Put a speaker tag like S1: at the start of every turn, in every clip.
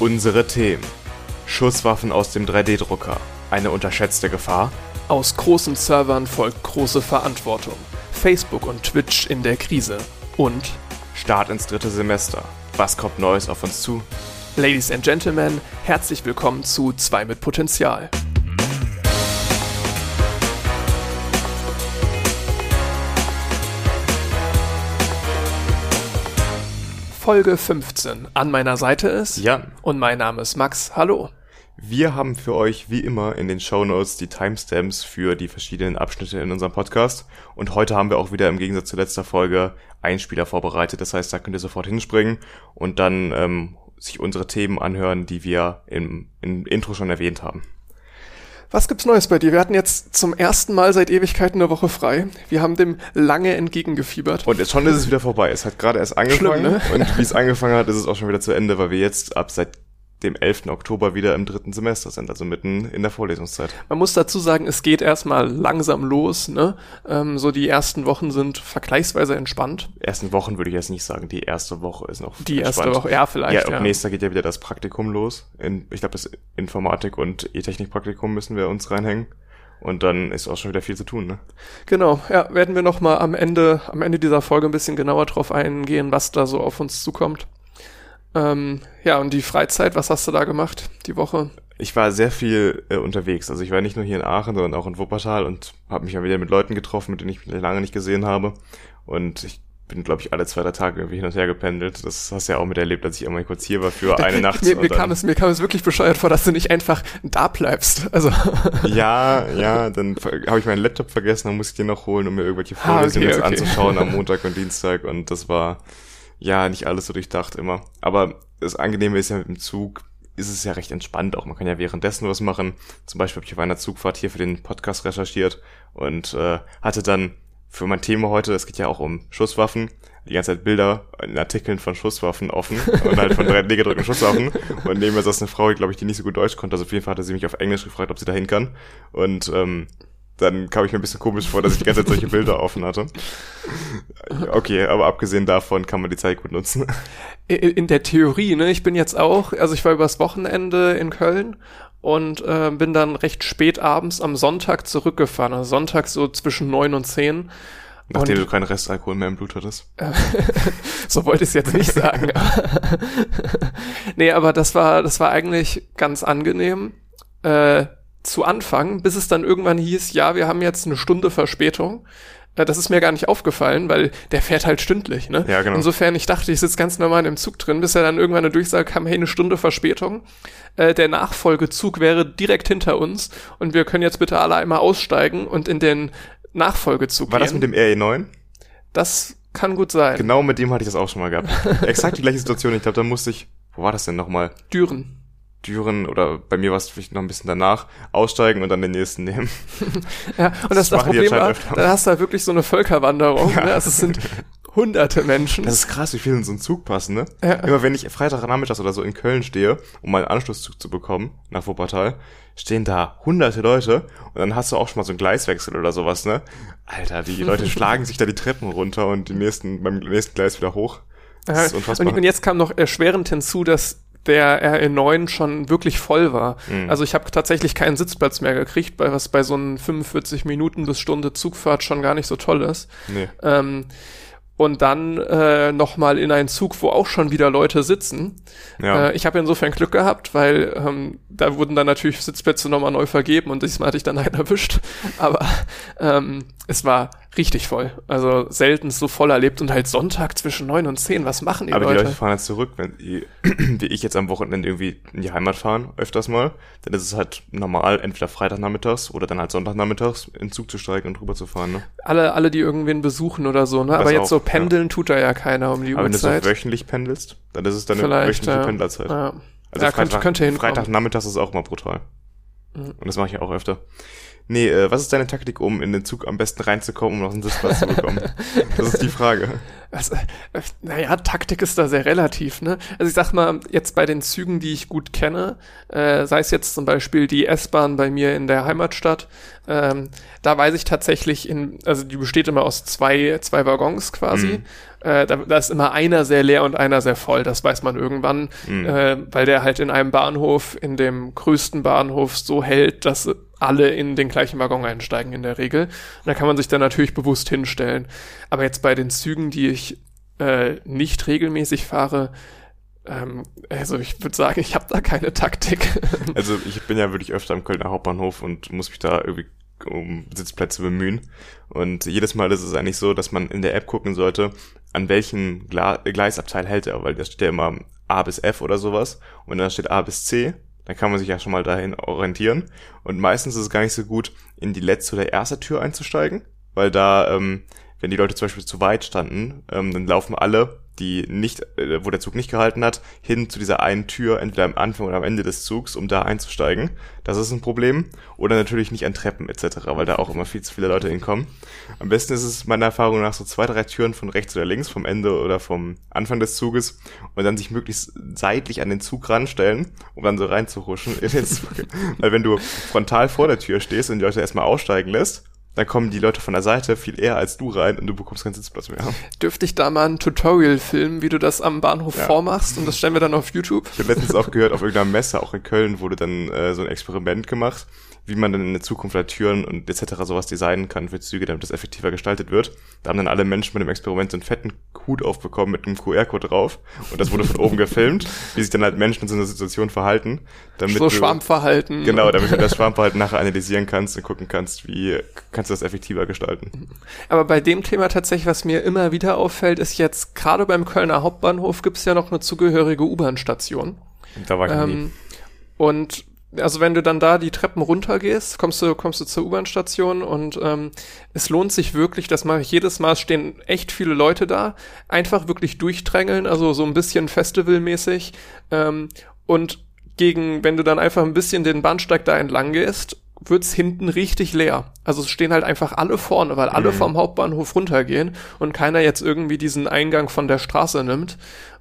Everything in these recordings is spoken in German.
S1: Unsere Themen. Schusswaffen aus dem 3D-Drucker. Eine unterschätzte Gefahr.
S2: Aus großen Servern folgt große Verantwortung. Facebook und Twitch in der Krise. Und
S1: Start ins dritte Semester. Was kommt Neues auf uns zu?
S2: Ladies and Gentlemen, herzlich willkommen zu 2 mit Potenzial. Folge 15. An meiner Seite ist
S1: Jan.
S2: und mein Name ist Max. Hallo.
S1: Wir haben für euch wie immer in den Shownotes die Timestamps für die verschiedenen Abschnitte in unserem Podcast. Und heute haben wir auch wieder im Gegensatz zur letzter Folge Einspieler vorbereitet. Das heißt, da könnt ihr sofort hinspringen und dann ähm, sich unsere Themen anhören, die wir im, im Intro schon erwähnt haben.
S2: Was gibt's Neues bei dir? Wir hatten jetzt zum ersten Mal seit Ewigkeiten eine Woche frei. Wir haben dem lange entgegengefiebert.
S1: Und jetzt schon ist es wieder vorbei. Es hat gerade erst angefangen
S2: Schlimm, ne?
S1: und wie es angefangen hat, ist es auch schon wieder zu Ende, weil wir jetzt ab seit dem 11. Oktober wieder im dritten Semester sind, also mitten in der Vorlesungszeit.
S2: Man muss dazu sagen, es geht erstmal langsam los. Ne? Ähm, so die ersten Wochen sind vergleichsweise entspannt.
S1: Ersten Wochen würde ich jetzt nicht sagen, die erste Woche ist noch
S2: Die erste
S1: entspannt.
S2: Woche, ja, vielleicht.
S1: Ja,
S2: Ja,
S1: nächster geht ja wieder das Praktikum los. In, ich glaube, das Informatik- und E-Technik-Praktikum müssen wir uns reinhängen. Und dann ist auch schon wieder viel zu tun, ne?
S2: Genau, ja, werden wir nochmal am Ende, am Ende dieser Folge ein bisschen genauer drauf eingehen, was da so auf uns zukommt. Ähm, ja, und die Freizeit, was hast du da gemacht die Woche?
S1: Ich war sehr viel äh, unterwegs. Also ich war nicht nur hier in Aachen, sondern auch in Wuppertal und habe mich mal wieder mit Leuten getroffen, mit denen ich mich lange nicht gesehen habe. Und ich bin, glaube ich, alle zwei, drei Tage irgendwie hin und her gependelt. Das hast du ja auch miterlebt, als ich einmal kurz hier war für eine Nacht.
S2: Mir, mir, kam es, mir kam es wirklich bescheuert vor, dass du nicht einfach da bleibst. Also,
S1: Ja, ja, dann habe ich meinen Laptop vergessen, dann musste ich den noch holen, um mir irgendwelche
S2: Ah,
S1: Vorlesungen
S2: okay,
S1: jetzt
S2: okay.
S1: anzuschauen am Montag und Dienstag und das war ja nicht alles so durchdacht immer. Aber das Angenehme ist ja mit dem Zug, ist es ja recht entspannt auch. Man kann ja währenddessen was machen. Zum Beispiel habe ich auf einer Zugfahrt hier für den Podcast recherchiert und äh, hatte dann für mein Thema heute, es geht ja auch um Schusswaffen, die ganze Zeit Bilder in Artikeln von Schusswaffen offen und halt von 3D gedrückten Schusswaffen. Und neben mir saß eine Frau, glaube ich, die nicht so gut Deutsch konnte. Also auf jeden Fall hatte sie mich auf Englisch gefragt, ob sie dahin kann. Und ähm, dann kam ich mir ein bisschen komisch vor, dass ich die ganze Zeit solche Bilder offen hatte. Okay, aber abgesehen davon kann man die Zeit gut nutzen.
S2: in der Theorie, ne, ich bin jetzt auch, also ich war übers Wochenende in Köln und äh, bin dann recht spät abends am Sonntag zurückgefahren. Also Sonntag so zwischen neun und zehn.
S1: Nachdem
S2: Und-
S1: du keinen Restalkohol mehr im Blut hattest.
S2: so wollte ich es jetzt nicht sagen. nee, aber das war, das war eigentlich ganz angenehm äh, zu Anfang, bis es dann irgendwann hieß, ja, wir haben jetzt eine Stunde Verspätung. Äh, Das ist mir gar nicht aufgefallen, weil der fährt halt stündlich, ne?
S1: Ja, genau.
S2: Insofern, ich dachte, ich sitze ganz normal im Zug drin, bis er dann irgendwann eine Durchsage kam, hey, eine Stunde Verspätung. Äh, der Nachfolgezug wäre direkt hinter uns und wir können jetzt bitte alle einmal aussteigen und in den Nachfolgezug
S1: War
S2: gehen.
S1: das mit dem RE9?
S2: das kann gut sein.
S1: Genau mit dem hatte ich das auch schon mal gehabt. Exakt die gleiche Situation. Ich glaube, da musste ich, wo war das denn nochmal?
S2: Düren.
S1: Düren oder bei mir war es vielleicht noch ein bisschen danach, aussteigen und dann den nächsten nehmen.
S2: Ja, und das,
S1: Das
S2: das, Problem war,
S1: anscheinend öfter.
S2: da hast du halt wirklich so eine Völkerwanderung.
S1: Ja.
S2: Ne? Also es sind hunderte Menschen.
S1: Das ist krass, wie viel in so einen Zug passen, ne?
S2: Ja.
S1: Immer wenn ich Freitagnachmittags oder so in Köln stehe, um meinen Anschlusszug zu bekommen, nach Wuppertal, stehen da hunderte Leute und dann hast du auch schon mal so einen Gleiswechsel oder sowas, ne? Alter, die Leute schlagen sich da die Treppen runter und die nächsten, beim nächsten Gleis wieder hoch. Das ist unfassbar.
S2: und, und jetzt kam noch erschwerend hinzu, dass der RE9 schon wirklich voll war.
S1: Mhm.
S2: Also ich habe tatsächlich keinen Sitzplatz mehr gekriegt, bei was bei so einen 45 Minuten bis Stunde Zugfahrt schon gar nicht so toll ist.
S1: nee.
S2: Ähm, und dann äh, nochmal in einen Zug, wo auch schon wieder Leute sitzen.
S1: Ja.
S2: Äh, ich habe insofern Glück gehabt, weil ähm, da wurden dann natürlich Sitzplätze nochmal neu vergeben und diesmal hatte ich dann einen erwischt. Aber ähm, es war richtig voll. Also selten so voll erlebt und halt Sonntag zwischen neun und zehn. Was machen die
S1: Aber die
S2: Leute?
S1: Leute fahren jetzt zurück, wenn die, wie ich jetzt am Wochenende irgendwie in die Heimat fahren, öfters mal, dann ist es halt normal, entweder Freitagnachmittags oder dann halt Sonntagnachmittags in den Zug zu steigen und rüber zu fahren, ne?
S2: alle, alle, die irgendwen besuchen oder so. Ne?
S1: Das
S2: Aber jetzt
S1: auch,
S2: so pendeln tut da ja keiner um die
S1: Aber wenn du so
S2: Uhrzeit.
S1: wöchentlich pendelst, dann ist es dann eine wöchentliche
S2: ja.
S1: Pendlerzeit.
S2: Ja.
S1: Also
S2: ja, könnte, könnte hinkommen.
S1: Freitagnachmittags ist auch mal brutal.
S2: Mhm.
S1: Und das mache ich auch öfter. Nee, äh, was ist deine Taktik, um in den Zug am besten reinzukommen, um noch einen Sitzplatz zu bekommen? Das ist die Frage.
S2: Also, naja, Taktik ist da sehr relativ, ne? Also ich sag mal, jetzt bei den Zügen, die ich gut kenne, äh, sei es jetzt zum Beispiel die S-Bahn bei mir in der Heimatstadt, ähm, da weiß ich tatsächlich in, also die besteht immer aus zwei, zwei Waggons quasi. Mhm. Äh, da, da ist immer einer sehr leer und einer sehr voll, das weiß man irgendwann, mhm. äh, weil der halt in einem Bahnhof, in dem größten Bahnhof so hält, dass alle in den gleichen Waggon einsteigen in der Regel. Und da kann man sich dann natürlich bewusst hinstellen. Aber jetzt bei den Zügen, die ich äh, nicht regelmäßig fahre, ähm, also ich würde sagen, ich habe da keine Taktik.
S1: Also ich bin ja wirklich öfter am Kölner Hauptbahnhof und muss mich da irgendwie um Sitzplätze bemühen. Und jedes Mal ist es eigentlich so, dass man in der App gucken sollte, an welchem Gleisabteil hält er, weil da steht ja immer A bis F oder sowas. Und dann steht A bis C dann kann man sich ja schon mal dahin orientieren. Und meistens ist es gar nicht so gut, in die letzte oder erste Tür einzusteigen, weil da, ähm, wenn die Leute zum Beispiel zu weit standen, ähm, dann laufen alle die nicht, äh, wo der Zug nicht gehalten hat, hin zu dieser einen Tür, entweder am Anfang oder am Ende des Zugs, um da einzusteigen. Das ist ein Problem. Oder natürlich nicht an Treppen etc., weil da auch immer viel zu viele Leute hinkommen. Am besten ist es meiner Erfahrung nach so zwei, drei Türen von rechts oder links, vom Ende oder vom Anfang des Zuges und dann sich möglichst seitlich an den Zug ranstellen, um dann so reinzuhuschen in den Zug. weil wenn du frontal vor der Tür stehst und die Leute erstmal aussteigen lässt, dann kommen die Leute von der Seite viel eher als du rein und du bekommst keinen Sitzplatz mehr.
S2: Dürfte ich da mal ein Tutorial filmen, wie du das am Bahnhof ja. vormachst und das stellen wir dann auf YouTube?
S1: Ich habe letztens auch gehört, auf irgendeiner Messe, auch in Köln, wurde dann äh, so ein Experiment gemacht wie man dann in der Zukunft halt Türen und etc. sowas designen kann für Züge, damit das effektiver gestaltet wird. Da haben dann alle Menschen mit dem Experiment so einen fetten Hut aufbekommen mit einem QR-Code drauf und das wurde von oben gefilmt, wie sich dann halt Menschen in so einer Situation verhalten.
S2: Damit so du, Schwarmverhalten.
S1: Genau, damit du das Schwarmverhalten nachher analysieren kannst und gucken kannst, wie kannst du das effektiver gestalten.
S2: Aber bei dem Thema tatsächlich, was mir immer wieder auffällt, ist jetzt, gerade beim Kölner Hauptbahnhof gibt es ja noch eine zugehörige U-Bahn-Station.
S1: Da war ich ähm, nie.
S2: Und also wenn du dann da die Treppen runtergehst, kommst du, kommst du zur U-Bahn-Station und ähm, es lohnt sich wirklich, das mache ich jedes Mal, stehen echt viele Leute da, einfach wirklich durchdrängeln, also so ein bisschen festivalmäßig ähm, und gegen, wenn du dann einfach ein bisschen den Bahnsteig da entlang gehst, wird's hinten richtig leer. Also es stehen halt einfach alle vorne, weil alle mhm. vom Hauptbahnhof runtergehen und keiner jetzt irgendwie diesen Eingang von der Straße nimmt.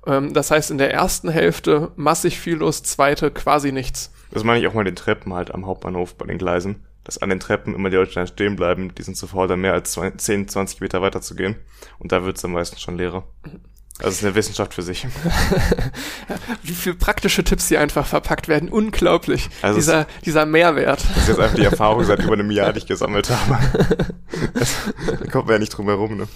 S2: Ähm, das heißt, in der ersten Hälfte massig viel los, zweite quasi nichts.
S1: Das meine ich auch mal den Treppen halt am Hauptbahnhof bei den Gleisen. Dass an den Treppen immer die Leute dann stehen bleiben, die sind zuvor dann mehr als 10, 20 Meter weiter zu gehen. Und da wird es am meisten schon leerer. Das ist eine Wissenschaft für sich.
S2: Wie viele praktische Tipps hier einfach verpackt werden. Unglaublich. Also dieser, dieser Mehrwert.
S1: Das ist jetzt einfach die Erfahrung seit über einem Jahr, die ich gesammelt habe. da kommt man ja nicht drum herum, ne?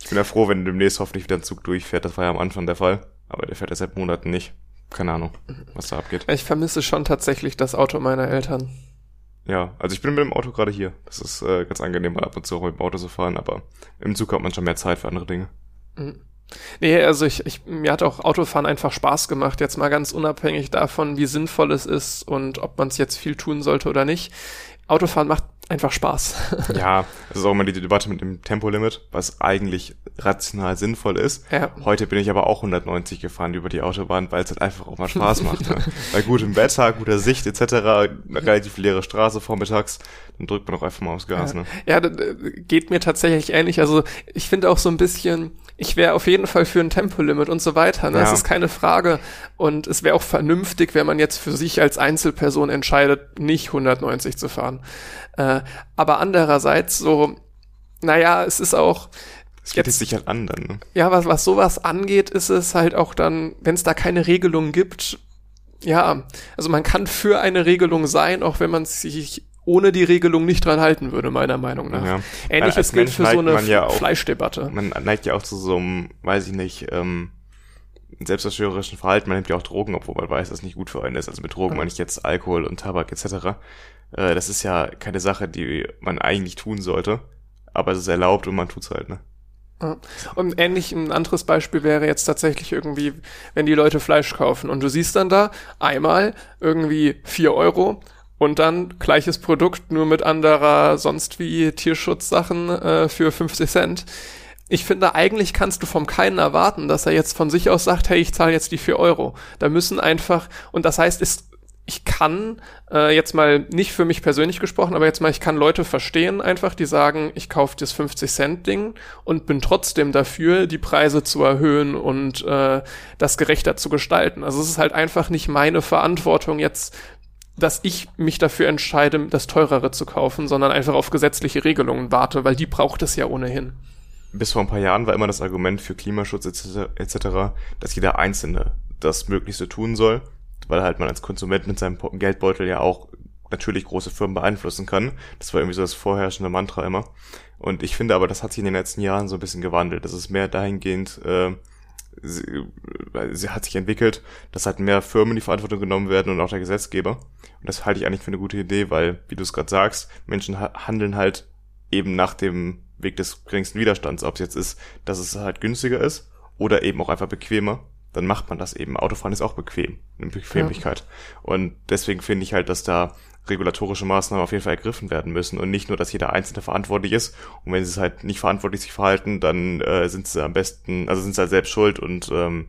S1: Ich bin ja froh, wenn demnächst hoffentlich wieder ein Zug durchfährt. Das war ja am Anfang der Fall. Aber der fährt ja seit Monaten nicht keine Ahnung, was da abgeht.
S2: Ich vermisse schon tatsächlich das Auto meiner Eltern.
S1: Ja, also ich bin mit dem Auto gerade hier. Das ist äh, ganz angenehm, mal ab und zu auch mit dem Auto zu fahren, aber im Zug hat man schon mehr Zeit für andere Dinge.
S2: Mhm. Nee, also ich, ich, mir hat auch Autofahren einfach Spaß gemacht, jetzt mal ganz unabhängig davon, wie sinnvoll es ist und ob man es jetzt viel tun sollte oder nicht. Autofahren macht einfach Spaß.
S1: ja, das ist auch immer die Debatte mit dem Tempolimit, was eigentlich rational sinnvoll ist. Ja. Heute bin ich aber auch 190 gefahren über die Autobahn, weil es halt einfach auch mal Spaß macht. Ne? Bei gutem Wetter, guter Sicht etc., relativ leere Straße vormittags, dann drückt man auch einfach mal aufs Gas.
S2: Ja, ne? ja geht mir tatsächlich ähnlich. Also ich finde auch so ein bisschen, ich wäre auf jeden Fall für ein Tempolimit und so weiter. Ne? Ja. Das ist keine Frage. Und es wäre auch vernünftig, wenn man jetzt für sich als Einzelperson entscheidet, nicht 190 zu fahren. Äh, aber andererseits so, naja, es ist auch.
S1: Es geht jetzt, sich halt an dann. Ne?
S2: Ja, was, was sowas angeht, ist es halt auch dann, wenn es da keine Regelung gibt, ja, also man kann für eine Regelung sein, auch wenn man sich ohne die Regelung nicht dran halten würde, meiner Meinung nach. Ja. Ähnliches gilt für so eine ja Fleischdebatte.
S1: Man neigt ja auch zu so einem, weiß ich nicht, ähm, selbstzerstörerischen Verhalten. Man nimmt ja auch Drogen, obwohl man weiß, dass es nicht gut für einen ist. Also mit Drogen ja. meine ich jetzt Alkohol und Tabak etc. Äh, das ist ja keine Sache, die man eigentlich tun sollte, aber es ist erlaubt und man tut's halt, ne?
S2: Und ähnlich ein anderes Beispiel wäre jetzt tatsächlich irgendwie, wenn die Leute Fleisch kaufen und du siehst dann da einmal irgendwie vier Euro und dann gleiches Produkt, nur mit anderer sonst wie Tierschutzsachen äh, für 50 Cent. Ich finde, eigentlich kannst du vom keinen erwarten, dass er jetzt von sich aus sagt, hey, ich zahle jetzt die vier Euro. Da müssen einfach, und das heißt, es ich kann äh, jetzt mal nicht für mich persönlich gesprochen, aber jetzt mal, ich kann Leute verstehen einfach, die sagen, ich kaufe das 50 Cent Ding und bin trotzdem dafür, die Preise zu erhöhen und äh, das gerechter zu gestalten. Also es ist halt einfach nicht meine Verantwortung jetzt, dass ich mich dafür entscheide, das teurere zu kaufen, sondern einfach auf gesetzliche Regelungen warte, weil die braucht es ja ohnehin.
S1: Bis vor ein paar Jahren war immer das Argument für Klimaschutz etc., etc., dass jeder Einzelne das Möglichste tun soll weil halt man als Konsument mit seinem Geldbeutel ja auch natürlich große Firmen beeinflussen kann. Das war irgendwie so das vorherrschende Mantra immer. Und ich finde aber, das hat sich in den letzten Jahren so ein bisschen gewandelt. Das ist mehr dahingehend, äh, sie, sie hat sich entwickelt, dass halt mehr Firmen die Verantwortung genommen werden und auch der Gesetzgeber. Und das halte ich eigentlich für eine gute Idee, weil, wie du es gerade sagst, Menschen handeln halt eben nach dem Weg des geringsten Widerstands. Ob es jetzt ist, dass es halt günstiger ist oder eben auch einfach bequemer dann macht man das eben. Autofahren ist auch bequem, eine Bequemlichkeit. Ja. Und deswegen finde ich halt, dass da regulatorische Maßnahmen auf jeden Fall ergriffen werden müssen und nicht nur, dass jeder Einzelne verantwortlich ist. Und wenn sie es halt nicht verantwortlich sich verhalten, dann äh, sind sie am besten, also sind sie halt selbst schuld und ähm,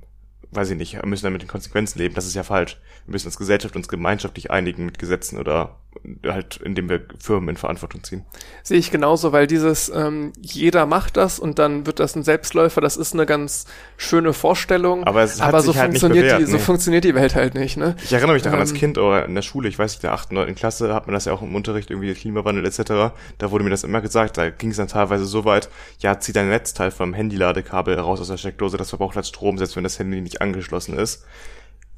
S1: weiß ich nicht, müssen dann mit den Konsequenzen leben. Das ist ja falsch. Wir müssen als Gesellschaft uns gemeinschaftlich einigen mit Gesetzen oder halt, indem wir Firmen in Verantwortung ziehen.
S2: Sehe ich genauso, weil dieses ähm, jeder macht das und dann wird das ein Selbstläufer, das ist eine ganz schöne Vorstellung.
S1: Aber, es hat
S2: aber
S1: sich
S2: so
S1: halt nicht
S2: funktioniert
S1: bewährt,
S2: die, so
S1: nee.
S2: funktioniert die Welt halt nicht, ne?
S1: Ich erinnere mich daran als
S2: Ähm,
S1: Kind oder in der Schule, ich weiß nicht, in der 8., 9. Klasse hat man das ja auch im Unterricht, irgendwie Klimawandel etc. Da wurde mir das immer gesagt, da ging es dann teilweise so weit, ja, zieh dein Netzteil vom Handyladekabel raus aus der Steckdose, das verbraucht halt Strom, selbst wenn das Handy nicht angeschlossen ist.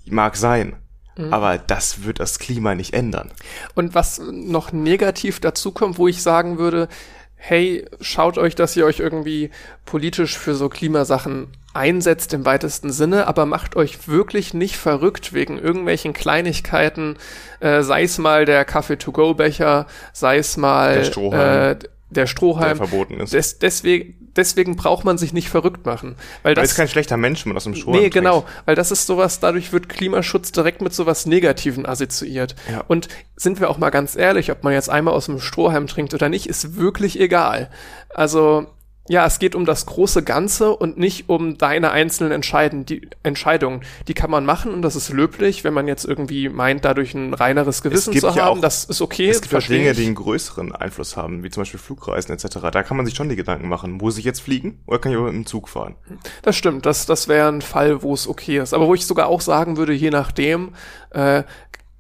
S1: Mag sein.
S2: Mhm.
S1: Aber das wird das Klima nicht ändern.
S2: Und was noch negativ dazu kommt, wo ich sagen würde, hey, schaut euch, dass ihr euch irgendwie politisch für so Klimasachen einsetzt im weitesten Sinne, aber macht euch wirklich nicht verrückt wegen irgendwelchen Kleinigkeiten, äh, sei es mal der Kaffee-to-go-Becher, sei es mal
S1: Der Strohhalm.
S2: äh, der Strohhalm.
S1: Der verboten ist.
S2: Des, deswegen, deswegen braucht man sich nicht verrückt machen. Weil
S1: Weil
S2: das
S1: ist kein schlechter Mensch, wenn man aus dem Strohhalm
S2: Nee,
S1: trinkt.
S2: genau, weil das ist sowas, dadurch wird Klimaschutz direkt mit sowas Negativen assoziiert.
S1: Ja.
S2: Und sind wir auch mal ganz ehrlich, ob man jetzt einmal aus dem Strohhalm trinkt oder nicht, ist wirklich egal. Also, ja, es geht um das große Ganze und nicht um deine einzelnen Entscheiden, die Entscheidungen. Die kann man machen und das ist löblich, wenn man jetzt irgendwie meint, dadurch ein reineres Gewissen zu
S1: ja
S2: haben.
S1: auch-
S2: das ist okay.
S1: Es gibt
S2: verstehe
S1: Dinge,
S2: ich.
S1: die einen größeren Einfluss haben, wie zum Beispiel Flugreisen etc. Da kann man sich schon die Gedanken machen, muss ich jetzt fliegen oder kann ich auch mit dem Zug fahren?
S2: Das stimmt, das, das wäre ein Fall, wo es okay ist. Aber wo ich sogar auch sagen würde, je nachdem, äh,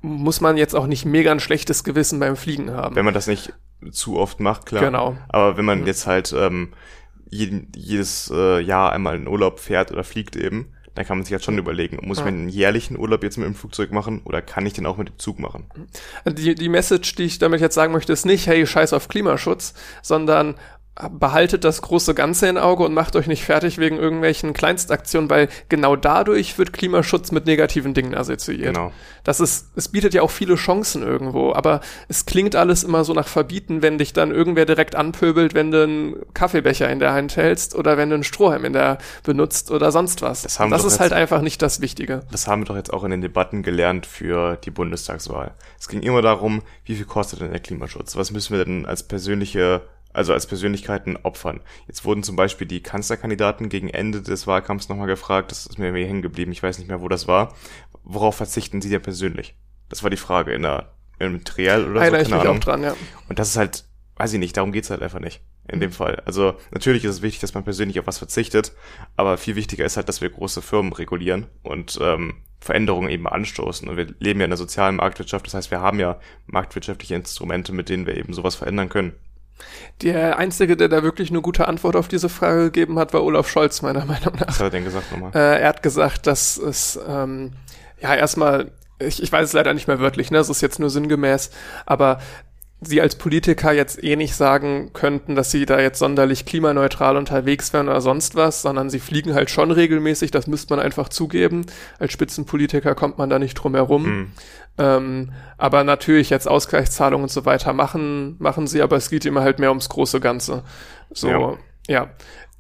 S2: muss man jetzt auch nicht mega ein schlechtes Gewissen beim Fliegen haben.
S1: Wenn man das nicht zu oft macht, klar.
S2: Genau.
S1: Aber wenn man
S2: Mhm.
S1: jetzt halt ähm, jeden, jedes äh, Jahr einmal in Urlaub fährt oder fliegt eben, dann kann man sich halt schon überlegen, muss ich
S2: Ja.
S1: einen jährlichen Urlaub jetzt mit dem Flugzeug machen oder kann ich den auch mit dem Zug machen?
S2: Die, die Message, die ich damit jetzt sagen möchte, ist nicht, hey, scheiß auf Klimaschutz, sondern behaltet das große Ganze in Auge und macht euch nicht fertig wegen irgendwelchen Kleinstaktionen, weil genau dadurch wird Klimaschutz mit negativen Dingen assoziiert.
S1: Genau.
S2: Das ist, es bietet ja auch viele Chancen irgendwo, aber es klingt alles immer so nach Verbieten, wenn dich dann irgendwer direkt anpöbelt, wenn du einen Kaffeebecher in der Hand hältst oder wenn du einen Strohhalm in der benutzt oder sonst was.
S1: Das haben
S2: das ist halt einfach nicht das Wichtige.
S1: Das haben wir doch jetzt auch in den Debatten gelernt für die Bundestagswahl. Es ging immer darum, wie viel kostet denn der Klimaschutz? Was müssen wir denn als persönliche, also als Persönlichkeiten opfern? Jetzt wurden zum Beispiel die Kanzlerkandidaten gegen Ende des Wahlkampfs nochmal gefragt, das ist mir irgendwie hängen geblieben, ich weiß nicht mehr, wo das war. Worauf verzichten sie denn persönlich? Das war die Frage in der, im Triell oder so,
S2: Erinnere ich
S1: keine
S2: mich
S1: Ahnung.
S2: auch dran, ja.
S1: Und das ist halt, weiß ich nicht, darum geht's halt einfach nicht. In dem Fall. Also natürlich ist es wichtig, dass man persönlich auf was verzichtet, aber viel wichtiger ist halt, dass wir große Firmen regulieren und ähm, Veränderungen eben anstoßen. Und wir leben ja in der sozialen Marktwirtschaft, das heißt, wir haben ja marktwirtschaftliche Instrumente, mit denen wir eben sowas verändern können.
S2: Der Einzige, der da wirklich eine gute Antwort auf diese Frage gegeben hat, war Olaf Scholz, meiner Meinung nach.
S1: Was hat er denn gesagt nochmal?
S2: Äh, er hat gesagt, dass es, ähm, ja, erstmal, ich, ich weiß es leider nicht mehr wörtlich, ne, es ist jetzt nur sinngemäß, aber sie als Politiker jetzt eh nicht sagen könnten, dass sie da jetzt sonderlich klimaneutral unterwegs wären oder sonst was, sondern sie fliegen halt schon regelmäßig, das müsste man einfach zugeben. Als Spitzenpolitiker kommt man da nicht drum herum.
S1: Hm.
S2: Ähm, aber natürlich jetzt Ausgleichszahlungen und so weiter machen, machen sie, aber es geht immer halt mehr ums große Ganze. So,
S1: Ja.
S2: ja.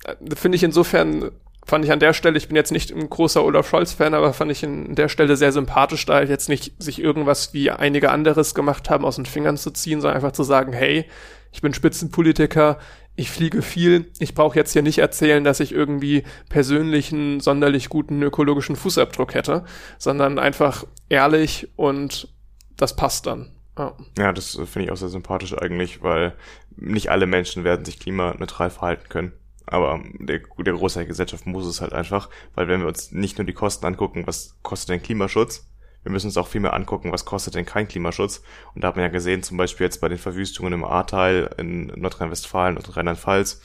S2: Äh, Finde ich insofern, fand ich an der Stelle, ich bin jetzt nicht ein großer Olaf Scholz-Fan, aber fand ich an der Stelle sehr sympathisch, da jetzt nicht sich irgendwas wie einige anderes gemacht haben, aus den Fingern zu ziehen, sondern einfach zu sagen, hey, ich bin Spitzenpolitiker, ich fliege viel, ich brauche jetzt hier nicht erzählen, dass ich irgendwie persönlich einen sonderlich guten ökologischen Fußabdruck hätte, sondern einfach ehrlich und das passt dann.
S1: Ja, ja das finde ich auch sehr sympathisch eigentlich, weil nicht alle Menschen werden sich klimaneutral verhalten können. Aber der, der Großteil der Gesellschaft muss es halt einfach, weil wenn wir uns nicht nur die Kosten angucken, was kostet denn Klimaschutz, wir müssen uns auch viel mehr angucken, was kostet denn kein Klimaschutz. Und da hat man ja gesehen, zum Beispiel jetzt bei den Verwüstungen im Ahrtal in Nordrhein-Westfalen und Rheinland-Pfalz,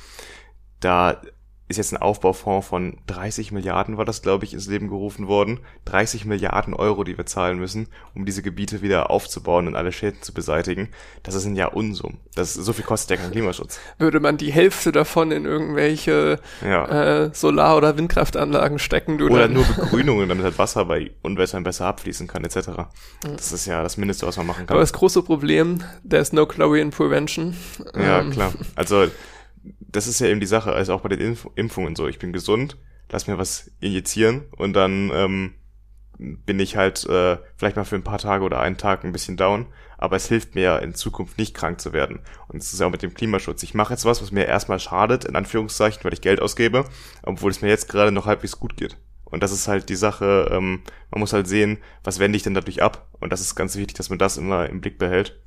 S1: da ist jetzt ein Aufbaufonds von 30 Milliarden, war das, glaube ich, ins Leben gerufen worden. 30 Milliarden Euro, die wir zahlen müssen, um diese Gebiete wieder aufzubauen und alle Schäden zu beseitigen. Das ist ein Jahr Unsum. Das so viel kostet ja kein Klimaschutz.
S2: Würde man die Hälfte davon in irgendwelche ja. äh, Solar- oder Windkraftanlagen stecken,
S1: du Oder nur Begrünungen, damit halt Wasser bei Unwettern besser abfließen kann, etc. Das ist ja das Mindeste, was man machen kann.
S2: Aber das große Problem, there's no chlorine prevention.
S1: Ja, ähm. klar. Also das ist ja eben die Sache, also auch bei den Impf Impfungen so. Ich bin gesund, lass mir was injizieren und dann ähm, bin ich halt äh, vielleicht mal für ein paar Tage oder einen Tag ein bisschen down, aber es hilft mir in Zukunft nicht krank zu werden. Und es ist ja auch mit dem Klimaschutz. Ich mache jetzt was, was mir erstmal schadet, in Anführungszeichen, weil ich Geld ausgebe, obwohl es mir jetzt gerade noch halbwegs gut geht. Und das ist halt die Sache, ähm, man muss halt sehen, was wende ich denn dadurch ab? Und das ist ganz wichtig, dass man das immer im Blick behält.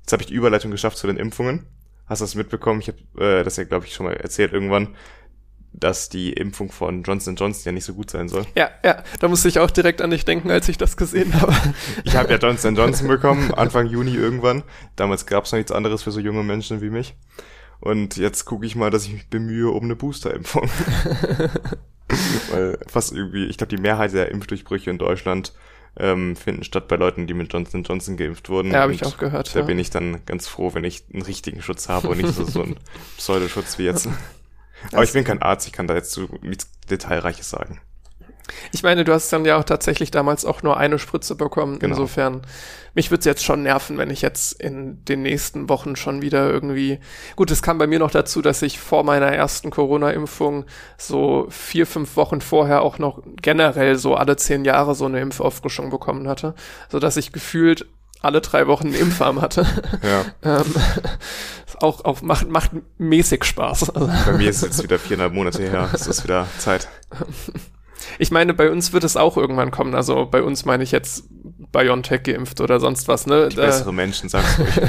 S1: Jetzt habe ich die Überleitung geschafft zu den Impfungen. Hast du das mitbekommen? Ich habe äh, das ja, glaube ich, schon mal erzählt irgendwann, dass die Impfung von Johnson Johnson ja nicht so gut sein soll.
S2: Ja, ja, da musste ich auch direkt an dich denken, als ich das gesehen habe.
S1: ich habe ja Johnson Johnson bekommen, Anfang Juni irgendwann. Damals gab es noch nichts anderes für so junge Menschen wie mich. Und jetzt gucke ich mal, dass ich mich bemühe um eine Boosterimpfung. Weil fast irgendwie, ich glaube, die Mehrheit der Impfdurchbrüche in Deutschland ähm, finden statt bei Leuten, die mit Johnson Johnson geimpft wurden.
S2: Ja, habe ich auch gehört.
S1: Da ja. bin ich dann ganz froh, wenn ich einen richtigen Schutz habe und nicht so, so einen Pseudoschutz wie jetzt. Aber ich bin kein Arzt, ich kann da jetzt so nichts Detailreiches sagen.
S2: Ich meine, du hast dann ja auch tatsächlich damals auch nur eine Spritze bekommen. Genau. Insofern, mich würde es jetzt schon nerven, wenn ich jetzt in den nächsten Wochen schon wieder irgendwie. Gut, es kam bei mir noch dazu, dass ich vor meiner ersten Corona-Impfung so vier, fünf Wochen vorher auch noch generell so alle zehn Jahre so eine Impfauffrischung bekommen hatte. So dass ich gefühlt alle drei Wochen einen Impfarm hatte. Ja. ähm, auch, auch macht, macht mäßig Spaß.
S1: Bei mir ist es jetzt wieder viereinhalb Monate her. Es ist wieder Zeit.
S2: Ich meine, bei uns wird es auch irgendwann kommen. Also bei uns meine ich jetzt BioNTech geimpft oder sonst was, ne?
S1: Die bessere Menschen, sag's ruhig.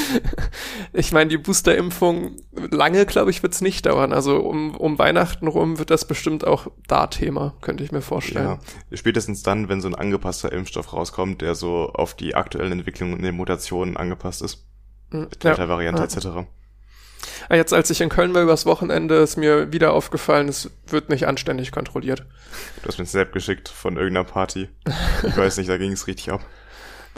S2: ich meine, die Boosterimpfung, lange, glaube ich, wird's nicht dauern. Also um, um Weihnachten rum wird das bestimmt auch da Thema, könnte ich mir vorstellen.
S1: Ja, spätestens dann, wenn so ein angepasster Impfstoff rauskommt, der so auf die aktuellen Entwicklungen und den Mutationen angepasst ist. Hm, Delta-Variante ja. etc.
S2: Ah, jetzt, als ich in Köln war übers Wochenende, ist mir wieder aufgefallen, es wird nicht anständig kontrolliert.
S1: Du hast mir ein Snap geschickt von irgendeiner Party. Ich weiß nicht, da ging es richtig ab.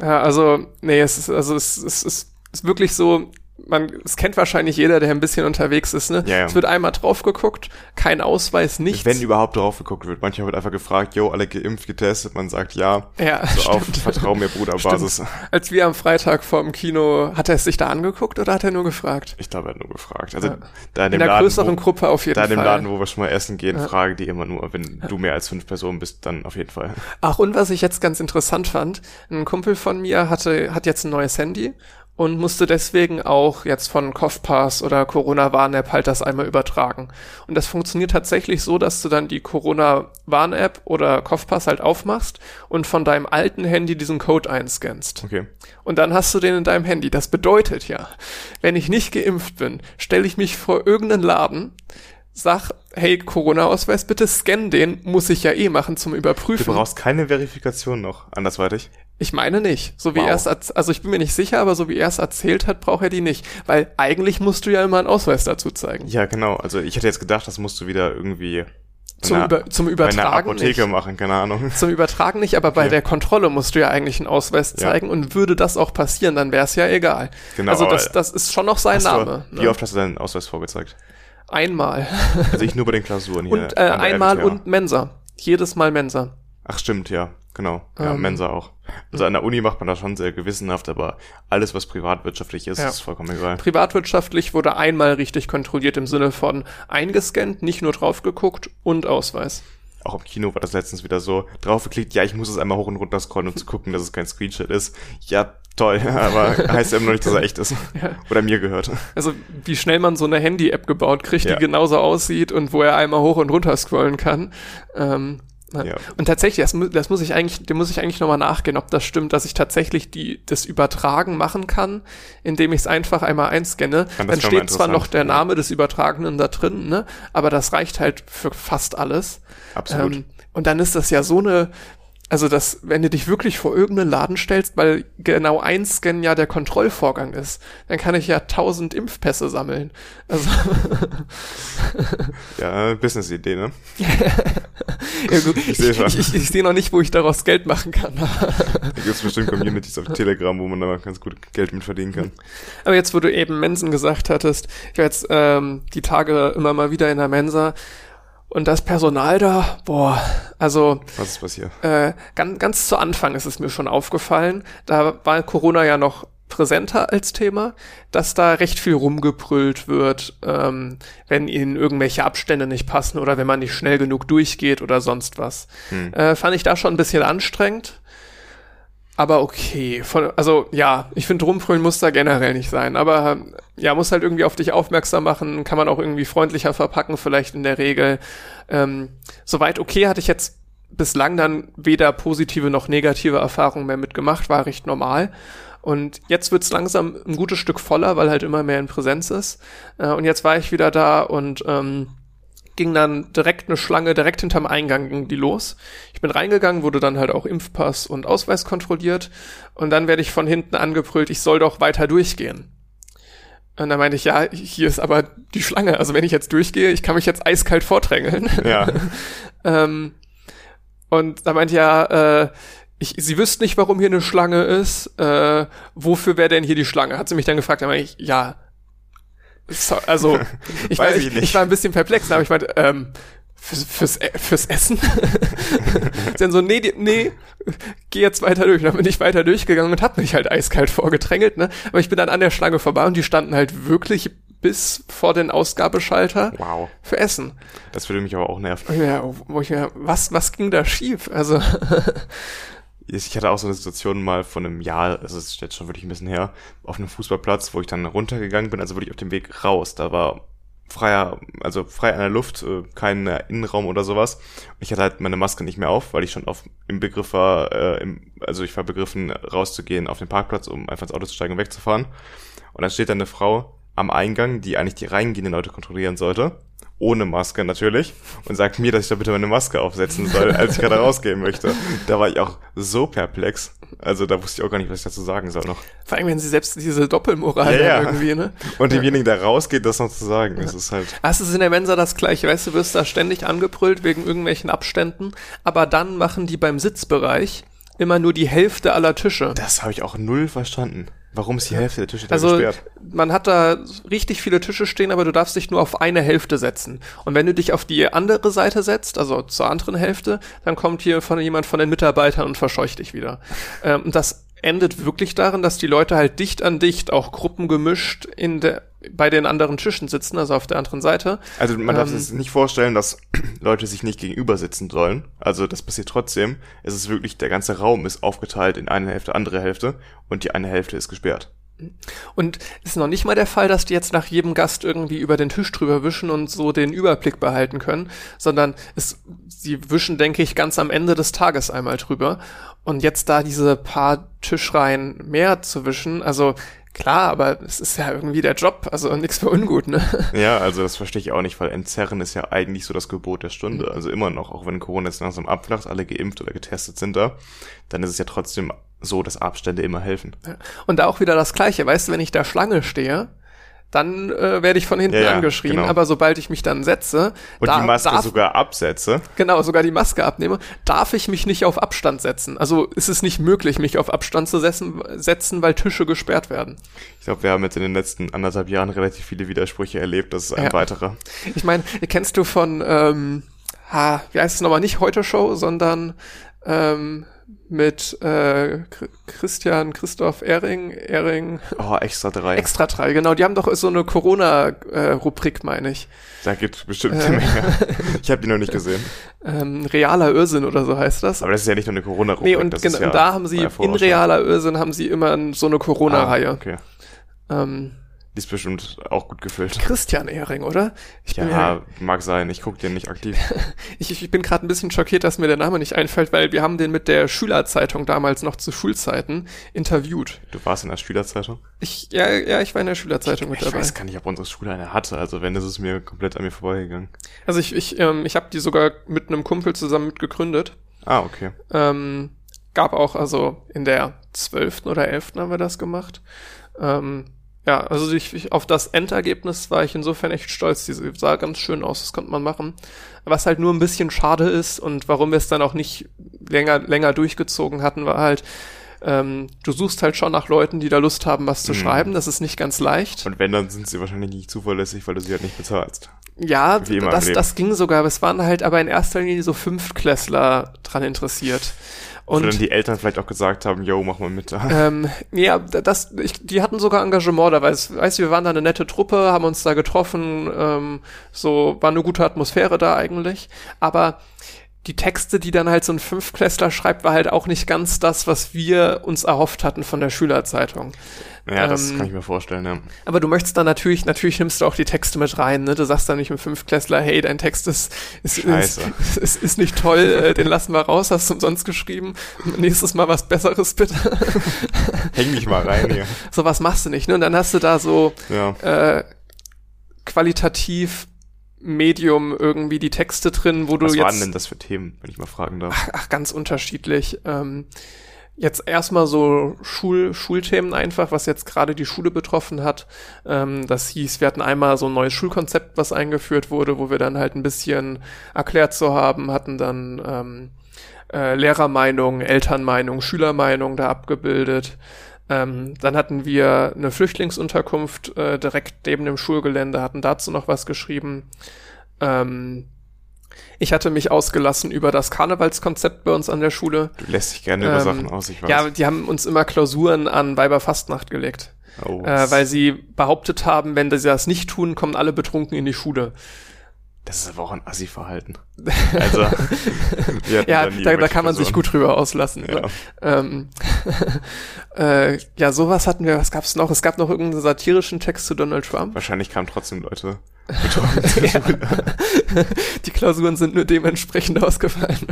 S2: Ja, also, nee, es ist, also es, es, es ist wirklich so, man, es kennt wahrscheinlich jeder, der ein bisschen unterwegs ist, ne? Ja, ja. Es wird einmal drauf geguckt, kein Ausweis, nichts.
S1: Wenn überhaupt drauf geguckt wird. Manchmal wird einfach gefragt, jo, alle geimpft, getestet, man sagt ja.
S2: Ja,
S1: so auf Vertrau mir Bruder Basis.
S2: Als wir am Freitag vorm Kino, hat er es sich da angeguckt oder hat er nur gefragt?
S1: Ich glaube, er hat nur gefragt. Also, ja.
S2: da in, dem in der Laden, größeren
S1: wo,
S2: Gruppe auf jeden
S1: Fall.
S2: Da
S1: in dem Laden, wo wir schon mal essen gehen, ja. fragen die immer nur, wenn du mehr als fünf Personen bist, dann auf jeden Fall.
S2: Ach, und was ich jetzt ganz interessant fand, ein Kumpel von mir hatte, hat jetzt ein neues Handy und musste deswegen auch jetzt von CoughPass oder Corona-Warn-App halt das einmal übertragen. Und das funktioniert tatsächlich so, dass du dann die Corona-Warn-App oder CoughPass halt aufmachst und von deinem alten Handy diesen Code einscannst.
S1: Okay.
S2: Und dann hast du den in deinem Handy. Das bedeutet ja, wenn ich nicht geimpft bin, stelle ich mich vor irgendeinen Laden, sag, hey, Corona-Ausweis, bitte scan den, muss ich ja eh machen zum Überprüfen.
S1: Du brauchst keine Verifikation noch, andersweitig.
S2: Ich meine nicht. So wie wow. er es, also ich bin mir nicht sicher, aber so wie er es erzählt hat, braucht er die nicht. Weil eigentlich musst du ja immer einen Ausweis dazu zeigen.
S1: Ja, genau. Also ich hätte jetzt gedacht, das musst du wieder irgendwie
S2: zum, einer, Über, zum Übertragen
S1: Apotheke nicht. machen, keine Ahnung.
S2: Zum Übertragen nicht, aber bei okay. der Kontrolle musst du ja eigentlich einen Ausweis zeigen ja. und würde das auch passieren, dann wäre es ja egal. Genau. Also das, das ist schon noch sein Name.
S1: Du, ne? Wie oft hast du deinen Ausweis vorgezeigt?
S2: Einmal.
S1: Also ich nur bei den Klausuren hier.
S2: Und äh, einmal und Mensa. Jedes Mal Mensa.
S1: Ach stimmt, ja, genau. Ja, ähm, Mensa auch. Also an der Uni macht man das schon sehr gewissenhaft, aber alles, was privatwirtschaftlich ist, ja. ist vollkommen egal.
S2: Privatwirtschaftlich wurde einmal richtig kontrolliert im Sinne von eingescannt, nicht nur drauf geguckt und Ausweis.
S1: Auch im Kino war das letztens wieder so, draufgeklickt, ja, ich muss es einmal hoch und runter scrollen, um zu gucken, dass es kein Screenshot ist. Ja, toll, aber heißt ja immer noch nicht, dass er echt ist. Ja. Oder mir gehört.
S2: Also, wie schnell man so eine Handy-App gebaut kriegt, ja. die genauso aussieht und wo er einmal hoch und runter scrollen kann. Ähm,
S1: Ja.
S2: Und tatsächlich, das, das muss ich eigentlich, dem muss ich eigentlich nochmal nachgehen, ob das stimmt, dass ich tatsächlich die, das Übertragen machen kann, indem ich es einfach einmal einscanne. Dann
S1: mal
S2: steht zwar noch der. Name des Übertragenen da drin, ne? aber das reicht halt für fast alles.
S1: Absolut.
S2: Ähm, und dann ist das ja so eine, also das, wenn du dich wirklich vor irgendeinen Laden stellst, weil genau ein Scan ja der Kontrollvorgang ist, dann kann ich ja tausend Impfpässe sammeln. Also
S1: ja, Business-Idee, ne?
S2: ja, gut,
S1: Ich
S2: ich, ich, ich, sehe noch nicht, wo ich daraus Geld machen kann.
S1: Da gibt es bestimmt Communities auf Telegram, wo man da ganz gut Geld mit verdienen kann.
S2: Aber jetzt, wo du eben Mensen gesagt hattest, ich war jetzt ähm, die Tage immer mal wieder in der Mensa und das Personal da, boah, also
S1: Was ist passiert?
S2: äh, ganz, ganz zu Anfang ist es mir schon aufgefallen, da war Corona ja noch präsenter als Thema, dass da recht viel rumgebrüllt wird, ähm, wenn ihnen irgendwelche Abstände nicht passen oder wenn man nicht schnell genug durchgeht oder sonst was.
S1: Hm.
S2: Äh, fand ich da schon ein bisschen anstrengend. Aber okay, von, also ja, ich finde rumbrüllen muss da generell nicht sein, aber ja, muss halt irgendwie auf dich aufmerksam machen, kann man auch irgendwie freundlicher verpacken, vielleicht in der Regel. Ähm, soweit okay hatte ich jetzt bislang dann weder positive noch negative Erfahrungen mehr mitgemacht, war recht normal. Und jetzt wird's langsam ein gutes Stück voller, weil halt immer mehr in Präsenz ist. Äh, und jetzt war ich wieder da und ähm, ging dann direkt eine Schlange, direkt hinterm Eingang ging die los. Ich bin reingegangen, wurde dann halt auch Impfpass und Ausweis kontrolliert und dann werde ich von hinten angebrüllt, ich soll doch weiter durchgehen. Und dann meinte ich, ja, hier ist aber die Schlange. Also wenn ich jetzt durchgehe, ich kann mich jetzt eiskalt vordrängeln.
S1: Ja,
S2: ähm, und da meinte ich, ja, äh, ich, sie wüssten nicht, warum hier eine Schlange ist. Äh, wofür wäre denn hier die Schlange? Hat sie mich dann gefragt. Dann meinte ich, ja, also ich, war,
S1: Weiß ich
S2: ich,
S1: nicht.
S2: ich war ein bisschen perplex, aber ich meinte, ähm, fürs, fürs, E- fürs Essen? Dann so, nee, nee, geh jetzt weiter durch. Dann bin ich weiter durchgegangen und hab mich halt eiskalt vorgedrängelt, ne? Aber ich bin dann an der Schlange vorbei und die standen halt wirklich bis vor den Ausgabeschalter
S1: wow.
S2: für Essen.
S1: Das würde mich aber auch nerven.
S2: Ja, wo ich mir, was, was ging da schief? Also,
S1: Ich hatte auch so eine Situation mal von einem Jahr, also es ist jetzt schon wirklich ein bisschen her, auf einem Fußballplatz, wo ich dann runtergegangen bin, also wirklich auf dem Weg raus. Da war freier, also frei an der Luft, äh, kein Innenraum oder sowas. Ich hatte halt meine Maske nicht mehr auf, weil ich schon auf im Begriff war, äh, im, also ich war begriffen, rauszugehen auf den Parkplatz, um einfach ins Auto zu steigen und wegzufahren. Und dann steht da eine Frau am Eingang, die eigentlich die reingehenden Leute kontrollieren sollte, ohne Maske natürlich, und sagt mir, dass ich da bitte meine Maske aufsetzen soll, als ich gerade rausgehen möchte. Da war ich auch so perplex. Also da wusste ich auch gar nicht, was ich dazu sagen soll noch.
S2: vor allem, wenn sie selbst diese Doppelmoral
S1: Ja, ja.
S2: irgendwie, ne?
S1: Und demjenigen, der rausgeht, das noch zu sagen, das ist halt,
S2: Ah, Es ist in der Mensa das gleiche, weißt du, du wirst da ständig angebrüllt wegen irgendwelchen Abständen, aber dann machen die beim Sitzbereich immer nur die Hälfte aller Tische.
S1: das habe ich auch null verstanden. Warum ist die Hälfte der Tische da
S2: Also
S1: gesperrt?
S2: man hat da richtig viele Tische stehen, aber du darfst dich nur auf eine Hälfte setzen. Und wenn du dich auf die andere Seite setzt, also zur anderen Hälfte, dann kommt hier von jemand von den Mitarbeitern und verscheucht dich wieder. Ähm, das endet wirklich darin, dass die Leute halt dicht an dicht, auch gruppengemischt in der bei den anderen Tischen sitzen, also auf der anderen Seite.
S1: Also man darf
S2: Ähm,
S1: sich nicht vorstellen, dass Leute sich nicht gegenüber sitzen sollen. Also das passiert trotzdem. Es ist wirklich, der ganze Raum ist aufgeteilt in eine Hälfte, andere Hälfte und die eine Hälfte ist gesperrt.
S2: Und es ist noch nicht mal der Fall, dass die jetzt nach jedem Gast irgendwie über den Tisch drüber wischen und so den Überblick behalten können, sondern es, sie wischen, denke ich, ganz am Ende des Tages einmal drüber. Und jetzt da diese paar Tischreihen mehr zu wischen, also klar, aber es ist ja irgendwie der Job, also nichts für ungut, ne?
S1: Ja, also das verstehe ich auch nicht, weil Entzerren ist ja eigentlich so das Gebot der Stunde. Also immer noch, auch wenn Corona jetzt langsam abflacht, alle geimpft oder getestet sind da, dann ist es ja trotzdem so, dass Abstände immer helfen.
S2: Und da auch wieder das Gleiche, weißt du, wenn ich da Schlange stehe, dann äh, werde ich von hinten
S1: Ja, ja,
S2: angeschrien,
S1: genau.
S2: aber sobald ich mich dann setze,
S1: Und
S2: da,
S1: die Maske
S2: darf,
S1: sogar absetze.
S2: genau, sogar die Maske abnehme, darf ich mich nicht auf Abstand setzen. Also ist es nicht möglich, mich auf Abstand zu setzen, setzen weil Tische gesperrt werden.
S1: Ich glaube, wir haben jetzt in den letzten anderthalb Jahren relativ viele Widersprüche erlebt. Das ist ein
S2: Ja.
S1: weiterer.
S2: Ich meine, kennst du von, ähm, ha, wie heißt es nochmal, nicht Heute Show, sondern ähm, mit äh, Chr- Christian, Christoph Ehring, Ehring,
S1: Oh, extra drei.
S2: Extra drei, genau, die haben doch so eine Corona-Rubrik, meine ich.
S1: da gibt bestimmt
S2: Äh.
S1: eine Menge. Ich habe die noch nicht gesehen.
S2: Ähm, realer Irrsinn oder so heißt das.
S1: Aber das ist ja nicht nur eine Corona-Rubrik.
S2: Nee, und, genau,
S1: ja
S2: und da haben sie, in realer Irrsinn haben sie immer so eine Corona-Reihe.
S1: Ah, okay.
S2: ähm,
S1: Die ist bestimmt auch gut gefüllt.
S2: Christian Ehring, oder?
S1: Ich ja, ja, mag sein. Ich gucke den nicht aktiv.
S2: ich, ich bin gerade ein bisschen schockiert, dass mir der Name nicht einfällt, weil wir haben den mit der Schülerzeitung damals noch zu Schulzeiten interviewt.
S1: Du warst in der Schülerzeitung?
S2: Ich, ja, ja, ich war in der Schülerzeitung mit
S1: ich
S2: dabei.
S1: Ich weiß gar nicht, ob unsere Schule eine hatte. Also wenn, ist es mir komplett an mir vorbeigegangen.
S2: Also ich, ich, ähm, ich habe die sogar mit einem Kumpel zusammen mitgegründet.
S1: Ah, okay.
S2: Ähm, gab auch, also in der zwölften oder elften haben wir das gemacht. Ähm, ja, also ich, ich, auf das Endergebnis war ich insofern echt stolz. Die sah ganz schön aus, das konnte man machen. Was halt nur ein bisschen schade ist und warum wir es dann auch nicht länger, länger durchgezogen hatten, war halt, ähm, du suchst halt schon nach Leuten, die da Lust haben, was zu mhm. schreiben. Das ist nicht ganz leicht.
S1: Und wenn, dann sind sie wahrscheinlich nicht zuverlässig, weil du sie halt nicht bezahlst.
S2: Ja, das, das ging sogar, aber es waren halt aber in erster Linie so Fünftklässler dran interessiert.
S1: Und Wo dann die Eltern vielleicht auch gesagt haben, yo, mach mal mit
S2: da. Ähm, ja, das, ich, die hatten sogar Engagement da, weißt, weißt du, wir waren da eine nette Truppe, haben uns da getroffen, ähm, so war eine gute Atmosphäre da eigentlich. Aber die Texte, die dann halt so ein Fünfklässler schreibt, war halt auch nicht ganz das, was wir uns erhofft hatten von der Schülerzeitung.
S1: Ja, ähm, das kann ich mir vorstellen, ja.
S2: Aber du möchtest dann natürlich, natürlich nimmst du auch die Texte mit rein, ne? Du sagst dann nicht im Fünfklässler, hey, dein Text ist, ist, ist, ist, ist, nicht toll, äh, den lassen wir raus, hast du umsonst geschrieben. Nächstes Mal was Besseres, bitte.
S1: Häng dich mal rein hier.
S2: So was machst du nicht, ne? Und dann hast du da so ja. äh, qualitativ Medium irgendwie die Texte drin, wo du
S1: Was
S2: jetzt.
S1: Was waren denn das für Themen, wenn ich mal fragen darf?
S2: Ach, ach ganz unterschiedlich. Ähm, jetzt erstmal so Schul Schulthemen einfach, was jetzt gerade die Schule betroffen hat. Ähm, das hieß, wir hatten einmal so ein neues Schulkonzept, was eingeführt wurde, wo wir dann halt ein bisschen erklärt zu haben, hatten dann ähm, äh, Lehrermeinung, Elternmeinung, Schülermeinung da abgebildet. Ähm, dann hatten wir eine Flüchtlingsunterkunft äh, direkt neben dem Schulgelände, hatten dazu noch was geschrieben. Ähm, ich hatte mich ausgelassen über das Karnevalskonzept bei uns an der Schule.
S1: Du lässt dich gerne über ähm, Sachen aus, ich weiß.
S2: Ja, die haben uns immer Klausuren an Weiberfastnacht gelegt. Oh, äh, weil sie behauptet haben, wenn sie das nicht tun, kommen alle betrunken in die Schule.
S1: Das ist aber auch ein Assi-Verhalten.
S2: Also, ja, da, da kann man sich gut drüber auslassen. Ne? Ja, ne? ähm, äh, ja sowas hatten wir, was gab's noch? Es gab noch irgendeinen satirischen Text zu Donald Trump.
S1: Wahrscheinlich kamen trotzdem Leute.
S2: Die Klausuren sind nur dementsprechend ausgefallen.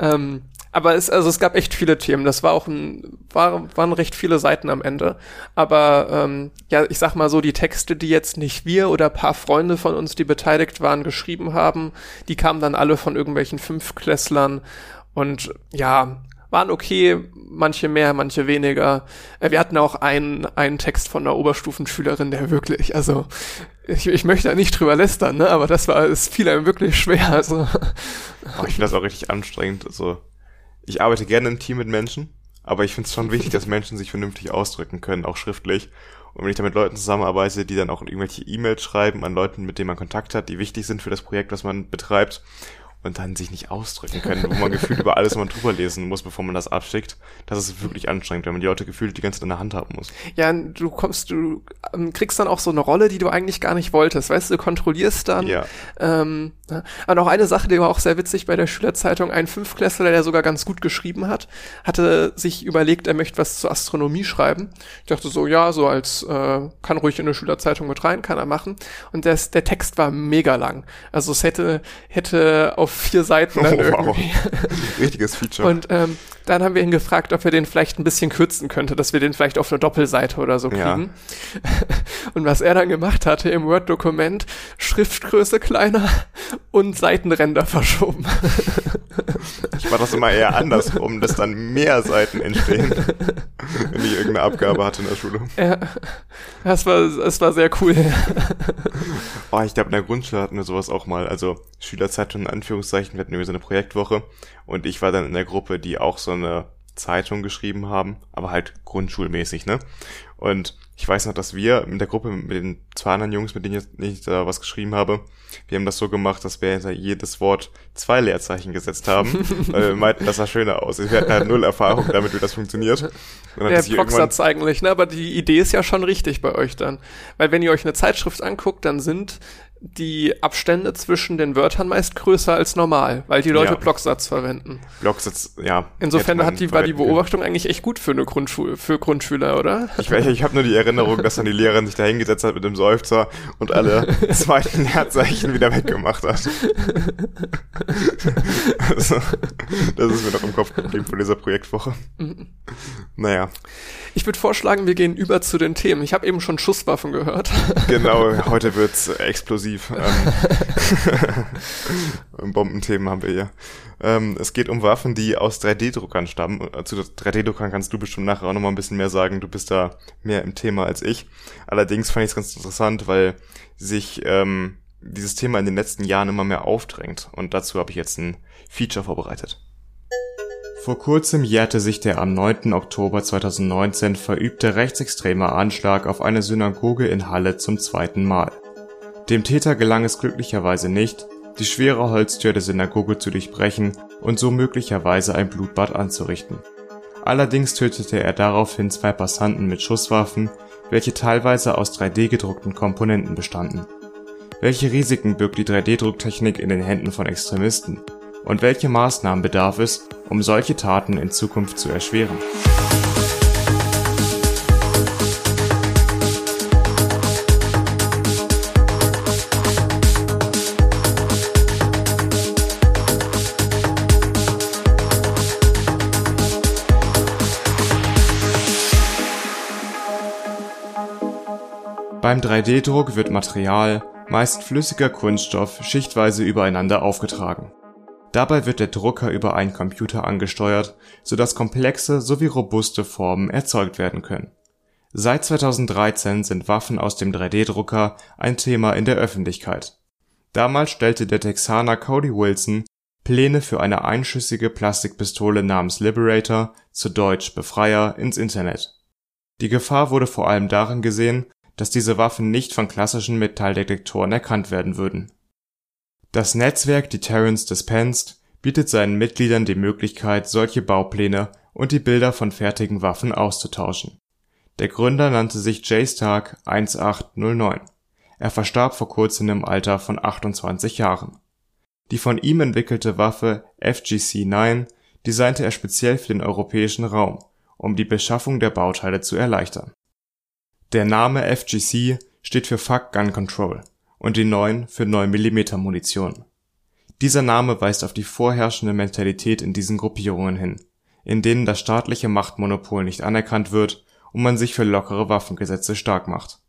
S2: ähm, aber es, also es gab echt viele Themen. Das war auch ein, war, waren recht viele Seiten am Ende. Aber ähm, ja, ich sag mal so, die Texte, die jetzt nicht wir oder paar Freunde von uns, die beteiligt waren, geschrieben haben, die kamen dann alle von irgendwelchen Fünfklässlern und ja, waren okay, manche mehr, manche weniger. Äh, wir hatten auch einen, einen Text von einer Oberstufenschülerin, der wirklich, also ich, ich möchte da nicht drüber lästern, ne, aber das war, es fiel einem wirklich schwer. Also.
S1: Ich finde das auch richtig anstrengend. Also ich arbeite gerne im Team mit Menschen, aber ich finde es schon wichtig, dass Menschen sich vernünftig ausdrücken können, auch schriftlich. Und wenn ich da mit Leuten zusammenarbeite, die dann auch irgendwelche E-Mails schreiben an Leuten, mit denen man Kontakt hat, die wichtig sind für das Projekt, was man betreibt, und dann sich nicht ausdrücken können, wo man gefühlt über alles mal drüber lesen muss, bevor man das abschickt. Das ist wirklich anstrengend, wenn man die Leute gefühlt die ganze Zeit in der Hand haben muss.
S2: Ja, du kommst, du ähm, kriegst dann auch so eine Rolle, die du eigentlich gar nicht wolltest. Weißt du, du kontrollierst dann. Ja. Ähm, aber noch eine Sache, die war auch sehr witzig bei der Schülerzeitung. Ein Fünfklässler, der sogar ganz gut geschrieben hat, hatte sich überlegt, er möchte was zur Astronomie schreiben. Ich dachte so, ja, so als äh, kann ruhig in eine Schülerzeitung mit rein, kann er machen. Und das, der Text war mega lang. Also es hätte hätte auf vier Seiten dann oh, irgendwie.
S1: Wow. Richtiges Feature.
S2: Und ähm, dann haben wir ihn gefragt, ob wir den vielleicht ein bisschen kürzen könnte, dass wir den vielleicht auf eine Doppelseite oder so kriegen. Ja. Und was er dann gemacht hatte im Word-Dokument, Schriftgröße kleiner und Seitenränder verschoben.
S1: Ich war das immer eher andersrum, dass dann mehr Seiten entstehen, wenn ich irgendeine Abgabe hatte in der Schule.
S2: Ja, das war, das war sehr cool.
S1: Oh, ich glaube, in der Grundschule hatten wir sowas auch mal. Also Schülerzeitung in Anführungszeichen, wir hatten irgendwie so eine Projektwoche und ich war dann in der Gruppe, die auch so eine Zeitung geschrieben haben, aber halt grundschulmäßig, ne? Und ich weiß noch, dass wir mit der Gruppe, mit den zwei anderen Jungs, mit denen ich da was geschrieben habe, wir haben das so gemacht, dass wir hinter jedes Wort zwei Leerzeichen gesetzt haben, weil wir meinten, das sah schöner aus. Wir hatten halt null Erfahrung damit, wie das funktioniert.
S2: Der Blocksatz eigentlich, ne? Aber die Idee ist ja schon richtig bei euch dann. Weil wenn ihr euch eine Zeitschrift anguckt, dann sind die Abstände zwischen den Wörtern meist größer als normal, weil die Leute
S1: Ja.
S2: Blocksatz verwenden.
S1: Blocksatz, ja.
S2: Insofern hat die, war die
S1: verwenden können.
S2: Beobachtung eigentlich echt gut für eine Grundschule, für Grundschüler, oder?
S1: Ich, ich habe nur die Erinnerung, dass dann die Lehrerin sich da hingesetzt hat mit dem Seufzer und alle zweiten Leerzeichen wieder weggemacht hat. also, das ist mir noch im Kopf geblieben von dieser Projektwoche. Naja,
S2: Ich würde vorschlagen, wir gehen über zu den Themen. Ich habe eben schon Schusswaffen gehört.
S1: genau, heute wird's explosiv. Ähm, Bombenthemen haben wir hier. Ähm, es geht um Waffen, die aus 3D-Druckern stammen. Äh, Zu 3D-Druckern kannst du bestimmt nachher auch nochmal ein bisschen mehr sagen. Du bist da mehr im Thema als ich. Allerdings fand ich es ganz interessant, weil sich ähm, dieses Thema in den letzten Jahren immer mehr aufdrängt. Und dazu habe ich jetzt ein Feature vorbereitet. Vor kurzem jährte sich der am 9. Oktober 2019 verübte rechtsextreme Anschlag auf eine Synagoge in Halle zum zweiten Mal. Dem Täter gelang es glücklicherweise nicht, die schwere Holztür der Synagoge zu durchbrechen und so möglicherweise ein Blutbad anzurichten. Allerdings tötete er daraufhin zwei Passanten mit Schusswaffen, welche teilweise aus 3D gedruckten Komponenten bestanden. Welche Risiken birgt die 3D-Drucktechnik in den Händen von Extremisten? Und welche Maßnahmen bedarf es, um solche Taten in Zukunft zu erschweren? Beim 3D-Druck wird Material, meist flüssiger Kunststoff, schichtweise übereinander aufgetragen. Dabei wird der Drucker über einen Computer angesteuert, sodass komplexe sowie robuste Formen erzeugt werden können. Seit 2013 sind Waffen aus dem 3D-Drucker ein Thema in der Öffentlichkeit. Damals stellte der Texaner Cody Wilson Pläne für eine einschüssige Plastikpistole namens Liberator, zu Deutsch Befreier, ins Internet. Die Gefahr wurde vor allem darin gesehen, dass diese Waffen nicht von klassischen Metalldetektoren erkannt werden würden. Das Netzwerk Deterrence Dispensed bietet seinen Mitgliedern die Möglichkeit, solche Baupläne und die Bilder von fertigen Waffen auszutauschen. Der Gründer nannte sich Jay Stark 1809. Er verstarb vor kurzem im Alter von 28 Jahren. Die von ihm entwickelte Waffe FGC-9 designte er speziell für den europäischen Raum, um die Beschaffung der Bauteile zu erleichtern. Der Name FGC steht für Fuck Gun Control und die 9 für 9 mm Munition. Dieser Name weist auf die vorherrschende Mentalität in diesen Gruppierungen hin, in denen das staatliche Machtmonopol nicht anerkannt wird und man sich für lockere Waffengesetze stark macht.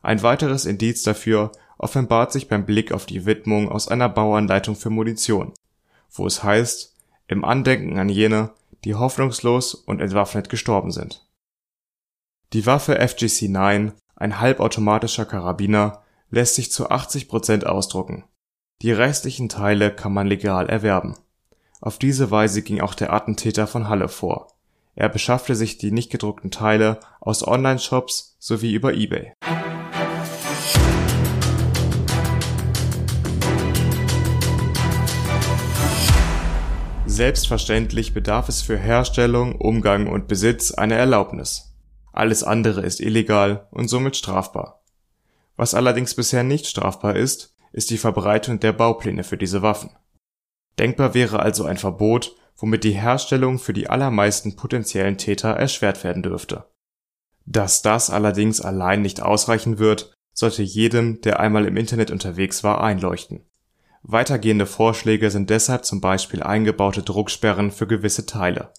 S1: Ein weiteres Indiz dafür offenbart sich beim Blick auf die Widmung aus einer Bauanleitung für Munition, wo es heißt, im Andenken an jene, die hoffnungslos und entwaffnet gestorben sind. Die Waffe FGC-9, ein halbautomatischer Karabiner, lässt sich zu 80% ausdrucken. Die restlichen Teile kann man legal erwerben. Auf diese Weise ging auch der Attentäter von Halle vor. Er beschaffte sich die nicht gedruckten Teile aus Online-Shops sowie über eBay. Selbstverständlich bedarf es für Herstellung, Umgang und Besitz einer Erlaubnis. Alles andere ist illegal und somit strafbar. Was allerdings bisher nicht strafbar ist, ist die Verbreitung der Baupläne für diese Waffen. Denkbar wäre also ein Verbot, womit die Herstellung für die allermeisten potenziellen Täter erschwert werden dürfte. Dass das allerdings allein nicht ausreichen wird, sollte jedem, der einmal im Internet unterwegs war, einleuchten. Weitergehende Vorschläge sind deshalb zum Beispiel eingebaute Drucksperren für gewisse Teile.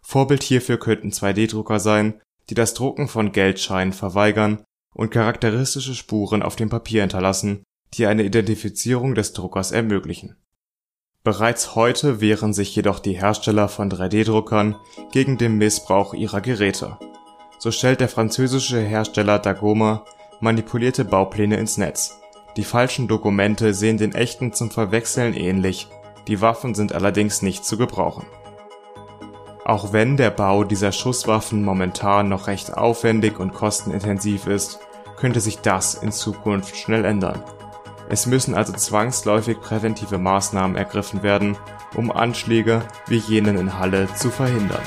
S1: Vorbild hierfür könnten 2D-Drucker sein, die das Drucken von Geldscheinen verweigern und charakteristische Spuren auf dem Papier hinterlassen, die eine Identifizierung des Druckers ermöglichen. Bereits heute wehren sich jedoch die Hersteller von 3D-Druckern gegen den Missbrauch ihrer Geräte. So stellt der französische Hersteller Dagoma manipulierte Baupläne ins Netz. Die falschen Dokumente sehen den echten zum Verwechseln ähnlich, die Waffen sind allerdings nicht zu gebrauchen. Auch wenn der Bau dieser Schusswaffen momentan noch recht aufwendig und kostenintensiv ist, könnte sich das in Zukunft schnell ändern. Es müssen also zwangsläufig präventive Maßnahmen ergriffen werden, um Anschläge wie jenen in Halle zu verhindern.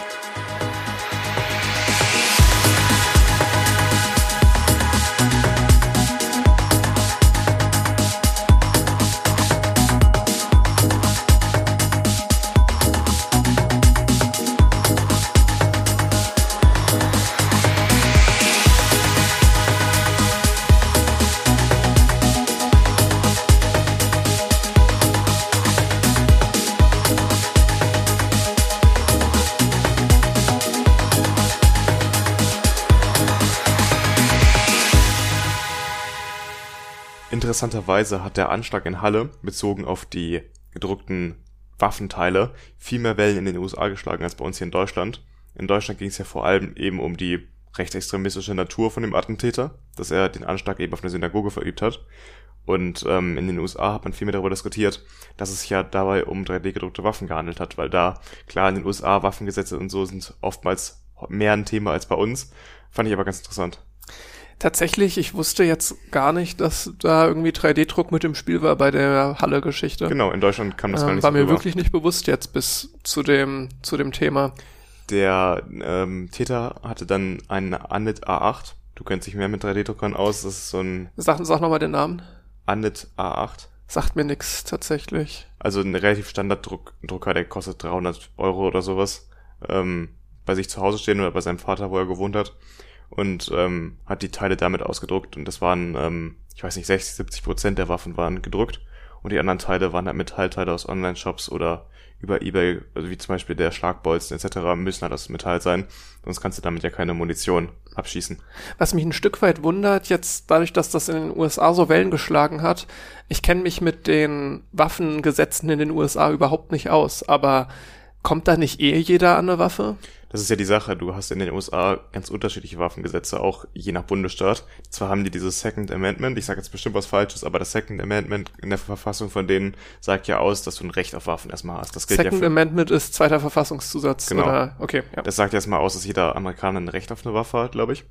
S1: Interessanterweise hat der Anschlag in Halle, bezogen auf die gedruckten Waffenteile, viel mehr Wellen in den USA geschlagen als bei uns hier in Deutschland. In Deutschland ging es ja vor allem eben um die rechtsextremistische Natur von dem Attentäter, dass er den Anschlag eben auf eine Synagoge verübt hat. Und ähm, in den USA hat man viel mehr darüber diskutiert, dass es ja dabei um 3D-gedruckte Waffen gehandelt hat, weil da, klar, in den USA Waffengesetze und so sind oftmals mehr ein Thema als bei uns. Fand ich aber ganz interessant.
S2: Tatsächlich, ich wusste jetzt gar nicht, dass da irgendwie 3D-Druck mit im Spiel war bei der Halle-Geschichte.
S1: Genau, in Deutschland kam das ähm, gar nicht
S2: War so mir rüber. wirklich nicht bewusst jetzt bis zu dem, zu dem Thema.
S1: Der ähm, Täter hatte dann einen Anit A8. Du kennst dich mehr mit 3D-Druckern aus. Das ist so ein.
S2: Sag, sag nochmal den Namen.
S1: Anit A8.
S2: Sagt mir nix tatsächlich.
S1: Also ein relativ Standarddrucker, der kostet 300 Euro oder sowas. Ähm, bei sich zu Hause stehen oder bei seinem Vater, wo er gewohnt hat und ähm, hat die Teile damit ausgedruckt und das waren, ähm, ich weiß nicht, 60, 70 Prozent der Waffen waren gedruckt und die anderen Teile waren halt Metallteile aus Online-Shops oder über Ebay, also wie zum Beispiel der Schlagbolzen etc. müssen halt aus Metall sein, sonst kannst du damit ja keine Munition abschießen.
S2: Was mich ein Stück weit wundert, jetzt dadurch, dass das in den USA so Wellen geschlagen hat, ich kenne mich mit den Waffengesetzen in den USA überhaupt nicht aus, aber kommt da nicht eh jeder an eine Waffe?
S1: Das ist ja die Sache. Du hast in den USA ganz unterschiedliche Waffengesetze, auch je nach Bundesstaat. Zwar haben die dieses Second Amendment, ich sage jetzt bestimmt was Falsches, aber das Second Amendment in der Verfassung von denen sagt ja aus, dass du ein Recht auf Waffen erstmal hast. Das
S2: gilt Second ja für, Amendment ist zweiter Verfassungszusatz.
S1: Genau. Oder? Okay. Ja. Das sagt erstmal aus, dass jeder Amerikaner ein Recht auf eine Waffe hat, glaube ich.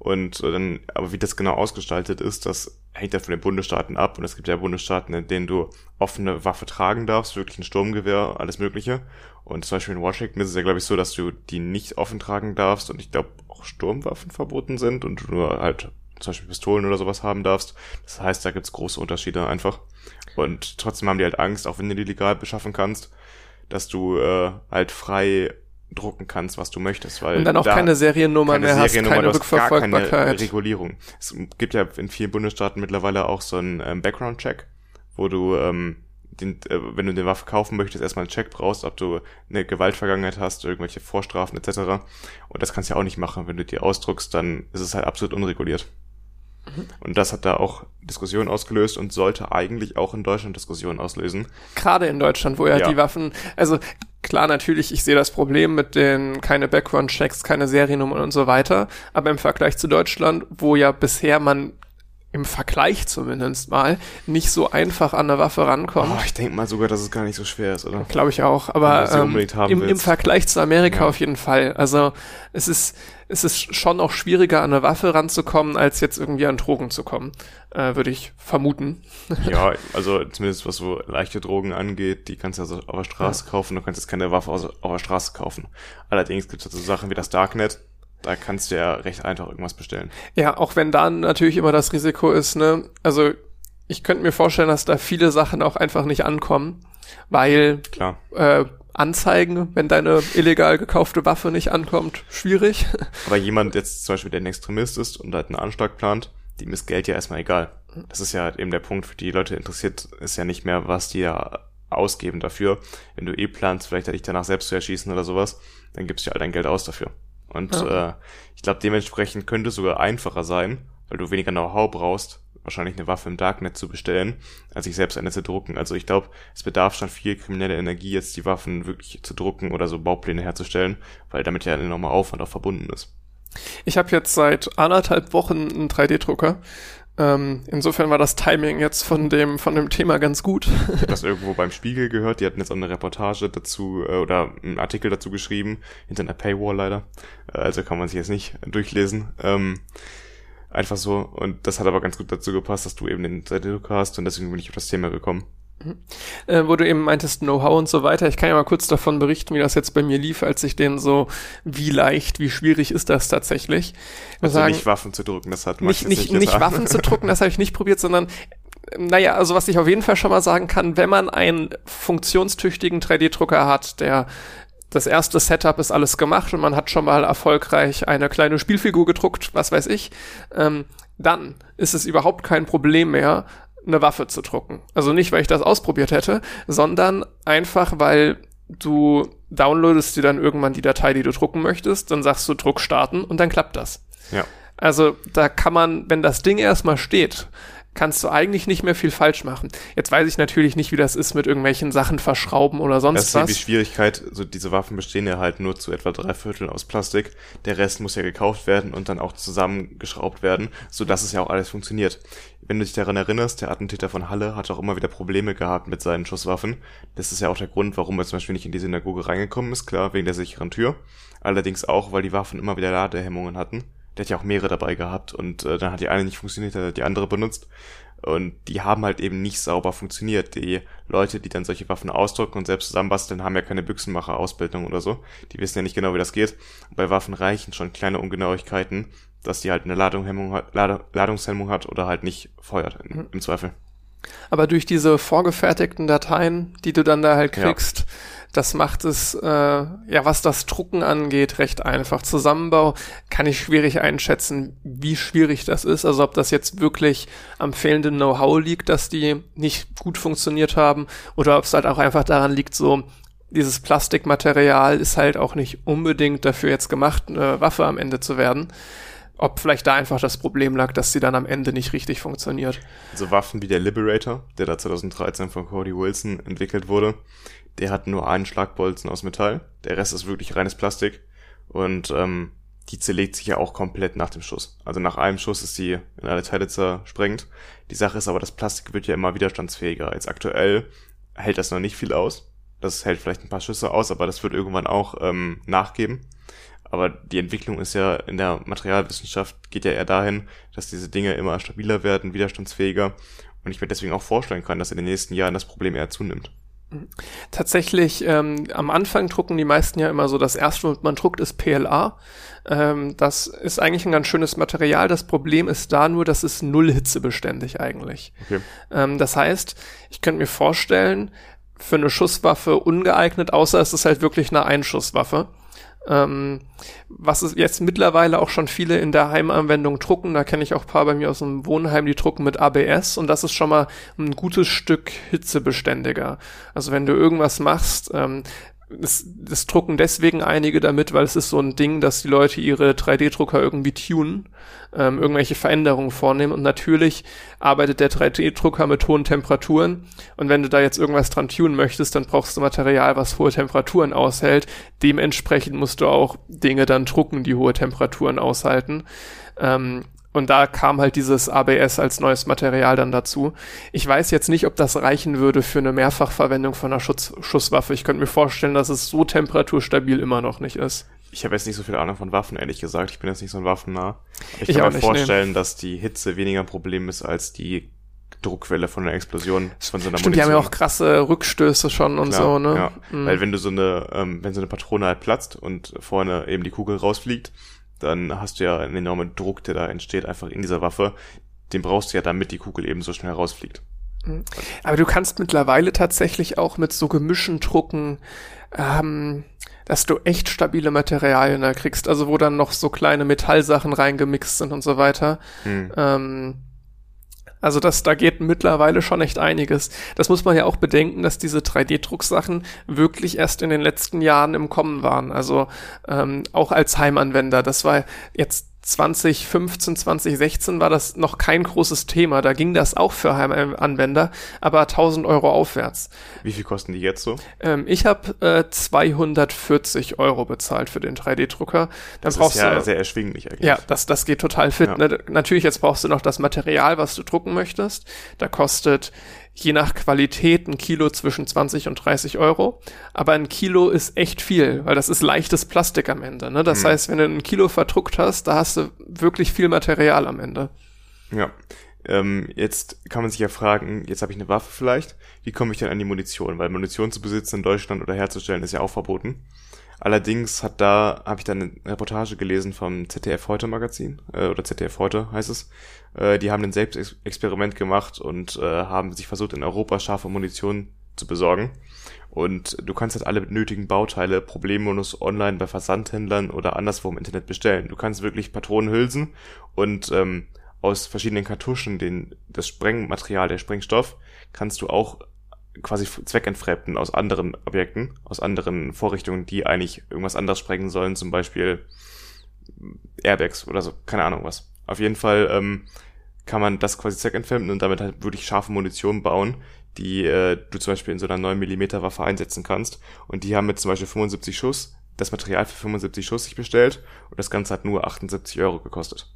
S1: Und dann, aber wie das genau ausgestaltet ist, das hängt ja von den Bundesstaaten ab. Und es gibt ja Bundesstaaten, in denen du offene Waffe tragen darfst, wirklich ein Sturmgewehr, alles Mögliche. Und zum Beispiel in Washington ist es ja, glaube ich, so, dass du die nicht offen tragen darfst und ich glaube auch Sturmwaffen verboten sind und du nur halt zum Beispiel Pistolen oder sowas haben darfst. Das heißt, da gibt's große Unterschiede einfach. Und trotzdem haben die halt Angst, auch wenn du die legal beschaffen kannst, dass du äh, halt frei drucken kannst, was du möchtest, weil
S2: und dann auch da keine Seriennummer
S1: keine
S2: mehr
S1: Seriennummer,
S2: hast, keine
S1: Rückverfolgbarkeit, keine Regulierung. Es gibt ja in vielen Bundesstaaten mittlerweile auch so einen ähm, Background-Check, wo du ähm, den, äh, wenn du eine Waffe kaufen möchtest, erstmal einen Check brauchst, ob du eine Gewaltvergangenheit hast, irgendwelche Vorstrafen etc. Und das kannst du ja auch nicht machen. Wenn du die ausdruckst, dann ist es halt absolut unreguliert. Mhm. Und das hat da auch Diskussionen ausgelöst und sollte eigentlich auch in Deutschland Diskussionen auslösen.
S2: Gerade in Deutschland, wo ja, ja. die Waffen, also klar, natürlich, ich sehe das Problem mit den keine Background-Checks, keine Seriennummern und so weiter, aber im Vergleich zu Deutschland, wo ja bisher man im Vergleich zumindest mal nicht so einfach an eine Waffe rankommt. Oh,
S1: ich denke mal sogar, dass es gar nicht so schwer ist, oder?
S2: Glaube ich auch, aber ähm, im, im, Vergleich zu Amerika ja. auf jeden Fall. Also es ist es ist schon auch schwieriger an eine Waffe ranzukommen, als jetzt irgendwie an Drogen zu kommen, äh, würde ich vermuten.
S1: Ja, also zumindest was so leichte Drogen angeht, die kannst du also auf der Straße ja. kaufen, du kannst jetzt keine Waffe auf der Straße kaufen. Allerdings gibt es so Sachen wie das Darknet, da kannst du ja recht einfach irgendwas bestellen.
S2: Ja, auch wenn da natürlich immer das Risiko ist, ne? Also ich könnte mir vorstellen, dass da viele Sachen auch einfach nicht ankommen, weil
S1: Klar.
S2: Äh, Anzeigen, wenn deine illegal gekaufte Waffe nicht ankommt, schwierig.
S1: Aber jemand jetzt zum Beispiel, der ein Extremist ist und halt einen Anschlag plant, dem ist Geld ja erstmal egal. Das ist ja eben der Punkt, für die Leute interessiert, ist ja nicht mehr, was die ja ausgeben dafür. Wenn du eh planst, vielleicht dich danach selbst zu erschießen oder sowas, dann gibst du halt dein Geld aus dafür. Und ja. äh, ich glaube, dementsprechend könnte es sogar einfacher sein, weil du weniger Know-how brauchst, wahrscheinlich eine Waffe im Darknet zu bestellen, als sich selbst eine zu drucken. Also ich glaube, es bedarf schon viel kriminelle Energie, jetzt die Waffen wirklich zu drucken oder so Baupläne herzustellen, weil damit ja ein enormer Aufwand auch verbunden ist.
S2: Ich habe jetzt seit anderthalb Wochen einen 3D-Drucker ähm, insofern war das Timing jetzt von dem, von dem Thema ganz gut.
S1: Ich habe das irgendwo beim Spiegel gehört, die hatten jetzt auch eine Reportage dazu äh, oder einen Artikel dazu geschrieben, hinter einer Paywall leider. Äh, also kann man sich jetzt nicht durchlesen. Ähm, einfach so. Und das hat aber ganz gut dazu gepasst, dass du eben den 3D-Druck hast und deswegen bin ich auf das Thema gekommen.
S2: Äh, wo du eben meintest, Know-how und so weiter. Ich kann ja mal kurz davon berichten, wie das jetzt bei mir lief, als ich den so, wie leicht, wie schwierig ist das tatsächlich.
S1: Also sagen, nicht Waffen zu drucken, das hat
S2: man nicht, nicht, nicht Waffen zu drucken, das habe ich nicht probiert, sondern naja, also was ich auf jeden Fall schon mal sagen kann, wenn man einen funktionstüchtigen 3D-Drucker hat, der das erste Setup ist alles gemacht und man hat schon mal erfolgreich eine kleine Spielfigur gedruckt, was weiß ich, ähm, dann ist es überhaupt kein Problem mehr, eine Waffe zu drucken. Also nicht, weil ich das ausprobiert hätte, sondern einfach, weil du downloadest dir dann irgendwann die Datei, die du drucken möchtest, dann sagst du Druck starten und dann klappt das.
S1: Ja.
S2: Also da kann man, wenn das Ding erstmal steht, kannst du eigentlich nicht mehr viel falsch machen. Jetzt weiß ich natürlich nicht, wie das ist mit irgendwelchen Sachen verschrauben oder sonst
S1: das ist
S2: was.
S1: die Schwierigkeit, so diese Waffen bestehen ja halt nur zu etwa drei Vierteln aus Plastik. Der Rest muss ja gekauft werden und dann auch zusammengeschraubt werden, so dass es ja auch alles funktioniert. Wenn du dich daran erinnerst, der Attentäter von Halle hat auch immer wieder Probleme gehabt mit seinen Schusswaffen. Das ist ja auch der Grund, warum er zum Beispiel nicht in die Synagoge reingekommen ist, klar, wegen der sicheren Tür. Allerdings auch, weil die Waffen immer wieder Ladehemmungen hatten. Der hat ja auch mehrere dabei gehabt und äh, dann hat die eine nicht funktioniert, hat er die andere benutzt. Und die haben halt eben nicht sauber funktioniert. Die Leute, die dann solche Waffen ausdrucken und selbst zusammenbasteln, haben ja keine Büchsenmacher-Ausbildung oder so. Die wissen ja nicht genau, wie das geht. Und bei Waffen reichen schon kleine Ungenauigkeiten, dass die halt eine Ladungshemmung hat, Lad Ladungshemmung hat oder halt nicht feuert im, im Zweifel.
S2: Aber durch diese vorgefertigten Dateien, die du dann da halt kriegst, ja. Das macht es, äh, ja, was das Drucken angeht, recht einfach. Zusammenbau kann ich schwierig einschätzen, wie schwierig das ist. Also ob das jetzt wirklich am fehlenden Know-how liegt, dass die nicht gut funktioniert haben, oder ob es halt auch einfach daran liegt, so, dieses Plastikmaterial ist halt auch nicht unbedingt dafür jetzt gemacht, eine Waffe am Ende zu werden ob vielleicht da einfach das Problem lag, dass sie dann am Ende nicht richtig funktioniert.
S1: So Waffen wie der Liberator, der da 2013 von Cody Wilson entwickelt wurde, der hat nur einen Schlagbolzen aus Metall, der Rest ist wirklich reines Plastik und ähm, die zerlegt sich ja auch komplett nach dem Schuss. Also nach einem Schuss ist sie in alle Teile zersprengt. Die Sache ist aber, das Plastik wird ja immer widerstandsfähiger. Jetzt aktuell hält das noch nicht viel aus. Das hält vielleicht ein paar Schüsse aus, aber das wird irgendwann auch ähm, nachgeben. Aber die Entwicklung ist ja in der Materialwissenschaft geht ja eher dahin, dass diese Dinge immer stabiler werden, widerstandsfähiger. Und ich mir deswegen auch vorstellen kann, dass in den nächsten Jahren das Problem eher zunimmt.
S2: Tatsächlich, ähm, am Anfang drucken die meisten ja immer so, das erste, was man druckt, ist PLA. Ähm, das ist eigentlich ein ganz schönes Material. Das Problem ist da nur, dass es null hitzebeständig eigentlich. Okay. Ähm, das heißt, ich könnte mir vorstellen, für eine Schusswaffe ungeeignet, außer es ist halt wirklich eine Einschusswaffe. Ähm, was es jetzt mittlerweile auch schon viele in der Heimanwendung drucken, da kenne ich auch paar bei mir aus dem Wohnheim, die drucken mit ABS und das ist schon mal ein gutes Stück hitzebeständiger. Also wenn du irgendwas machst, ähm, das, das drucken deswegen einige damit, weil es ist so ein Ding, dass die Leute ihre 3D-Drucker irgendwie tunen, ähm, irgendwelche Veränderungen vornehmen und natürlich arbeitet der 3D-Drucker mit hohen Temperaturen und wenn du da jetzt irgendwas dran tunen möchtest, dann brauchst du Material, was hohe Temperaturen aushält. Dementsprechend musst du auch Dinge dann drucken, die hohe Temperaturen aushalten. Ähm, und da kam halt dieses ABS als neues Material dann dazu. Ich weiß jetzt nicht, ob das reichen würde für eine Mehrfachverwendung von einer Schutz Schusswaffe. Ich könnte mir vorstellen, dass es so temperaturstabil immer noch nicht ist.
S1: Ich habe jetzt nicht so viel Ahnung von Waffen, ehrlich gesagt. Ich bin jetzt nicht so ein Waffennah. Ich, ich kann mir vorstellen, nee. dass die Hitze weniger ein Problem ist als die Druckquelle von einer Explosion von so einer
S2: Stimmt, Munition. die haben ja auch krasse Rückstöße schon und Klar, so, ne? Ja.
S1: Mhm. Weil wenn du so eine, ähm, wenn so eine Patrone halt platzt und vorne eben die Kugel rausfliegt, dann hast du ja einen enormen Druck, der da entsteht, einfach in dieser Waffe. Den brauchst du ja, damit die Kugel eben so schnell rausfliegt.
S2: Mhm. Aber du kannst mittlerweile tatsächlich auch mit so Gemischen drucken, ähm, dass du echt stabile Materialien da kriegst, also wo dann noch so kleine Metallsachen reingemixt sind und so weiter. Hm. Ähm, also das, da geht mittlerweile schon echt einiges. Das muss man ja auch bedenken, dass diese 3D-Drucksachen wirklich erst in den letzten Jahren im Kommen waren. Also ähm, auch als Heimanwender. Das war jetzt 2015, 2016 war das noch kein großes Thema. Da ging das auch für Heimanwender, aber 1000 Euro aufwärts.
S1: Wie viel kosten die jetzt so?
S2: Ähm, ich habe äh, 240 Euro bezahlt für den 3D-Drucker.
S1: Das ist ja du, sehr erschwinglich
S2: eigentlich. Ja, das, das geht total fit. Ja. Ne? Natürlich, jetzt brauchst du noch das Material, was du drucken möchtest. Da kostet je nach Qualität ein Kilo zwischen 20 und 30 Euro. Aber ein Kilo ist echt viel, weil das ist leichtes Plastik am Ende. Ne? Das mhm. heißt, wenn du ein Kilo verdruckt hast, da hast du wirklich viel Material am Ende.
S1: Ja. Ähm, jetzt kann man sich ja fragen, jetzt habe ich eine Waffe vielleicht, wie komme ich denn an die Munition? Weil Munition zu besitzen in Deutschland oder herzustellen ist ja auch verboten. Allerdings hat da, habe ich da eine Reportage gelesen vom ZDF Heute Magazin, äh, oder ZDF Heute heißt es. Äh, die haben ein Selbstexperiment gemacht und äh, haben sich versucht, in Europa scharfe Munition zu besorgen. Und du kannst halt alle nötigen Bauteile problemlos online bei Versandhändlern oder anderswo im Internet bestellen. Du kannst wirklich Patronenhülsen und ähm, aus verschiedenen Kartuschen den, das Sprengmaterial, der Sprengstoff, kannst du auch quasi zweckentfremden aus anderen Objekten, aus anderen Vorrichtungen, die eigentlich irgendwas anderes sprengen sollen, zum Beispiel Airbags oder so, keine Ahnung was. Auf jeden Fall ähm, kann man das quasi zweckentfremden und damit halt wirklich scharfe Munition bauen, die äh, du zum Beispiel in so einer 9 mm Waffe einsetzen kannst. Und die haben mit zum Beispiel 75 Schuss das Material für 75 Schuss sich bestellt und das Ganze hat nur 78 Euro gekostet.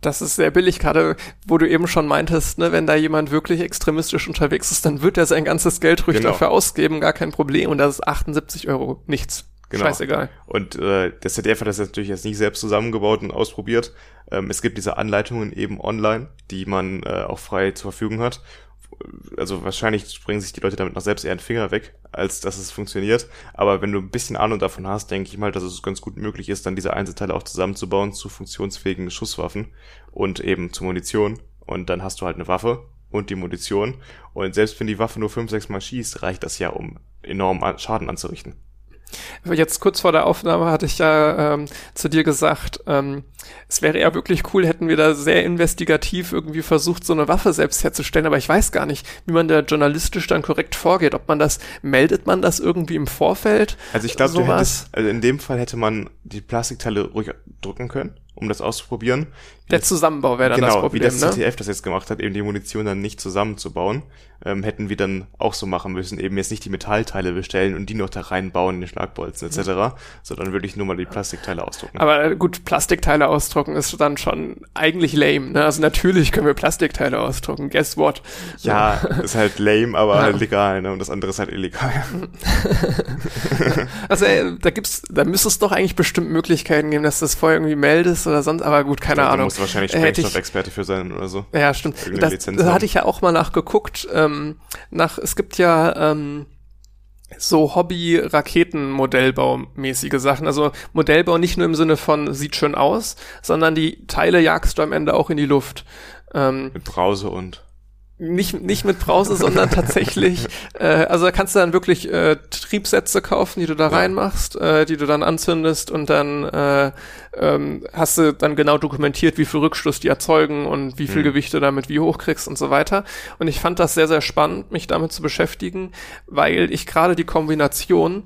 S2: Das ist sehr billig, gerade wo du eben schon meintest, ne, wenn da jemand wirklich extremistisch unterwegs ist, dann wird er sein ganzes Geld ruhig genau. dafür ausgeben, gar kein Problem. Und das ist 78 Euro nichts. Genau. Scheißegal.
S1: Und äh, das ZDF hat das natürlich jetzt nicht selbst zusammengebaut und ausprobiert. Ähm, es gibt diese Anleitungen eben online, die man äh, auch frei zur Verfügung hat also wahrscheinlich springen sich die Leute damit noch selbst eher einen Finger weg, als dass es funktioniert. Aber wenn du ein bisschen Ahnung davon hast, denke ich mal, dass es ganz gut möglich ist, dann diese Einzelteile auch zusammenzubauen zu funktionsfähigen Schusswaffen und eben zu Munition. Und dann hast du halt eine Waffe und die Munition. Und selbst wenn die Waffe nur fünf, sechs Mal schießt, reicht das ja, um enorm Schaden anzurichten.
S2: Jetzt kurz vor der Aufnahme hatte ich ja ähm, zu dir gesagt, ähm, es wäre ja wirklich cool, hätten wir da sehr investigativ irgendwie versucht, so eine Waffe selbst herzustellen, aber ich weiß gar nicht, wie man da journalistisch dann korrekt vorgeht. Ob man das, meldet man das irgendwie im Vorfeld?
S1: Also ich glaube, hättest, also in dem Fall hätte man die Plastikteile ruhig drücken können um das auszuprobieren.
S2: Der Zusammenbau wäre dann
S1: genau,
S2: das Problem,
S1: wie das ZDF ne? das jetzt gemacht hat, eben die Munition dann nicht zusammenzubauen, ähm, hätten wir dann auch so machen müssen, eben jetzt nicht die Metallteile bestellen und die noch da reinbauen in den Schlagbolzen etc., mhm. sondern wirklich nur mal die Plastikteile ausdrucken.
S2: Aber äh, gut, Plastikteile ausdrucken ist dann schon eigentlich lame, ne? Also natürlich können wir Plastikteile ausdrucken, guess what?
S1: Ja, ist halt lame, aber ja. halt legal, ne? Und das andere ist halt illegal.
S2: also äh, da gibt's, da müsste es doch eigentlich bestimmt Möglichkeiten geben, dass du das vorher irgendwie meldest oder sonst, aber gut, keine
S1: ja,
S2: Ahnung.
S1: Du musst wahrscheinlich Sprengstoffexperte für sein oder so.
S2: Ja, stimmt. Das, da hatte ich ja auch mal nachgeguckt. Ähm, nach, es gibt ja ähm, so Hobby-Raketenmodellbau-mäßige Sachen. Also Modellbau nicht nur im Sinne von sieht schön aus, sondern die Teile jagst du am Ende auch in die Luft.
S1: Ähm, Mit Brause und
S2: nicht, nicht mit Brause, sondern tatsächlich, äh, also da kannst du dann wirklich äh, Triebsätze kaufen, die du da reinmachst, äh, die du dann anzündest und dann äh, ähm, hast du dann genau dokumentiert, wie viel Rückschluss die erzeugen und wie viel mhm. Gewichte damit wie hoch kriegst und so weiter. Und ich fand das sehr, sehr spannend, mich damit zu beschäftigen, weil ich gerade die Kombination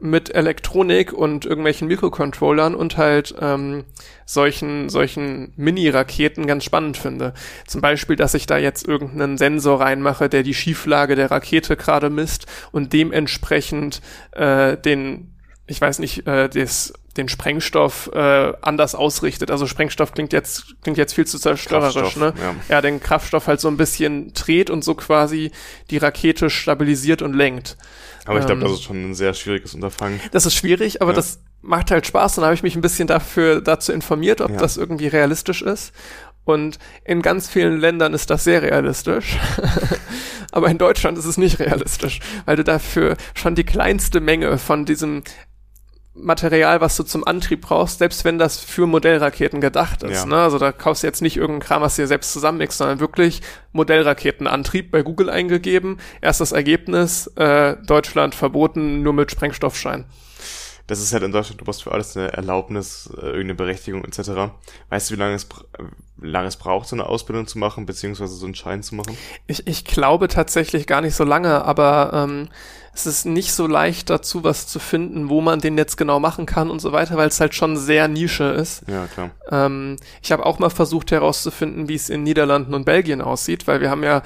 S2: mit Elektronik und irgendwelchen Mikrocontrollern und halt ähm, solchen, solchen Mini-Raketen ganz spannend finde. Zum Beispiel, dass ich da jetzt irgendeinen Sensor reinmache, der die Schieflage der Rakete gerade misst und dementsprechend äh, den, ich weiß nicht, äh, des, den Sprengstoff äh, anders ausrichtet. Also Sprengstoff klingt jetzt klingt jetzt viel zu zerstörerisch, ne? Ja. ja, den Kraftstoff halt so ein bisschen dreht und so quasi die Rakete stabilisiert und lenkt.
S1: Aber ich glaube, ähm, das ist schon ein sehr schwieriges Unterfangen.
S2: Das ist schwierig, aber ja. das macht halt Spaß. Dann habe ich mich ein bisschen dafür dazu informiert, ob ja. das irgendwie realistisch ist. Und in ganz vielen Ländern ist das sehr realistisch. aber in Deutschland ist es nicht realistisch, weil du dafür schon die kleinste Menge von diesem Material, was du zum Antrieb brauchst, selbst wenn das für Modellraketen gedacht ist. Ja. Ne? Also da kaufst du jetzt nicht irgendeinen Kram, was du dir selbst zusammenmixst, sondern wirklich Modellraketenantrieb bei Google eingegeben. Erstes Ergebnis, äh, Deutschland verboten, nur mit Sprengstoffschein.
S1: Das ist halt in Deutschland, du brauchst für alles eine Erlaubnis, äh, irgendeine Berechtigung etc. Weißt du, wie lange es, wie lange es braucht, so eine Ausbildung zu machen, beziehungsweise so einen Schein zu machen?
S2: Ich, ich glaube tatsächlich gar nicht so lange, aber ähm, es ist nicht so leicht dazu, was zu finden, wo man den jetzt genau machen kann und so weiter, weil es halt schon sehr Nische ist.
S1: Ja, klar.
S2: Ähm, ich habe auch mal versucht herauszufinden, wie es in Niederlanden und Belgien aussieht, weil wir haben ja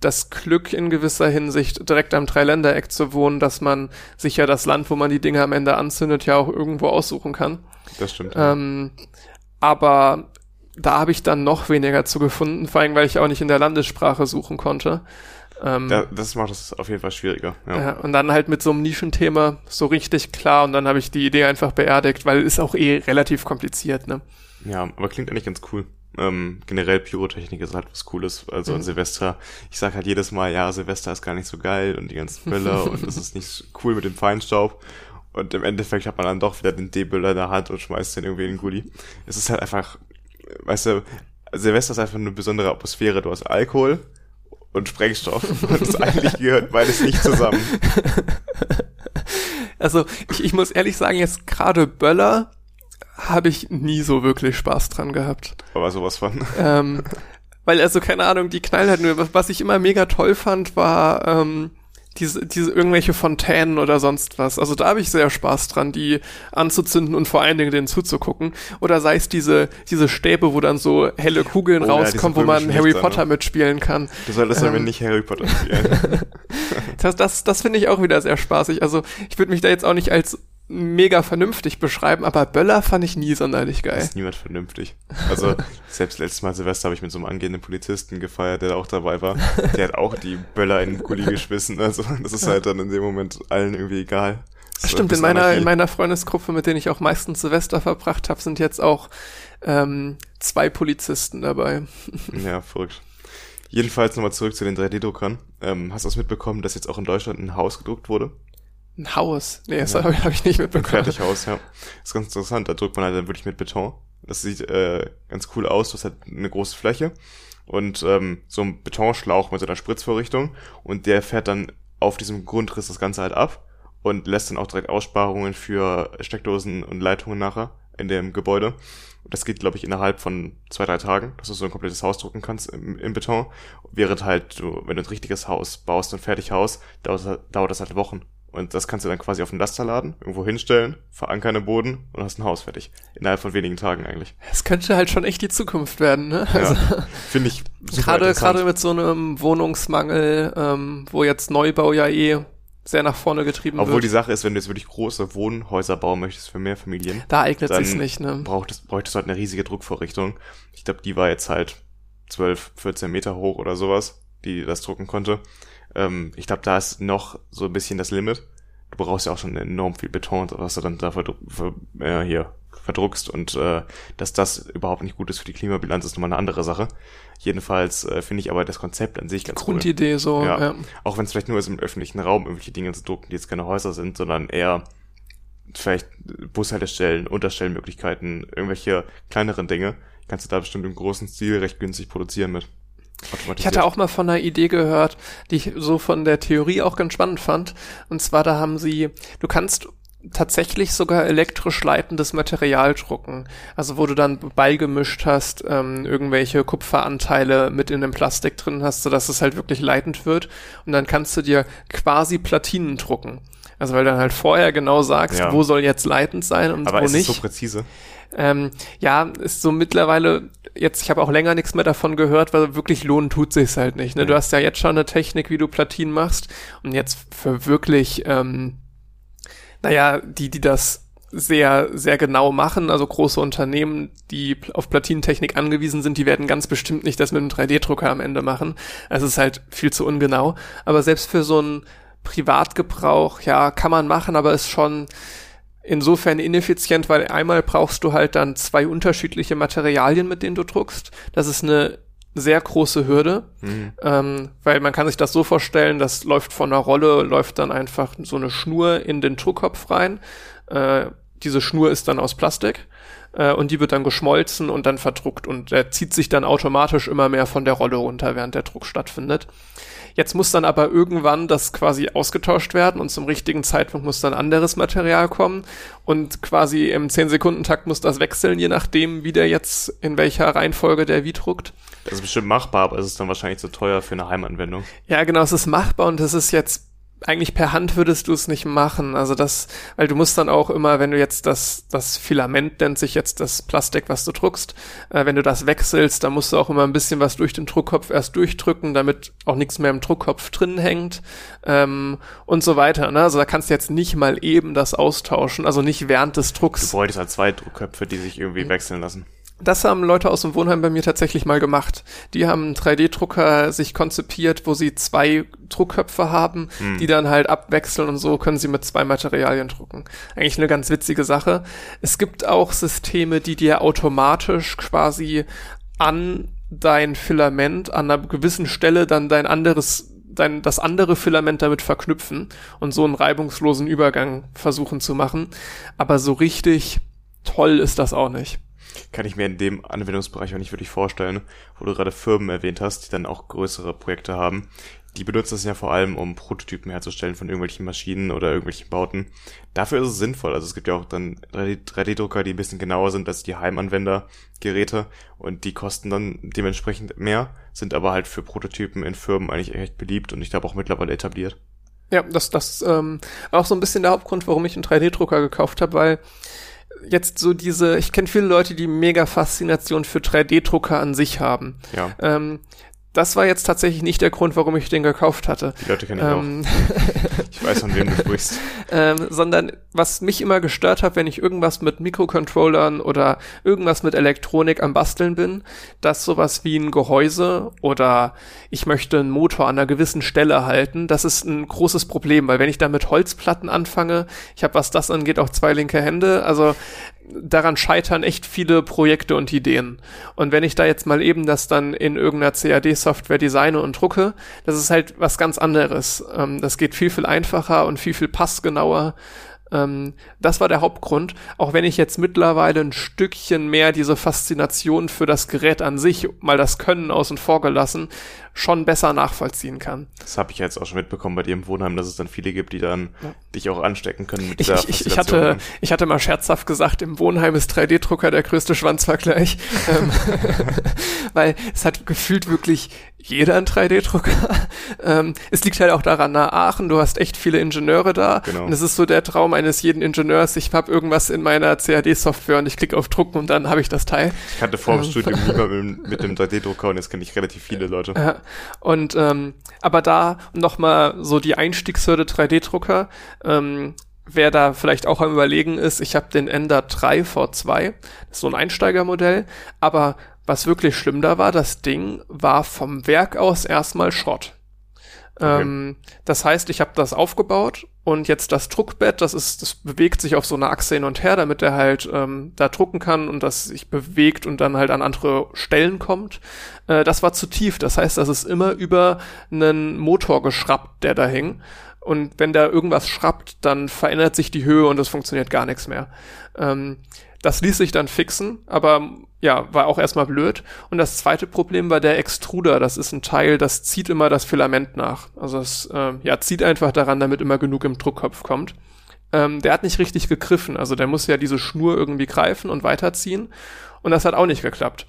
S2: das Glück in gewisser Hinsicht direkt am Dreiländereck zu wohnen, dass man sich ja das Land, wo man die Dinge am Ende anzündet, ja auch irgendwo aussuchen kann.
S1: Das stimmt.
S2: Ähm, aber da habe ich dann noch weniger zu gefunden, vor allem weil ich auch nicht in der Landessprache suchen konnte.
S1: Ähm, ja, das macht es auf jeden Fall schwieriger.
S2: Ja. ja. und dann halt mit so einem Nischenthema so richtig klar und dann habe ich die Idee einfach beerdigt, weil ist auch eh relativ kompliziert, ne?
S1: Ja, aber klingt eigentlich ganz cool. Ähm, generell Pyrotechnik ist halt was Cooles. Also mhm. Silvester, ich sag halt jedes Mal, ja, Silvester ist gar nicht so geil und die ganzen Böller und es ist nicht cool mit dem Feinstaub. Und im Endeffekt hat man dann doch wieder den D-Böller in der Hand und schmeißt den irgendwie in den Gully. Es ist halt einfach, weißt du, Silvester ist einfach eine besondere Atmosphäre. Du hast Alkohol, und Sprengstoff. Und das eigentlich gehört beides nicht zusammen.
S2: Also ich, ich muss ehrlich sagen, jetzt gerade Böller habe ich nie so wirklich Spaß dran gehabt.
S1: Aber sowas von.
S2: Ähm, weil also keine Ahnung, die knallen halt nur. Was, ich immer mega toll fand, war ähm, diese, diese irgendwelche Fontänen oder sonst was. Also da habe ich sehr Spaß dran, die anzuzünden und vor allen Dingen denen zuzugucken. Oder sei es diese, diese Stäbe, wo dann so helle Kugeln oh, rauskommen, ja, wo man Harry Potter ne? mitspielen kann.
S1: Du solltest ähm, aber nicht Harry Potter spielen.
S2: das das, das finde ich auch wieder sehr spaßig. Also ich würde mich da jetzt auch nicht als mega vernünftig beschreiben, aber Böller fand ich nie sonderlich geil.
S1: Ist niemand vernünftig. Also selbst letztes Mal Silvester habe ich mit so einem angehenden Polizisten gefeiert, der auch dabei war. Der hat auch die Böller in den Gully geschmissen. Also das ist halt dann in dem Moment allen irgendwie egal.
S2: Das Stimmt, in meiner, in meiner Freundesgruppe, mit denen ich auch meistens Silvester verbracht habe, sind jetzt auch ähm, zwei Polizisten dabei.
S1: Ja, verrückt. Jedenfalls nochmal zurück zu den 3D-Druckern. Ähm, hast du es mitbekommen, dass jetzt auch in Deutschland ein Haus gedruckt wurde?
S2: Ein Haus? Nee, das ja. habe hab ich nicht mitbekommen.
S1: Ein Fertighaus, ja. Das ist ganz interessant. Da drückt man halt dann wirklich mit Beton. Das sieht äh, ganz cool aus. Das hat eine große Fläche und ähm, so ein Betonschlauch mit so einer Spritzvorrichtung und der fährt dann auf diesem Grundriss das Ganze halt ab und lässt dann auch direkt Aussparungen für Steckdosen und Leitungen nachher in dem Gebäude. Und das geht, glaube ich, innerhalb von zwei, drei Tagen, dass du so ein komplettes Haus drucken kannst im, im Beton. Während halt du, wenn du ein richtiges Haus baust, ein Fertighaus, dauert, dauert das halt Wochen. Und das kannst du dann quasi auf den Laster laden, irgendwo hinstellen, verankern im Boden und hast ein Haus fertig. Innerhalb von wenigen Tagen eigentlich.
S2: Es könnte halt schon echt die Zukunft werden, ne? Ja,
S1: also, Finde ich
S2: Gerade gerade mit so einem Wohnungsmangel, ähm, wo jetzt Neubau ja eh sehr nach vorne getrieben
S1: Obwohl
S2: wird.
S1: die Sache ist, wenn du jetzt wirklich große Wohnhäuser bauen möchtest für mehr Familien,
S2: da eignet sich's nicht, ne?
S1: Brauchtest, bräuchtest du halt eine riesige Druckvorrichtung. Ich glaube, die war jetzt halt 12, 14 Meter hoch oder sowas, die das drucken konnte. Ähm, ich glaube, da ist noch so ein bisschen das Limit. Du brauchst ja auch schon enorm viel Beton, was du dann da ver, ver, äh, hier verdruckst und äh, dass das überhaupt nicht gut ist für die Klimabilanz, ist nochmal eine andere Sache. Jedenfalls äh, finde ich aber das Konzept an sich ganz
S2: Grundidee
S1: cool.
S2: so,
S1: ja. ja. Auch wenn es vielleicht nur ist, im öffentlichen Raum irgendwelche Dinge zu drucken, die jetzt keine Häuser sind, sondern eher vielleicht Bushaltestellen, Unterstellmöglichkeiten, irgendwelche kleineren Dinge, kannst du da bestimmt im großen Stil recht günstig produzieren mit.
S2: Ich hatte auch mal von einer Idee gehört, die ich so von der Theorie auch ganz spannend fand. Und zwar, da haben sie, du kannst tatsächlich sogar elektrisch leitendes Material drucken. Also wo du dann beigemischt hast, ähm, irgendwelche Kupferanteile mit in dem Plastik drin hast, sodass es halt wirklich leitend wird. Und dann kannst du dir quasi Platinen drucken. Also weil du dann halt vorher genau sagst, ja. wo soll jetzt leitend sein und
S1: Aber
S2: wo
S1: ist
S2: nicht.
S1: Es so präzise?
S2: Ähm, ja, ist so mittlerweile jetzt, ich habe auch länger nichts mehr davon gehört, weil wirklich lohnen tut sich's halt nicht. Ne? Ja. Du hast ja jetzt schon eine Technik, wie du Platinen machst und jetzt für wirklich, ähm, naja, die, die das sehr, sehr genau machen, also große Unternehmen, die auf Platinentechnik angewiesen sind, die werden ganz bestimmt nicht das mit einem 3D-Drucker am Ende machen. Es ist halt viel zu ungenau. Aber selbst für so einen Privatgebrauch, ja, kann man machen, aber ist schon, insofern ineffizient, weil einmal brauchst du halt dann zwei unterschiedliche Materialien, mit denen du druckst. Das ist eine sehr große Hürde, mhm. ähm, weil man kann sich das so vorstellen, das läuft von einer Rolle, läuft dann einfach so eine Schnur in den Druckkopf rein. Äh, diese Schnur ist dann aus Plastik äh, und die wird dann geschmolzen und dann verdruckt und der zieht sich dann automatisch immer mehr von der Rolle runter, während der Druck stattfindet. Jetzt muss dann aber irgendwann das quasi ausgetauscht werden und zum richtigen Zeitpunkt muss dann anderes Material kommen und quasi im 10-Sekunden-Takt muss das wechseln, je nachdem, wie der jetzt in welcher Reihenfolge der wie druckt.
S1: Das ist bestimmt machbar, aber es ist dann wahrscheinlich zu teuer für eine Heimanwendung.
S2: Ja, genau, es ist machbar und es ist jetzt eigentlich per Hand würdest du es nicht machen. Also das, weil du musst dann auch immer, wenn du jetzt das, das Filament nennt sich jetzt das Plastik, was du druckst, äh, wenn du das wechselst, dann musst du auch immer ein bisschen was durch den Druckkopf erst durchdrücken, damit auch nichts mehr im Druckkopf drin hängt ähm, und so weiter. Ne? Also da kannst du jetzt nicht mal eben das austauschen, also nicht während des Drucks.
S1: Du bräuchtest halt zwei Druckköpfe, die sich irgendwie wechseln lassen.
S2: Das haben Leute aus dem Wohnheim bei mir tatsächlich mal gemacht. Die haben einen 3D-Drucker sich konzipiert, wo sie zwei Druckköpfe haben, hm. die dann halt abwechseln und so können sie mit zwei Materialien drucken. Eigentlich eine ganz witzige Sache. Es gibt auch Systeme, die dir automatisch quasi an dein Filament an einer gewissen Stelle dann dein anderes dein, das andere Filament damit verknüpfen und so einen reibungslosen Übergang versuchen zu machen. Aber so richtig toll ist das auch nicht
S1: kann ich mir in dem Anwendungsbereich auch nicht wirklich vorstellen, wo du gerade Firmen erwähnt hast, die dann auch größere Projekte haben. Die benutzen es ja vor allem, um Prototypen herzustellen von irgendwelchen Maschinen oder irgendwelchen Bauten. Dafür ist es sinnvoll. Also es gibt ja auch dann 3D-Drucker, die ein bisschen genauer sind als die Heimanwendergeräte und die kosten dann dementsprechend mehr, sind aber halt für Prototypen in Firmen eigentlich echt beliebt und ich glaube auch mittlerweile etabliert.
S2: Ja, das, das ähm, auch so ein bisschen der Hauptgrund, warum ich einen 3D-Drucker gekauft habe, weil jetzt so diese, ich kenne viele Leute, die mega Faszination für 3D-Drucker an sich haben.
S1: Ja.
S2: Ähm, das war jetzt tatsächlich nicht der Grund, warum ich den gekauft hatte.
S1: Die Leute kenne ich ähm, auch. ich weiß, von wem du sprichst.
S2: Ähm, sondern was mich immer gestört hat, wenn ich irgendwas mit Mikrocontrollern oder irgendwas mit Elektronik am Basteln bin, dass sowas wie ein Gehäuse oder ich möchte einen Motor an einer gewissen Stelle halten, das ist ein großes Problem, weil wenn ich da mit Holzplatten anfange, ich habe, was das angeht, auch zwei linke Hände, also daran scheitern echt viele Projekte und Ideen. Und wenn ich da jetzt mal eben das dann in irgendeiner CAD-Software designe und drucke, das ist halt was ganz anderes. Ähm, das geht viel, viel einfacher und viel, viel passgenauer. Ähm, das war der Hauptgrund, auch wenn ich jetzt mittlerweile ein Stückchen mehr diese Faszination für das Gerät an sich, mal das Können außen vor gelassen, schon besser nachvollziehen kann.
S1: Das habe ich jetzt auch schon mitbekommen bei dir im Wohnheim, dass es dann viele gibt, die dann ja. dich auch anstecken können
S2: mit ich, dieser ich, ich, hatte, ich hatte mal scherzhaft gesagt, im Wohnheim ist 3D-Drucker der größte Schwanzvergleich. Ähm, weil es hat gefühlt wirklich jeder einen 3D-Drucker. ähm, es liegt halt auch daran, nach Aachen, du hast echt viele Ingenieure da. Genau. Und es ist so der Traum eines jeden Ingenieurs, ich habe irgendwas in meiner CAD-Software und ich klicke auf Drucken und dann habe ich das Teil.
S1: Ich hatte vor dem ähm, Studium lieber mit, mit dem 3D-Drucker und jetzt kenne ich relativ viele Leute.
S2: Ja. Und ähm, aber da nochmal so die Einstiegshürde 3D-Drucker. Ähm, wer da vielleicht auch am überlegen ist, ich habe den Ender 3 V2, das ist so ein Einsteigermodell, aber was wirklich schlimm da war, das Ding war vom Werk aus erstmal Schrott. Okay. Ähm, das heißt, ich habe das aufgebaut und jetzt das Druckbett, das ist, das bewegt sich auf so einer Achse hin und her, damit er halt ähm, da drucken kann und das sich bewegt und dann halt an andere Stellen kommt. Äh, das war zu tief. Das heißt, das ist immer über einen Motor geschraubt, der da hing. Und wenn da irgendwas schrappt, dann verändert sich die Höhe und es funktioniert gar nichts mehr. Ähm, das ließ sich dann fixen, aber ja, war auch erstmal blöd. Und das zweite Problem war der Extruder. Das ist ein Teil, das zieht immer das Filament nach. Also es äh, ja, zieht einfach daran, damit immer genug im Druckkopf kommt. Ähm, der hat nicht richtig gegriffen. Also der muss ja diese Schnur irgendwie greifen und weiterziehen. Und das hat auch nicht geklappt.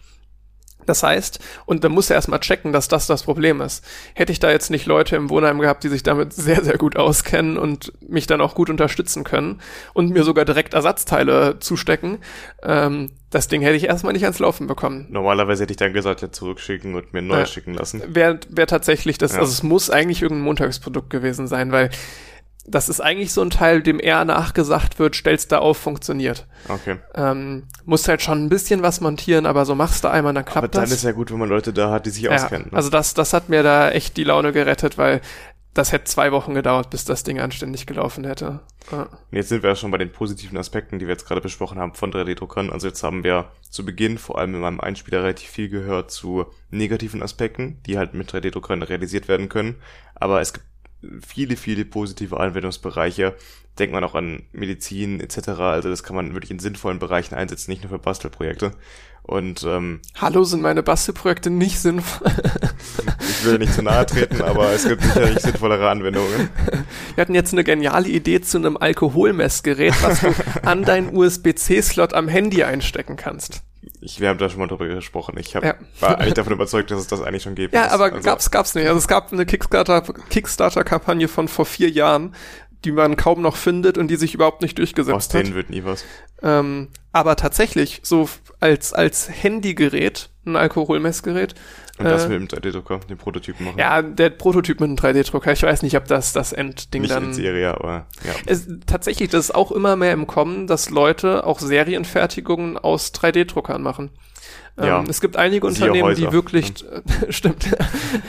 S2: Das heißt, und dann muss er erstmal checken, dass das das Problem ist. Hätte ich da jetzt nicht Leute im Wohnheim gehabt, die sich damit sehr, sehr gut auskennen und mich dann auch gut unterstützen können und mir sogar direkt Ersatzteile zustecken, ähm, das Ding hätte ich erstmal nicht ans Laufen bekommen.
S1: Normalerweise hätte ich dann gesagt, ja, zurückschicken und mir neu äh, schicken lassen.
S2: Wäre wär tatsächlich das, ja. also es muss eigentlich irgendein Montagsprodukt gewesen sein, weil das ist eigentlich so ein Teil, dem eher nachgesagt wird, stellst da auf, funktioniert.
S1: Okay.
S2: Ähm, musst halt schon ein bisschen was montieren, aber so machst du einmal, dann klappt aber
S1: das.
S2: Aber
S1: dann ist ja gut, wenn man Leute da hat, die sich ja, auskennen.
S2: Ne? Also das, das hat mir da echt die Laune gerettet, weil das hätte zwei Wochen gedauert, bis das Ding anständig gelaufen hätte.
S1: Ja. Jetzt sind wir ja schon bei den positiven Aspekten, die wir jetzt gerade besprochen haben von 3D-Druckern. Also jetzt haben wir zu Beginn vor allem in meinem Einspieler relativ viel gehört zu negativen Aspekten, die halt mit 3D-Druckern realisiert werden können. Aber es gibt viele, viele positive Anwendungsbereiche. Denkt man auch an Medizin etc. Also das kann man wirklich in sinnvollen Bereichen einsetzen, nicht nur für Bastelprojekte. Und ähm,
S2: Hallo, sind meine Bastelprojekte nicht sinnvoll?
S1: ich will nicht zu nahe treten, aber es gibt sicherlich sinnvollere Anwendungen.
S2: Wir hatten jetzt eine geniale Idee zu einem Alkoholmessgerät, was du an deinen USB-C-Slot am Handy einstecken kannst.
S1: Ich, wir haben da schon mal drüber gesprochen. Ich hab, ja. war eigentlich davon überzeugt, dass es das eigentlich schon gibt.
S2: Ja, aber also, gab's, gab's nicht. Also es gab eine Kickstarter-Kampagne Kickstarter von vor vier Jahren, die man kaum noch findet und die sich überhaupt nicht durchgesetzt
S1: Aus hat. Aus denen wird nie was.
S2: Ähm, aber tatsächlich, so als, als Handygerät, ein Alkoholmessgerät.
S1: Und das äh, mit dem 3D-Drucker, den Prototypen machen.
S2: Ja, der Prototyp mit dem 3D-Drucker. Ich weiß nicht, ob das das Endding
S1: nicht
S2: dann.
S1: In Serie, aber ja.
S2: Es, tatsächlich, das ist auch immer mehr im Kommen, dass Leute auch Serienfertigungen aus 3D-Druckern machen. Ja. Ähm, es gibt einige Unternehmen, die wirklich, äh, stimmt,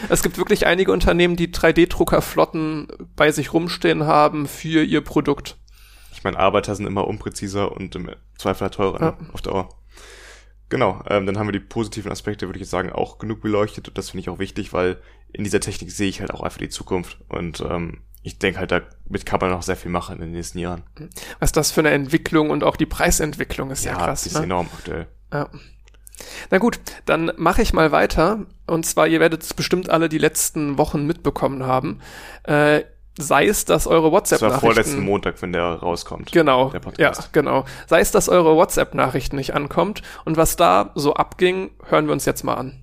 S2: es gibt wirklich einige Unternehmen, die 3D-Druckerflotten bei sich rumstehen haben für ihr Produkt.
S1: Ich meine, Arbeiter sind immer unpräziser und im Zweifel teurer ja. ne? auf Dauer. Genau, ähm, dann haben wir die positiven Aspekte, würde ich jetzt sagen, auch genug beleuchtet und das finde ich auch wichtig, weil in dieser Technik sehe ich halt auch einfach die Zukunft und ähm, ich denke halt, damit kann man noch sehr viel machen in den nächsten Jahren.
S2: Was das für eine Entwicklung und auch die Preisentwicklung ist ja, ja krass.
S1: Ja, ist ne? enorm aktuell.
S2: Ja. Na gut, dann mache ich mal weiter. Und zwar, ihr werdet es bestimmt alle die letzten Wochen mitbekommen haben. Äh, sei es, dass eure WhatsApp-Nachrichten. Das war
S1: vorletzten Montag, wenn der rauskommt.
S2: Genau. Der Podcast. Ja, genau. Sei es, dass eure WhatsApp-Nachrichten nicht ankommt. Und was da so abging, hören wir uns jetzt mal an.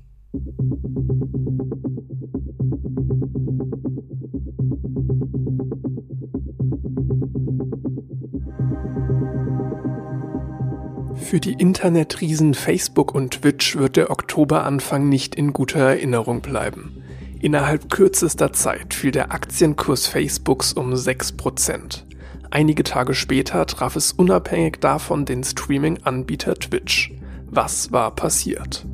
S2: Für die Internetriesen Facebook und Twitch wird der Oktoberanfang nicht in guter Erinnerung bleiben. Innerhalb kürzester Zeit fiel der Aktienkurs Facebooks um 6%. Einige Tage später traf es unabhängig davon den Streaming-Anbieter Twitch. Was war passiert?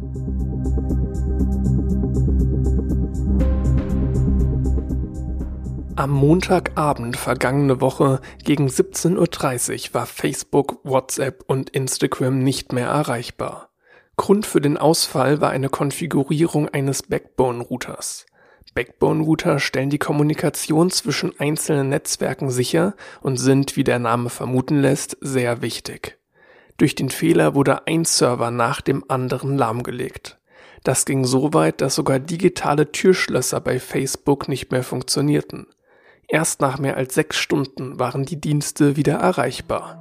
S2: Am Montagabend vergangene Woche gegen 17.30 Uhr war Facebook, WhatsApp und Instagram nicht mehr erreichbar. Grund für den Ausfall war eine Konfigurierung eines Backbone-Routers. Backbone-Router stellen die Kommunikation zwischen einzelnen Netzwerken sicher und sind, wie der Name vermuten lässt, sehr wichtig. Durch den Fehler wurde ein Server nach dem anderen lahmgelegt. Das ging so weit, dass sogar digitale Türschlösser bei Facebook nicht mehr funktionierten. Erst nach mehr als sechs Stunden waren die Dienste wieder erreichbar.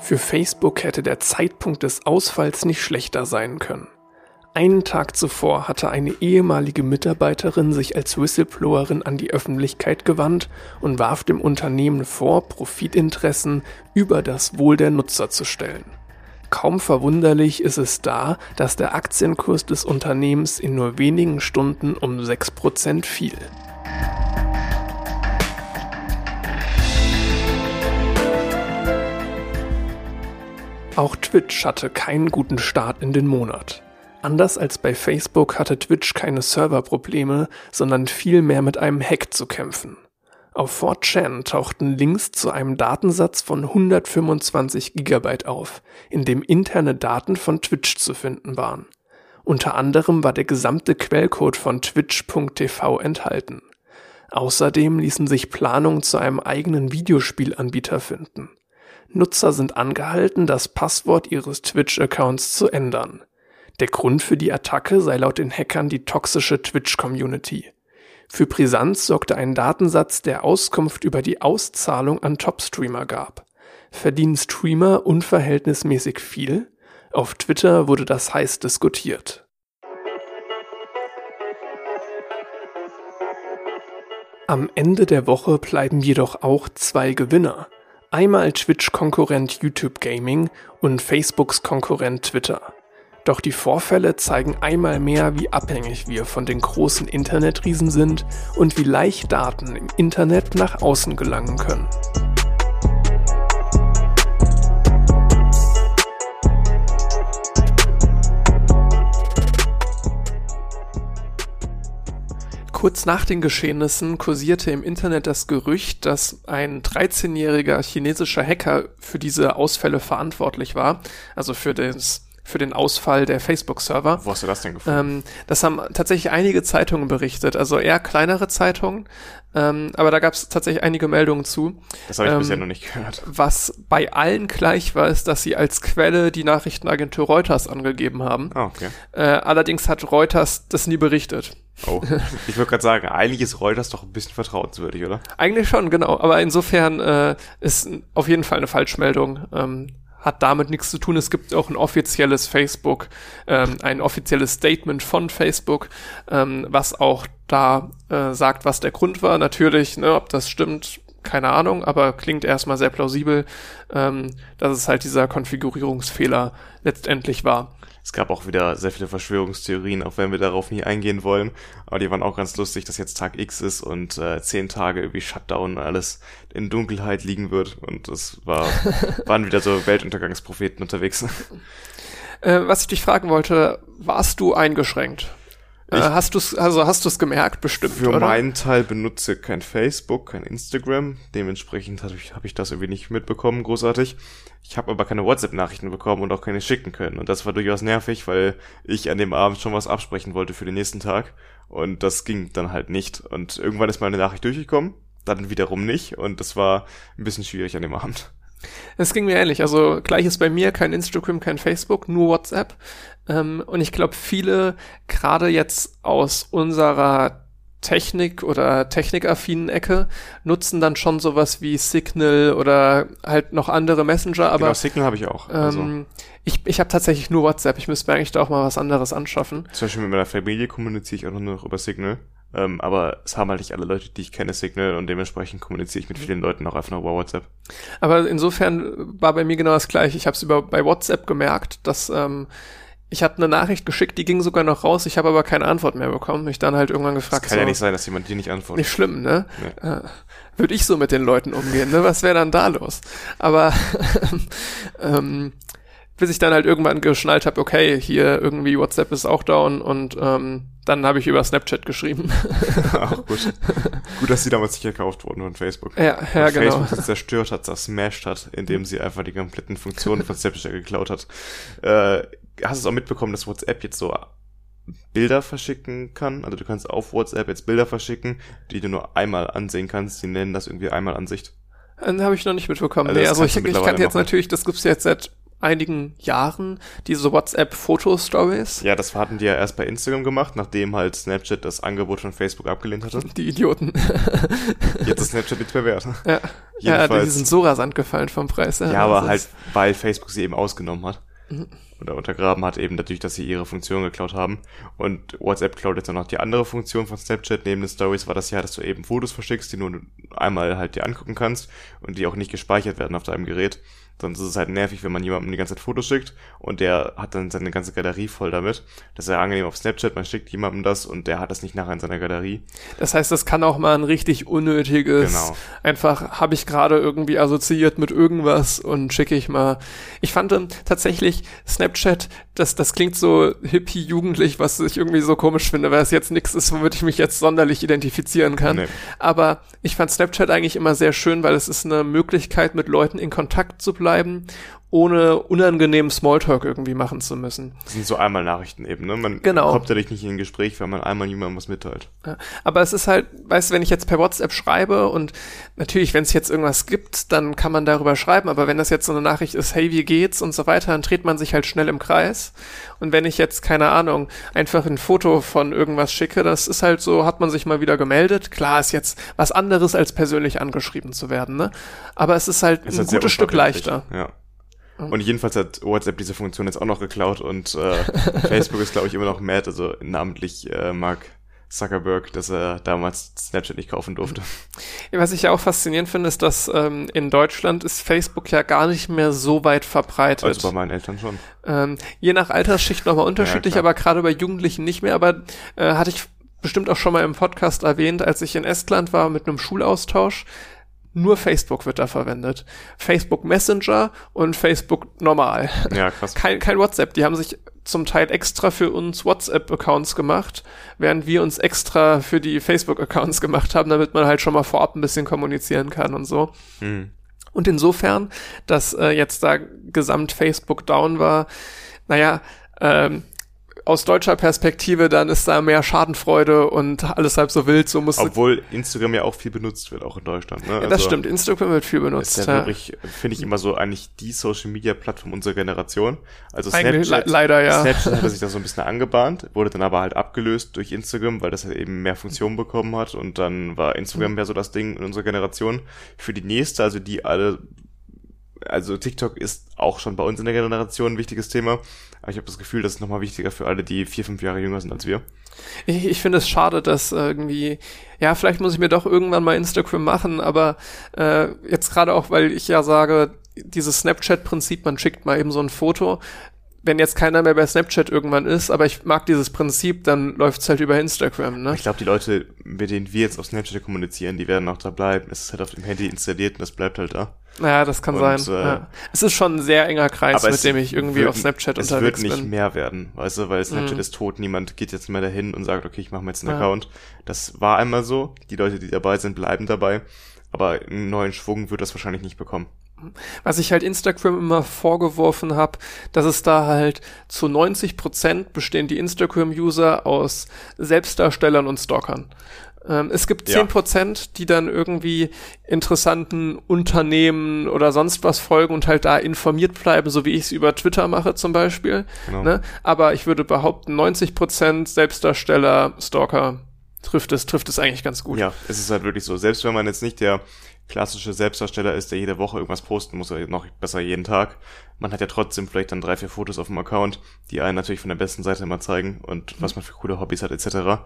S2: Für Facebook hätte der Zeitpunkt des Ausfalls nicht schlechter sein können. Einen Tag zuvor hatte eine ehemalige Mitarbeiterin sich als Whistleblowerin an die Öffentlichkeit gewandt und warf dem Unternehmen vor, Profitinteressen über das Wohl der Nutzer zu stellen. Kaum verwunderlich ist es da, dass der Aktienkurs des Unternehmens in nur wenigen Stunden um 6% fiel. Auch Twitch hatte keinen guten Start in den Monat. Anders als bei Facebook hatte Twitch keine Serverprobleme, sondern vielmehr mit einem Hack zu kämpfen. Auf 4chan tauchten Links zu einem Datensatz von 125 Gigabyte auf, in dem interne Daten von Twitch zu finden waren. Unter anderem war der gesamte Quellcode von twitch.tv enthalten. Außerdem ließen sich Planungen zu einem eigenen Videospielanbieter finden. Nutzer sind angehalten, das Passwort ihres Twitch-Accounts zu ändern. Der Grund für die Attacke sei laut den Hackern die toxische Twitch-Community. Für Brisanz sorgte ein Datensatz, der Auskunft über die Auszahlung an Top-Streamer gab. Verdienen Streamer unverhältnismäßig viel? Auf Twitter wurde das heiß diskutiert. Am Ende der Woche bleiben jedoch auch zwei Gewinner. Einmal Twitch-Konkurrent YouTube Gaming und Facebooks Konkurrent Twitter. Doch die Vorfälle zeigen einmal mehr, wie abhängig wir von den großen Internetriesen sind und wie leicht Daten im Internet nach außen gelangen können. Kurz nach den Geschehnissen kursierte im Internet das Gerücht, dass ein 13-jähriger chinesischer Hacker für diese Ausfälle verantwortlich war, also für das für den Ausfall der Facebook-Server.
S1: Wo hast du das denn gefunden?
S2: Ähm, das haben tatsächlich einige Zeitungen berichtet, also eher kleinere Zeitungen, ähm, aber da gab es tatsächlich einige Meldungen zu.
S1: Das habe ich ähm, bisher noch nicht gehört.
S2: Was bei allen gleich war, ist, dass sie als Quelle die Nachrichtenagentur Reuters angegeben haben.
S1: Ah, okay.
S2: Äh, allerdings hat Reuters das nie berichtet.
S1: Oh, ich würde gerade sagen, eigentlich ist Reuters doch ein bisschen vertrauenswürdig, oder?
S2: Eigentlich schon, genau. Aber insofern äh, ist auf jeden Fall eine Falschmeldung. Ähm, hat damit nichts zu tun. Es gibt auch ein offizielles Facebook, ähm, ein offizielles Statement von Facebook, ähm, was auch da äh, sagt, was der Grund war. Natürlich, ne, ob das stimmt, keine Ahnung, aber klingt erstmal sehr plausibel, ähm, dass es halt dieser Konfigurierungsfehler letztendlich war.
S1: Es gab auch wieder sehr viele Verschwörungstheorien, auch wenn wir darauf nie eingehen wollen. Aber die waren auch ganz lustig, dass jetzt Tag X ist und äh, zehn Tage irgendwie Shutdown und alles in Dunkelheit liegen wird. Und das war, waren wieder so Weltuntergangspropheten unterwegs.
S2: Äh, was ich dich fragen wollte, warst du eingeschränkt? Äh, ich, hast du es also hast du es gemerkt bestimmt
S1: Für
S2: oder?
S1: meinen Teil benutze kein Facebook, kein Instagram. Dementsprechend habe ich, hab ich das irgendwie nicht mitbekommen, großartig. Ich habe aber keine WhatsApp-Nachrichten bekommen und auch keine schicken können. Und das war durchaus nervig, weil ich an dem Abend schon was absprechen wollte für den nächsten Tag. Und das ging dann halt nicht. Und irgendwann ist meine Nachricht durchgekommen, dann wiederum nicht. Und das war ein bisschen schwierig an dem Abend.
S2: Es ging mir ähnlich. Also gleiches bei mir, kein Instagram, kein Facebook, nur WhatsApp. Ähm, und ich glaube, viele, gerade jetzt aus unserer Technik oder technikaffinen Ecke nutzen dann schon sowas wie Signal oder halt noch andere Messenger. Aber genau,
S1: Signal habe ich auch.
S2: Also. Ähm, ich ich habe tatsächlich nur WhatsApp. Ich müsste mir eigentlich da auch mal was anderes anschaffen.
S1: Zum Beispiel mit meiner Familie kommuniziere ich auch nur noch über Signal. Ähm, aber es haben halt nicht alle Leute, die ich kenne, Signal und dementsprechend kommuniziere ich mit vielen Leuten auch einfach nur über WhatsApp.
S2: Aber insofern war bei mir genau das gleiche. Ich habe es über bei WhatsApp gemerkt, dass ähm, ich habe eine Nachricht geschickt, die ging sogar noch raus, ich habe aber keine Antwort mehr bekommen. Mich dann halt irgendwann gefragt.
S1: Es kann
S2: so,
S1: ja nicht sein, dass jemand dir nicht antwortet.
S2: Nicht schlimm, ne?
S1: Nee.
S2: Äh, Würde ich so mit den Leuten umgehen, ne? Was wäre dann da los? Aber ähm, bis ich dann halt irgendwann geschnallt habe, okay, hier irgendwie WhatsApp ist auch down und ähm, dann habe ich über Snapchat geschrieben.
S1: Auch gut. Gut, dass sie damals nicht gekauft wurden von Facebook.
S2: ja, ja,
S1: Und
S2: genau.
S1: Facebook das zerstört hat, zersmashed hat, indem sie einfach die kompletten Funktionen von Snapchat geklaut hat. Äh, hast du es auch mitbekommen, dass WhatsApp jetzt so Bilder verschicken kann? Also du kannst auf WhatsApp jetzt Bilder verschicken, die du nur einmal ansehen kannst. Die nennen das irgendwie einmal Ansicht.
S2: Dann habe ich noch nicht mitbekommen.
S1: Also
S2: nee,
S1: das
S2: also ich, ich kannte jetzt
S1: machen.
S2: natürlich, das gibt's jetzt seit einigen Jahren, diese WhatsApp-Foto-Stories.
S1: Ja, das hatten die ja erst bei Instagram gemacht, nachdem halt Snapchat das Angebot von Facebook abgelehnt hatte.
S2: Die Idioten.
S1: Jetzt ist Snapchat nichts mehr wert.
S2: ja, ja die sind so rasant gefallen vom Preis.
S1: Ja,
S2: Das
S1: aber halt, weil Facebook sie eben ausgenommen hat.
S2: Mhm.
S1: Oder untergraben hat, eben dadurch, dass sie ihre Funktion geklaut haben. Und WhatsApp klaut jetzt auch noch die andere Funktion von Snapchat. Neben den Stories war das ja, dass du eben Fotos verschickst, die nur einmal halt dir angucken kannst und die auch nicht gespeichert werden auf deinem Gerät. Sonst ist es halt nervig, wenn man jemandem die ganze Zeit Fotos schickt und der hat dann seine ganze Galerie voll damit. Das ist ja angenehm auf Snapchat, man schickt jemandem das und der hat das nicht nachher in seiner Galerie.
S2: Das heißt, das kann auch mal ein richtig unnötiges,
S1: Genau.
S2: einfach habe ich gerade irgendwie assoziiert mit irgendwas und schicke ich mal. Ich fand ähm, tatsächlich Snapchat, das, das klingt so hippie-jugendlich, was ich irgendwie so komisch finde, weil es jetzt nichts ist, womit ich mich jetzt sonderlich identifizieren kann.
S1: Nee.
S2: Aber ich fand Snapchat eigentlich immer sehr schön, weil es ist eine Möglichkeit, mit Leuten in Kontakt zu bleiben, ohne unangenehmen Smalltalk irgendwie machen zu müssen.
S1: Das sind so einmal Nachrichten eben, ne? Man
S2: Genau.
S1: kommt dadurch nicht in ein Gespräch, wenn man einmal jemandem was mitteilt.
S2: Ja, aber es ist halt, weißt du, wenn ich jetzt per WhatsApp schreibe und natürlich, wenn es jetzt irgendwas gibt, dann kann man darüber schreiben, aber wenn das jetzt so eine Nachricht ist, hey, wie geht's und so weiter, dann dreht man sich halt schnell im Kreis. Und wenn ich jetzt, keine Ahnung, einfach ein Foto von irgendwas schicke, das ist halt so, hat man sich mal wieder gemeldet. Klar ist jetzt was anderes, als persönlich angeschrieben zu werden, ne? Aber es ist halt
S1: Ist
S2: ein gutes Stück leichter.
S1: Ja. Und jedenfalls hat WhatsApp diese Funktion jetzt auch noch geklaut und äh, Facebook ist, glaube ich, immer noch mad, also namentlich äh, Mark Zuckerberg, dass er damals Snapchat nicht kaufen durfte.
S2: Was ich ja auch faszinierend finde, ist, dass ähm, in Deutschland ist Facebook ja gar nicht mehr so weit verbreitet.
S1: Also bei meinen Eltern schon.
S2: Ähm, je nach Altersschicht nochmal unterschiedlich,
S1: klar.
S2: aber gerade bei Jugendlichen nicht mehr. Aber äh, hatte ich bestimmt auch schon mal im Podcast erwähnt, als ich in Estland war mit einem Schulaustausch. Nur Facebook wird da verwendet. Facebook Messenger und Facebook normal.
S1: Ja, krass.
S2: Kein, kein WhatsApp. Die haben sich zum Teil extra für uns WhatsApp-Accounts gemacht, während wir uns extra für die Facebook-Accounts gemacht haben, damit man halt schon mal vorab ein bisschen kommunizieren kann und so.
S1: Hm.
S2: Und insofern, dass äh, jetzt da gesamt Facebook down war, naja, ähm, aus deutscher Perspektive, dann ist da mehr Schadenfreude und alles halb so wild, so muss
S1: Obwohl Instagram ja auch viel benutzt wird, auch in Deutschland. Ne?
S2: ja, das stimmt, Instagram wird viel benutzt.
S1: Ist ja
S2: ja.
S1: finde ich immer so eigentlich die Social Media Plattform unserer Generation. Also
S2: Eigentlich
S1: Snapchat,
S2: le leider, ja.
S1: Snapchat hatte sich da so ein bisschen angebahnt, wurde dann aber halt abgelöst durch Instagram, weil das halt eben mehr Funktionen bekommen hat und dann war. Instagram mehr so das Ding in unserer Generation. Für die nächste, also die alle, also TikTok ist auch schon bei uns in der Generation ein wichtiges Thema, aber ich habe das Gefühl, das ist nochmal wichtiger für alle, die vier, fünf Jahre jünger sind als wir.
S2: Ich, ich finde es schade, dass irgendwie, ja, vielleicht muss ich mir doch irgendwann mal Instagram machen, aber äh, jetzt gerade auch, weil ich ja sage, dieses Snapchat-Prinzip, man schickt mal eben so ein Foto. Wenn jetzt keiner mehr bei Snapchat irgendwann ist, aber ich mag dieses Prinzip, dann läuft's halt über Instagram, ne?
S1: Ich glaube, die Leute, mit denen wir jetzt auf Snapchat kommunizieren, die werden auch da bleiben. Es ist halt auf dem Handy installiert und das bleibt halt da.
S2: Naja, das kann
S1: Und,
S2: sein.
S1: äh,
S2: ja. Es ist schon ein sehr enger Kreis, mit
S1: es
S2: dem ich irgendwie
S1: wird-
S2: auf Snapchat
S1: es
S2: unterwegs
S1: wird nicht
S2: bin.
S1: mehr werden, weißt du, weil Snapchat
S2: Mhm.
S1: ist tot, niemand geht jetzt mehr dahin und sagt, okay, ich mache mir jetzt einen
S2: Ja.
S1: Account. Das war einmal so, die Leute, die dabei sind, bleiben dabei, aber einen neuen Schwung wird das wahrscheinlich nicht bekommen.
S2: Was ich halt Instagram immer vorgeworfen habe, dass es da halt zu 90 Prozent bestehen die Instagram-User aus Selbstdarstellern und Stalkern. Ähm, es gibt
S1: Ja.
S2: 10 Prozent, die dann irgendwie interessanten Unternehmen oder sonst was folgen und halt da informiert bleiben, so wie ich es über Twitter mache zum Beispiel.
S1: Genau.
S2: Ne? Aber ich würde behaupten, 90 Prozent Selbstdarsteller, Stalker trifft es, trifft es eigentlich ganz gut.
S1: Ja, es ist halt wirklich so. Selbst wenn man jetzt nicht der klassische Selbstdarsteller ist, der jede Woche irgendwas posten muss, oder noch besser jeden Tag. Man hat ja trotzdem vielleicht dann drei, vier Fotos auf dem Account, die einen natürlich von der besten Seite immer zeigen und was man für coole Hobbys hat etc.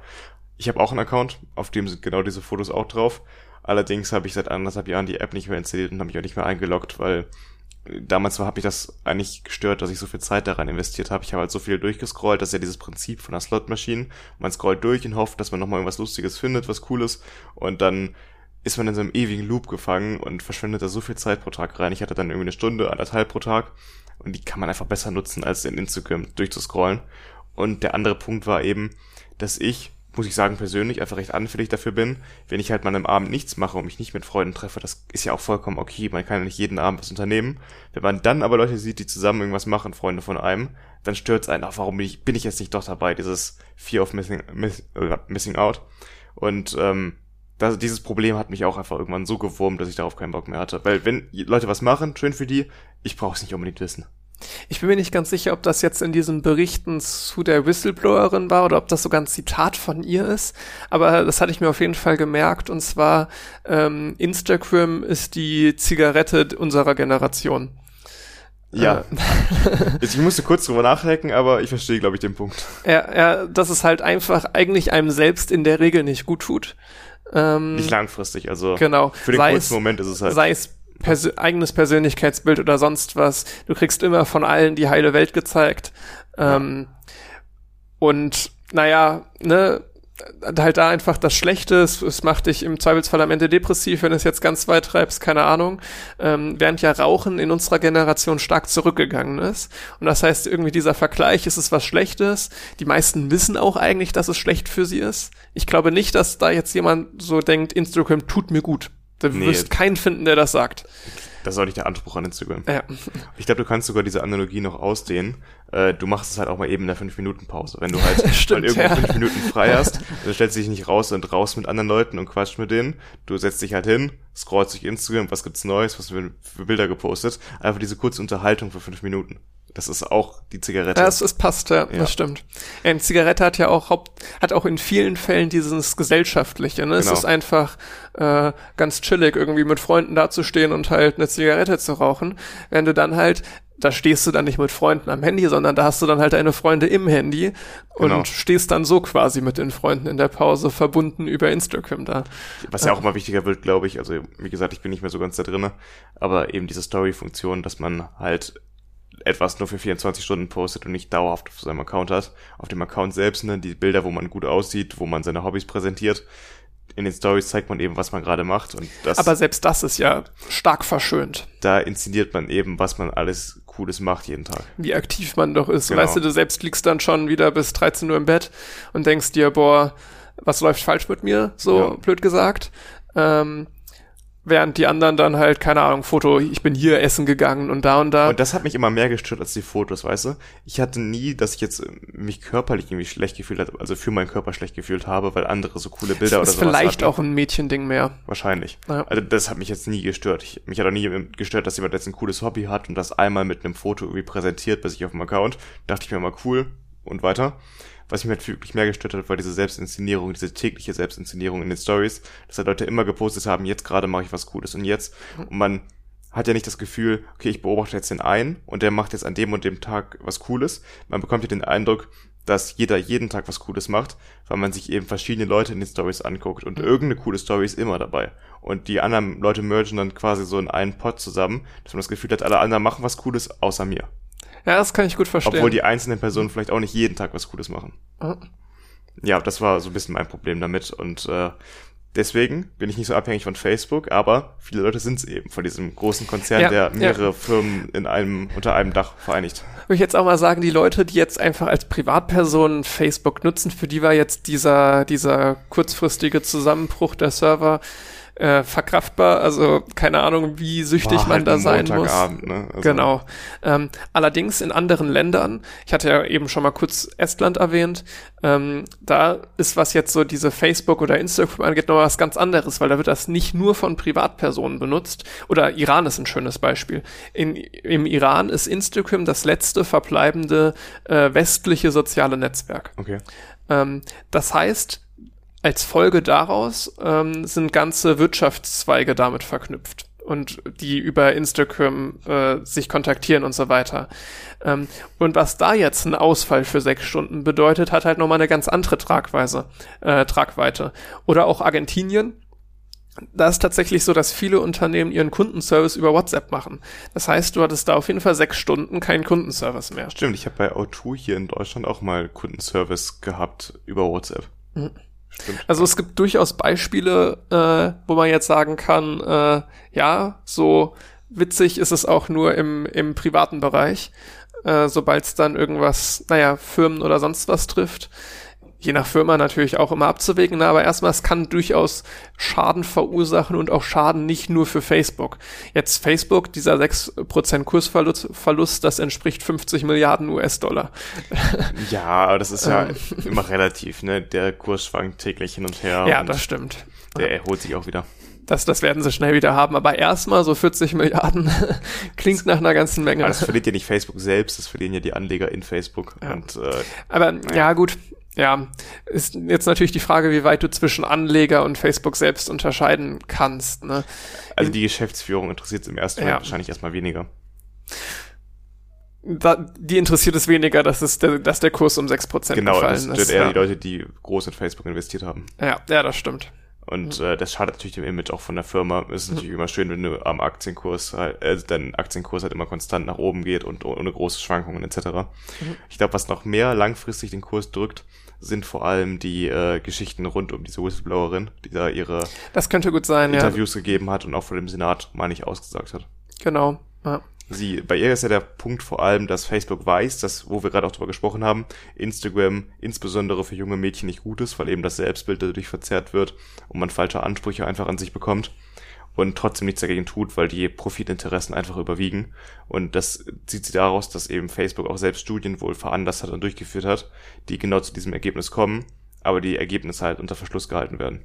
S1: Ich habe auch einen Account, auf dem sind genau diese Fotos auch drauf. Allerdings habe ich seit anderthalb Jahren die App nicht mehr installiert und habe mich auch nicht mehr eingeloggt, weil damals habe ich das eigentlich gestört, dass ich so viel Zeit daran investiert habe. Ich habe halt so viel durchgescrollt, das ist ja dieses Prinzip von der Slot-Maschine. Man scrollt durch und hofft, dass man nochmal irgendwas Lustiges findet, was Cooles und dann ist man in so einem ewigen Loop gefangen und verschwendet da so viel Zeit pro Tag rein. Ich hatte dann irgendwie eine Stunde, anderthalb pro Tag und die kann man einfach besser nutzen, als in Instagram durchzuscrollen. Und der andere Punkt war eben, dass ich muss ich sagen, persönlich einfach recht anfällig dafür bin, wenn ich halt mal am Abend nichts mache und mich nicht mit Freunden treffe, das ist ja auch vollkommen okay, man kann ja nicht jeden Abend was unternehmen. Wenn man dann aber Leute sieht, die zusammen irgendwas machen, Freunde von einem, dann stört's einen, ach, warum bin ich, bin ich jetzt nicht doch dabei, dieses Fear of Missing, miss, äh, missing Out. Und ähm, das, dieses Problem hat mich auch einfach irgendwann so gewurmt, dass ich darauf keinen Bock mehr hatte. Weil wenn Leute was machen, schön für die, ich brauche es nicht unbedingt wissen.
S2: Ich bin mir nicht ganz sicher, ob das jetzt in diesen Berichten zu der Whistleblowerin war oder ob das sogar ein Zitat von ihr ist. Aber das hatte ich mir auf jeden Fall gemerkt. Und zwar, ähm, Instagram ist die Zigarette unserer Generation.
S1: Ja. Äh. ich musste kurz drüber nachdenken, aber ich verstehe, glaube ich, den Punkt.
S2: Ja, ja, dass es halt einfach eigentlich einem selbst in der Regel nicht gut tut.
S1: Ähm, nicht langfristig, also
S2: genau.
S1: für den sei kurzen es, Moment ist es halt.
S2: Sei es Pers eigenes Persönlichkeitsbild oder sonst was. Du kriegst immer von allen die heile Welt gezeigt. Ähm, und naja, ne, halt da einfach das Schlechte, es, es macht dich im Zweifelsfall am Ende depressiv, wenn du es jetzt ganz weit treibst, keine Ahnung, ähm, während ja Rauchen in unserer Generation stark zurückgegangen ist. Und das heißt, irgendwie dieser Vergleich, ist es was Schlechtes. Die meisten wissen auch eigentlich, dass es schlecht für sie ist. Ich glaube nicht, dass da jetzt jemand so denkt, Instagram tut mir gut. Du nee. wirst keinen finden, der das sagt.
S1: Das ist auch nicht der Anspruch an Instagram.
S2: Ja.
S1: Ich glaube, du kannst sogar diese Analogie noch ausdehnen. Äh, du machst es halt auch mal eben in der 5-Minuten-Pause. Wenn du halt
S2: Stimmt,
S1: irgendwo ja. fünf Minuten frei hast, dann stellst du dich nicht raus und raus mit anderen Leuten und quatscht mit denen. Du setzt dich halt hin, scrollst durch Instagram, was gibt's Neues, was für, für Bilder gepostet. Einfach diese kurze Unterhaltung für fünf Minuten. Das ist auch die Zigarette.
S2: Es, es passt, ja, ja. das stimmt. Eine Zigarette hat ja auch Haupt, hat auch in vielen Fällen dieses Gesellschaftliche. Ne? Genau. Es ist einfach äh, ganz chillig, irgendwie mit Freunden dazustehen und halt eine Zigarette zu rauchen. Wenn du dann halt da stehst du dann nicht mit Freunden am Handy, sondern da hast du dann halt deine Freunde im Handy und genau. stehst dann so quasi mit den Freunden in der Pause verbunden über Instagram da.
S1: Was ja auch immer wichtiger wird, glaube ich. Also wie gesagt, ich bin nicht mehr so ganz da drinne, aber eben diese Story-Funktion, dass man halt etwas nur für 24 Stunden postet und nicht dauerhaft auf seinem Account hat. Auf dem Account selbst, ne, die Bilder, wo man gut aussieht, wo man seine Hobbys präsentiert. In den Stories zeigt man eben, was man gerade macht und das.
S2: Aber selbst das ist ja stark verschönt.
S1: Da inszeniert man eben, was man alles Cooles macht jeden Tag.
S2: Wie aktiv man doch ist. Genau. Weißt du, du selbst liegst dann schon wieder bis 13 Uhr im Bett und denkst dir, boah, was läuft falsch mit mir? So ja. blöd gesagt. Ähm, während die anderen dann halt, keine Ahnung, Foto, ich bin hier essen gegangen und da und da.
S1: Und das hat mich immer mehr gestört als die Fotos, weißt du? Ich hatte nie, dass ich jetzt mich körperlich irgendwie schlecht gefühlt habe, also für meinen Körper schlecht gefühlt habe, weil andere so coole Bilder das
S2: oder so. Ist vielleicht hatten. auch ein Mädchending mehr.
S1: Wahrscheinlich. Ja. Also das hat mich jetzt nie gestört. Ich, mich hat auch nie gestört, dass jemand jetzt ein cooles Hobby hat und das einmal mit einem Foto irgendwie präsentiert bei sich auf dem Account. Dachte ich mir mal cool und weiter. Was mich halt wirklich mehr gestört hat, war diese Selbstinszenierung, diese tägliche Selbstinszenierung in den Stories, dass halt Leute immer gepostet haben, jetzt gerade mache ich was Cooles und jetzt. Und man hat ja nicht das Gefühl, okay, ich beobachte jetzt den einen und der macht jetzt an dem und dem Tag was Cooles. Man bekommt ja den Eindruck, dass jeder jeden Tag was Cooles macht, weil man sich eben verschiedene Leute in den Stories anguckt und irgendeine coole Story ist immer dabei. Und die anderen Leute mergen dann quasi so in einen Pot zusammen, dass man das Gefühl hat, alle anderen machen was Cooles außer mir.
S2: Ja, das kann ich gut verstehen.
S1: Obwohl die einzelnen Personen vielleicht auch nicht jeden Tag was Cooles machen. Mhm. Ja, das war so ein bisschen mein Problem damit. Und äh, deswegen bin ich nicht so abhängig von Facebook, aber viele Leute sind es eben von diesem großen Konzern, ja, der mehrere ja. Firmen in einem, unter einem Dach vereinigt.
S2: Würde ich jetzt auch mal sagen, die Leute, die jetzt einfach als Privatpersonen Facebook nutzen, für die war jetzt dieser, dieser kurzfristige Zusammenbruch der Server äh, verkraftbar. Also keine Ahnung, wie süchtig War man halt da sein muss. Ne? Also genau. Ähm, allerdings in anderen Ländern, ich hatte ja eben schon mal kurz Estland erwähnt, ähm, da ist was jetzt so diese Facebook oder Instagram angeht noch was ganz anderes, weil da wird das nicht nur von Privatpersonen benutzt. Oder Iran ist ein schönes Beispiel. In, Im Iran ist Instagram das letzte verbleibende äh, westliche soziale Netzwerk.
S1: Okay.
S2: Ähm, das heißt, als Folge daraus ähm, sind ganze Wirtschaftszweige damit verknüpft und die über Instagram äh, sich kontaktieren und so weiter. Ähm, und was da jetzt ein Ausfall für sechs Stunden bedeutet, hat halt nochmal eine ganz andere Tragweise, äh, Tragweite. Oder auch Argentinien. Da ist tatsächlich so, dass viele Unternehmen ihren Kundenservice über WhatsApp machen. Das heißt, du hattest da auf jeden Fall sechs Stunden keinen Kundenservice mehr.
S1: Stimmt, ich habe bei O2 hier in Deutschland auch mal Kundenservice gehabt über WhatsApp. Mhm.
S2: Also es gibt durchaus Beispiele, äh, wo man jetzt sagen kann, äh, ja, so witzig ist es auch nur im, im privaten Bereich, äh, sobald es dann irgendwas, naja, Firmen oder sonst was trifft je nach Firma natürlich auch immer abzuwägen, aber erstmal, es kann durchaus Schaden verursachen und auch Schaden nicht nur für Facebook. Jetzt Facebook, dieser 6% Kursverlust, Verlust, das entspricht 50 Milliarden US-Dollar.
S1: Ja, aber das ist ja ähm. immer relativ, ne? Der Kurs schwankt täglich hin und her.
S2: Ja, und das stimmt.
S1: Der erholt sich auch wieder.
S2: Das, das werden sie schnell wieder haben, aber erstmal so 40 Milliarden klingt nach einer ganzen Menge.
S1: Aber das verliert ja nicht Facebook selbst, das verlieren ja die Anleger in Facebook. Ja. Und, äh,
S2: aber ja. ja gut, ja, ist jetzt natürlich die Frage, wie weit du zwischen Anleger und Facebook selbst unterscheiden kannst. Ne?
S1: Also die Geschäftsführung interessiert es im ersten Moment ja. wahrscheinlich erstmal weniger.
S2: Da, die interessiert es weniger, dass, es der, dass der Kurs um 6%
S1: genau, gefallen ist.
S2: Genau,
S1: das sind eher ja. die Leute, die groß in Facebook investiert haben.
S2: Ja, ja, das stimmt.
S1: Und äh, das schadet natürlich dem Image auch von der Firma. Es ist natürlich immer schön, wenn du am Aktienkurs halt, äh, dein Aktienkurs halt immer konstant nach oben geht und ohne große Schwankungen etc. Mhm. Ich glaube, was noch mehr langfristig den Kurs drückt, sind vor allem die äh, Geschichten rund um diese Whistleblowerin, die da ihre
S2: das könnte gut sein,
S1: Interviews
S2: ja.
S1: gegeben hat und auch vor dem Senat, meine ich, ausgesagt hat.
S2: Genau. Ja.
S1: Sie, bei ihr ist ja der Punkt vor allem, dass Facebook weiß, dass, wo wir gerade auch drüber gesprochen haben, Instagram insbesondere für junge Mädchen nicht gut ist, weil eben das Selbstbild dadurch verzerrt wird und man falsche Ansprüche einfach an sich bekommt und trotzdem nichts dagegen tut, weil die Profitinteressen einfach überwiegen. Und das zieht sie daraus, dass eben Facebook auch selbst Studien wohl veranlasst hat und durchgeführt hat, die genau zu diesem Ergebnis kommen, aber die Ergebnisse halt unter Verschluss gehalten werden.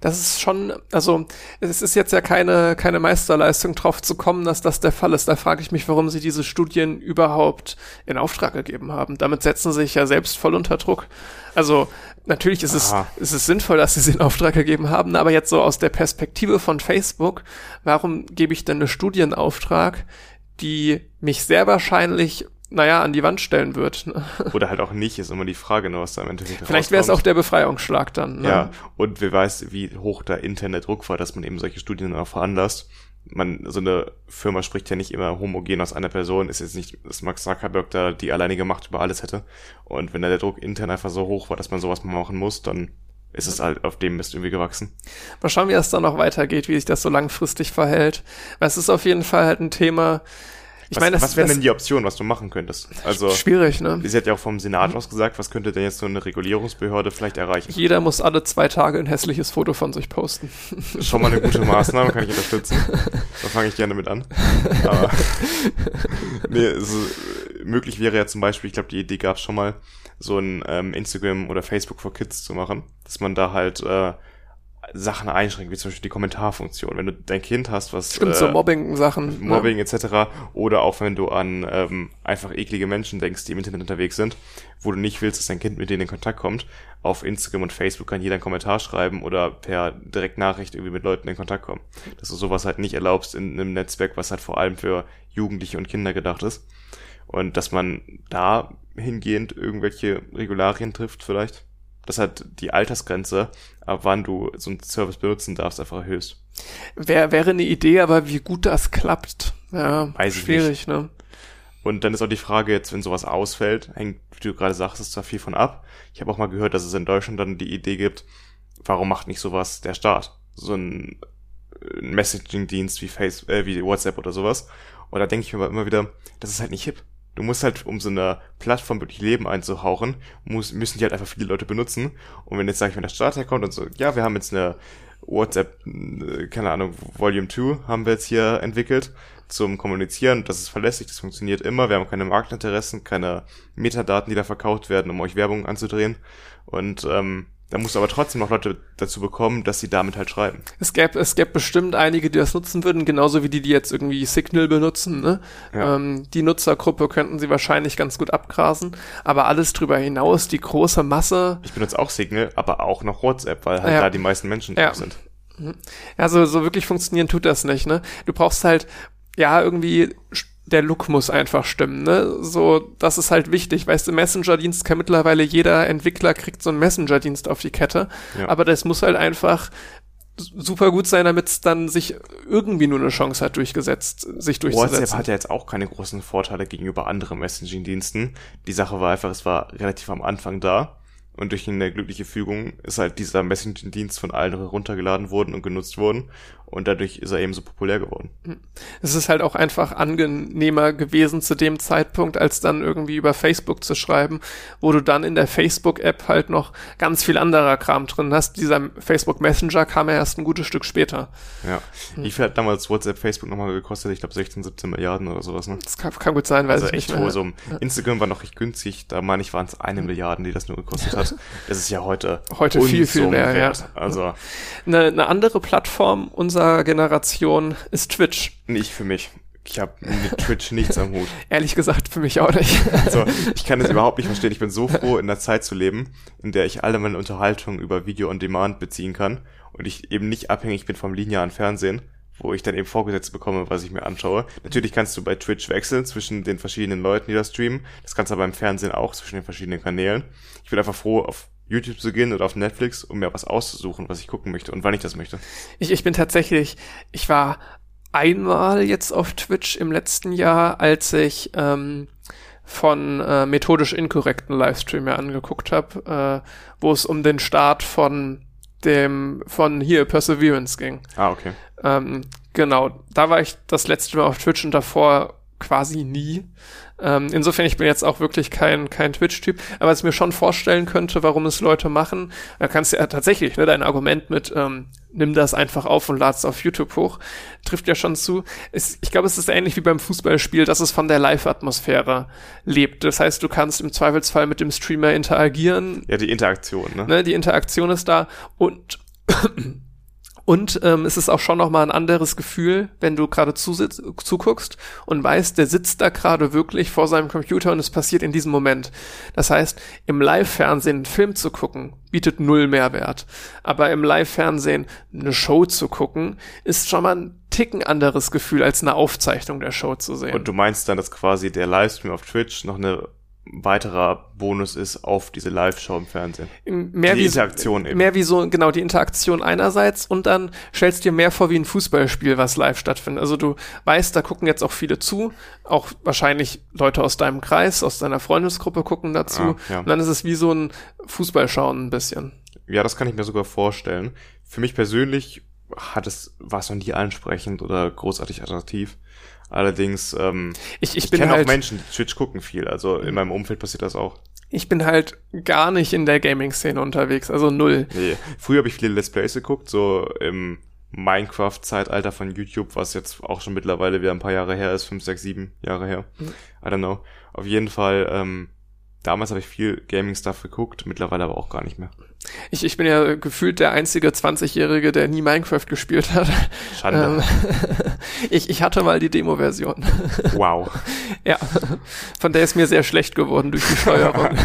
S2: Das ist schon, also es ist jetzt ja keine, keine Meisterleistung drauf zu kommen, dass das der Fall ist. Da frage ich mich, warum sie diese Studien überhaupt in Auftrag gegeben haben. Damit setzen sie sich ja selbst voll unter Druck. Also natürlich ist es, ist es sinnvoll, dass sie sie in Auftrag gegeben haben, aber jetzt so aus der Perspektive von Facebook, warum gebe ich denn eine Studienauftrag, die mich sehr wahrscheinlich naja, an die Wand stellen wird. Ne?
S1: Oder halt auch nicht, ist immer die Frage, ne, was da im Endeffekt
S2: Vielleicht wäre es auch der Befreiungsschlag dann.
S1: Ne? Ja, und wer weiß, wie hoch da intern der Druck war, dass man eben solche Studien auch veranlasst. Man, so eine Firma spricht ja nicht immer homogen aus einer Person, ist jetzt nicht, dass Max Zuckerberg da die alleinige Macht über alles hätte. Und wenn da der Druck intern einfach so hoch war, dass man sowas machen muss, dann ist es halt auf dem Mist irgendwie gewachsen.
S2: Mal schauen, wie es dann noch weitergeht, wie sich das so langfristig verhält. Weil es ist auf jeden Fall halt ein Thema,
S1: ich was, meine, das, was wären denn die Optionen, was du machen könntest?
S2: Also schwierig, ne?
S1: Sie hat ja auch vom Senat mhm. aus gesagt, was könnte denn jetzt so eine Regulierungsbehörde vielleicht erreichen?
S2: Jeder muss alle zwei Tage ein hässliches Foto von sich posten.
S1: Schon mal eine gute Maßnahme, kann ich unterstützen. Da fange ich gerne mit an. Aber nee, also, möglich wäre ja zum Beispiel, ich glaube, die Idee gab es schon mal, so ein ähm, Instagram oder Facebook for Kids zu machen, dass man da halt äh, Sachen einschränken, wie zum Beispiel die Kommentarfunktion. Wenn du dein Kind hast, was
S2: Stimmt, äh, so Mobbing-Sachen.
S1: Ne? Mobbing ja. etc. Oder auch wenn du an ähm, einfach eklige Menschen denkst, die im Internet unterwegs sind, wo du nicht willst, dass dein Kind mit denen in Kontakt kommt. Auf Instagram und Facebook kann jeder einen Kommentar schreiben oder per Direktnachricht irgendwie mit Leuten in Kontakt kommen. Dass du sowas halt nicht erlaubst in einem Netzwerk, was halt vor allem für Jugendliche und Kinder gedacht ist. Und dass man da hingehend irgendwelche Regularien trifft vielleicht dass halt die Altersgrenze, ab wann du so einen Service benutzen darfst, einfach erhöhst.
S2: Wär, wäre eine Idee, aber wie gut das klappt, ja,
S1: Weiß schwierig, ne? Und dann ist auch die Frage jetzt, wenn sowas ausfällt, hängt, wie du gerade sagst, ist zwar viel von ab. Ich habe auch mal gehört, dass es in Deutschland dann die Idee gibt, warum macht nicht sowas der Staat? So ein Messaging-Dienst wie Face, äh, wie WhatsApp oder sowas. Und da denke ich mir immer wieder, das ist halt nicht hip. Du musst halt, um so eine Plattform wirklich Leben einzuhauchen, muss, müssen die halt einfach viele Leute benutzen. Und wenn jetzt, sag ich, wenn der Start herkommt und so, ja, wir haben jetzt eine WhatsApp, äh, keine Ahnung, Volume 2 haben wir jetzt hier entwickelt zum Kommunizieren. Das ist verlässlich, das funktioniert immer. Wir haben keine Marktinteressen, keine Metadaten, die da verkauft werden, um euch Werbung anzudrehen. Und ähm, Da musst du aber trotzdem noch Leute dazu bekommen, dass sie damit halt schreiben.
S2: Es gäbe, es gäbe bestimmt einige, die das nutzen würden, genauso wie die, die jetzt irgendwie Signal benutzen. Ne?
S1: Ja.
S2: Ähm, die Nutzergruppe könnten sie wahrscheinlich ganz gut abgrasen, aber alles drüber hinaus, die große Masse,
S1: Ich benutze auch Signal, aber auch noch WhatsApp, weil halt
S2: Ja.
S1: da die meisten Menschen
S2: Ja.
S1: sind.
S2: ja, so, so wirklich funktionieren tut das nicht. Ne? Du brauchst halt, ja, irgendwie der Look muss einfach stimmen, ne? So, das ist halt wichtig. Weißt du, Messenger-Dienst kann mittlerweile jeder Entwickler kriegt so einen Messenger-Dienst auf die Kette.
S1: Ja.
S2: Aber das muss halt einfach super gut sein, damit es dann sich irgendwie nur eine Chance hat, durchgesetzt, sich durchzusetzen.
S1: WhatsApp hat ja jetzt auch keine großen Vorteile gegenüber anderen Messaging-Diensten. Die Sache war einfach, es war relativ am Anfang da. Und durch eine glückliche Fügung ist halt dieser Messaging-Dienst von allen heruntergeladen worden und genutzt worden. Und dadurch ist er eben so populär geworden.
S2: es ist halt auch einfach angenehmer gewesen zu dem Zeitpunkt, als dann irgendwie über Facebook zu schreiben, wo du dann in der Facebook-App halt noch ganz viel anderer Kram drin hast. Dieser Facebook Messenger kam ja erst ein gutes Stück später.
S1: Ja. Wie viel hat damals WhatsApp, Facebook nochmal gekostet? Ich glaube 16, 17 Milliarden oder sowas, ne?
S2: Das kann, kann gut sein, weiß
S1: Also
S2: ich
S1: echt
S2: nicht mehr.
S1: hohe Summen. Instagram war noch recht günstig, da meine ich, waren es eine Milliarde, die das nur gekostet hat. Das ist ja heute,
S2: Heute viel, viel mehr, ja.
S1: wert. Also
S2: Eine, eine andere Plattform unserer Generation ist Twitch.
S1: nicht für mich. Ich habe mit Twitch nichts am Hut.
S2: Ehrlich gesagt für mich auch nicht.
S1: Also, ich kann das überhaupt nicht verstehen. Ich bin so froh, in einer Zeit zu leben, in der ich alle meine Unterhaltung über Video on Demand beziehen kann und ich eben nicht abhängig bin vom linearen Fernsehen, wo ich dann eben vorgesetzt bekomme, was ich mir anschaue. Natürlich kannst du bei Twitch wechseln zwischen den verschiedenen Leuten, die da streamen. Das kannst du aber beim Fernsehen auch zwischen den verschiedenen Kanälen. Ich bin einfach froh, auf YouTube zu gehen oder auf Netflix, um mir was auszusuchen, was ich gucken möchte und wann ich das möchte.
S2: Ich, ich bin tatsächlich, ich war einmal jetzt auf Twitch im letzten Jahr, als ich ähm, von äh, methodisch inkorrekten Livestream mir angeguckt habe, äh, wo es um den Start von dem von hier Perseverance ging.
S1: Ah, okay.
S2: Ähm, genau, da war ich das letzte Mal auf Twitch und davor quasi nie. Ähm, insofern, ich bin jetzt auch wirklich kein, kein Twitch-Typ, aber was ich mir schon vorstellen könnte, warum es Leute machen, da kannst du ja tatsächlich, ne, dein Argument mit, ähm, nimm das einfach auf und lad's auf YouTube hoch, trifft ja schon zu. Es, ich glaube, es ist ähnlich wie beim Fußballspiel, dass es von der Live-Atmosphäre lebt. Das heißt, du kannst im Zweifelsfall mit dem Streamer interagieren,
S1: Ja, die Interaktion, ne?
S2: ne, die Interaktion ist da und und ähm, es ist auch schon noch mal ein anderes Gefühl, wenn du gerade zuguckst und weißt, der sitzt da gerade wirklich vor seinem Computer und es passiert in diesem Moment. Das heißt, im Live-Fernsehen einen Film zu gucken, bietet null Mehrwert. Aber im Live-Fernsehen eine Show zu gucken, ist schon mal ein Ticken anderes Gefühl, als eine Aufzeichnung der Show zu sehen.
S1: Und du meinst dann, dass quasi der Livestream auf Twitch noch eine weiterer Bonus ist auf diese Live-Show im Fernsehen.
S2: mehr
S1: die
S2: wie,
S1: Interaktion eben.
S2: Mehr wie so, genau, die Interaktion einerseits und dann stellst dir mehr vor wie ein Fußballspiel, was live stattfindet. Also du weißt, da gucken jetzt auch viele zu, auch wahrscheinlich Leute aus deinem Kreis, aus deiner Freundesgruppe gucken dazu.
S1: Ah, ja.
S2: Und dann ist es wie so ein Fußballschauen ein bisschen.
S1: Ja, das kann ich mir sogar vorstellen. Für mich persönlich hat es, war es noch nie ansprechend oder großartig attraktiv. Allerdings, ähm,
S2: Ich, ich,
S1: ich
S2: bin
S1: kenne auch
S2: halt,
S1: Menschen, die Twitch gucken viel. Also in meinem Umfeld passiert das auch.
S2: ich bin halt gar nicht in der Gaming-Szene unterwegs, also null.
S1: Nee. Früher habe ich viele Let's Plays geguckt, so im Minecraft-Zeitalter von YouTube, was jetzt auch schon mittlerweile wieder ein paar Jahre her ist, fünf, sechs, sieben Jahre her. I don't know. Auf jeden Fall, ähm, damals habe ich viel Gaming-Stuff geguckt, mittlerweile aber auch gar nicht mehr.
S2: Ich, ich bin ja gefühlt der einzige 20-Jährige, der nie Minecraft gespielt hat.
S1: Schande.
S2: Ähm, ich, ich hatte mal die Demo-Version.
S1: Wow.
S2: Ja, von der ist mir sehr schlecht geworden durch die Steuerung.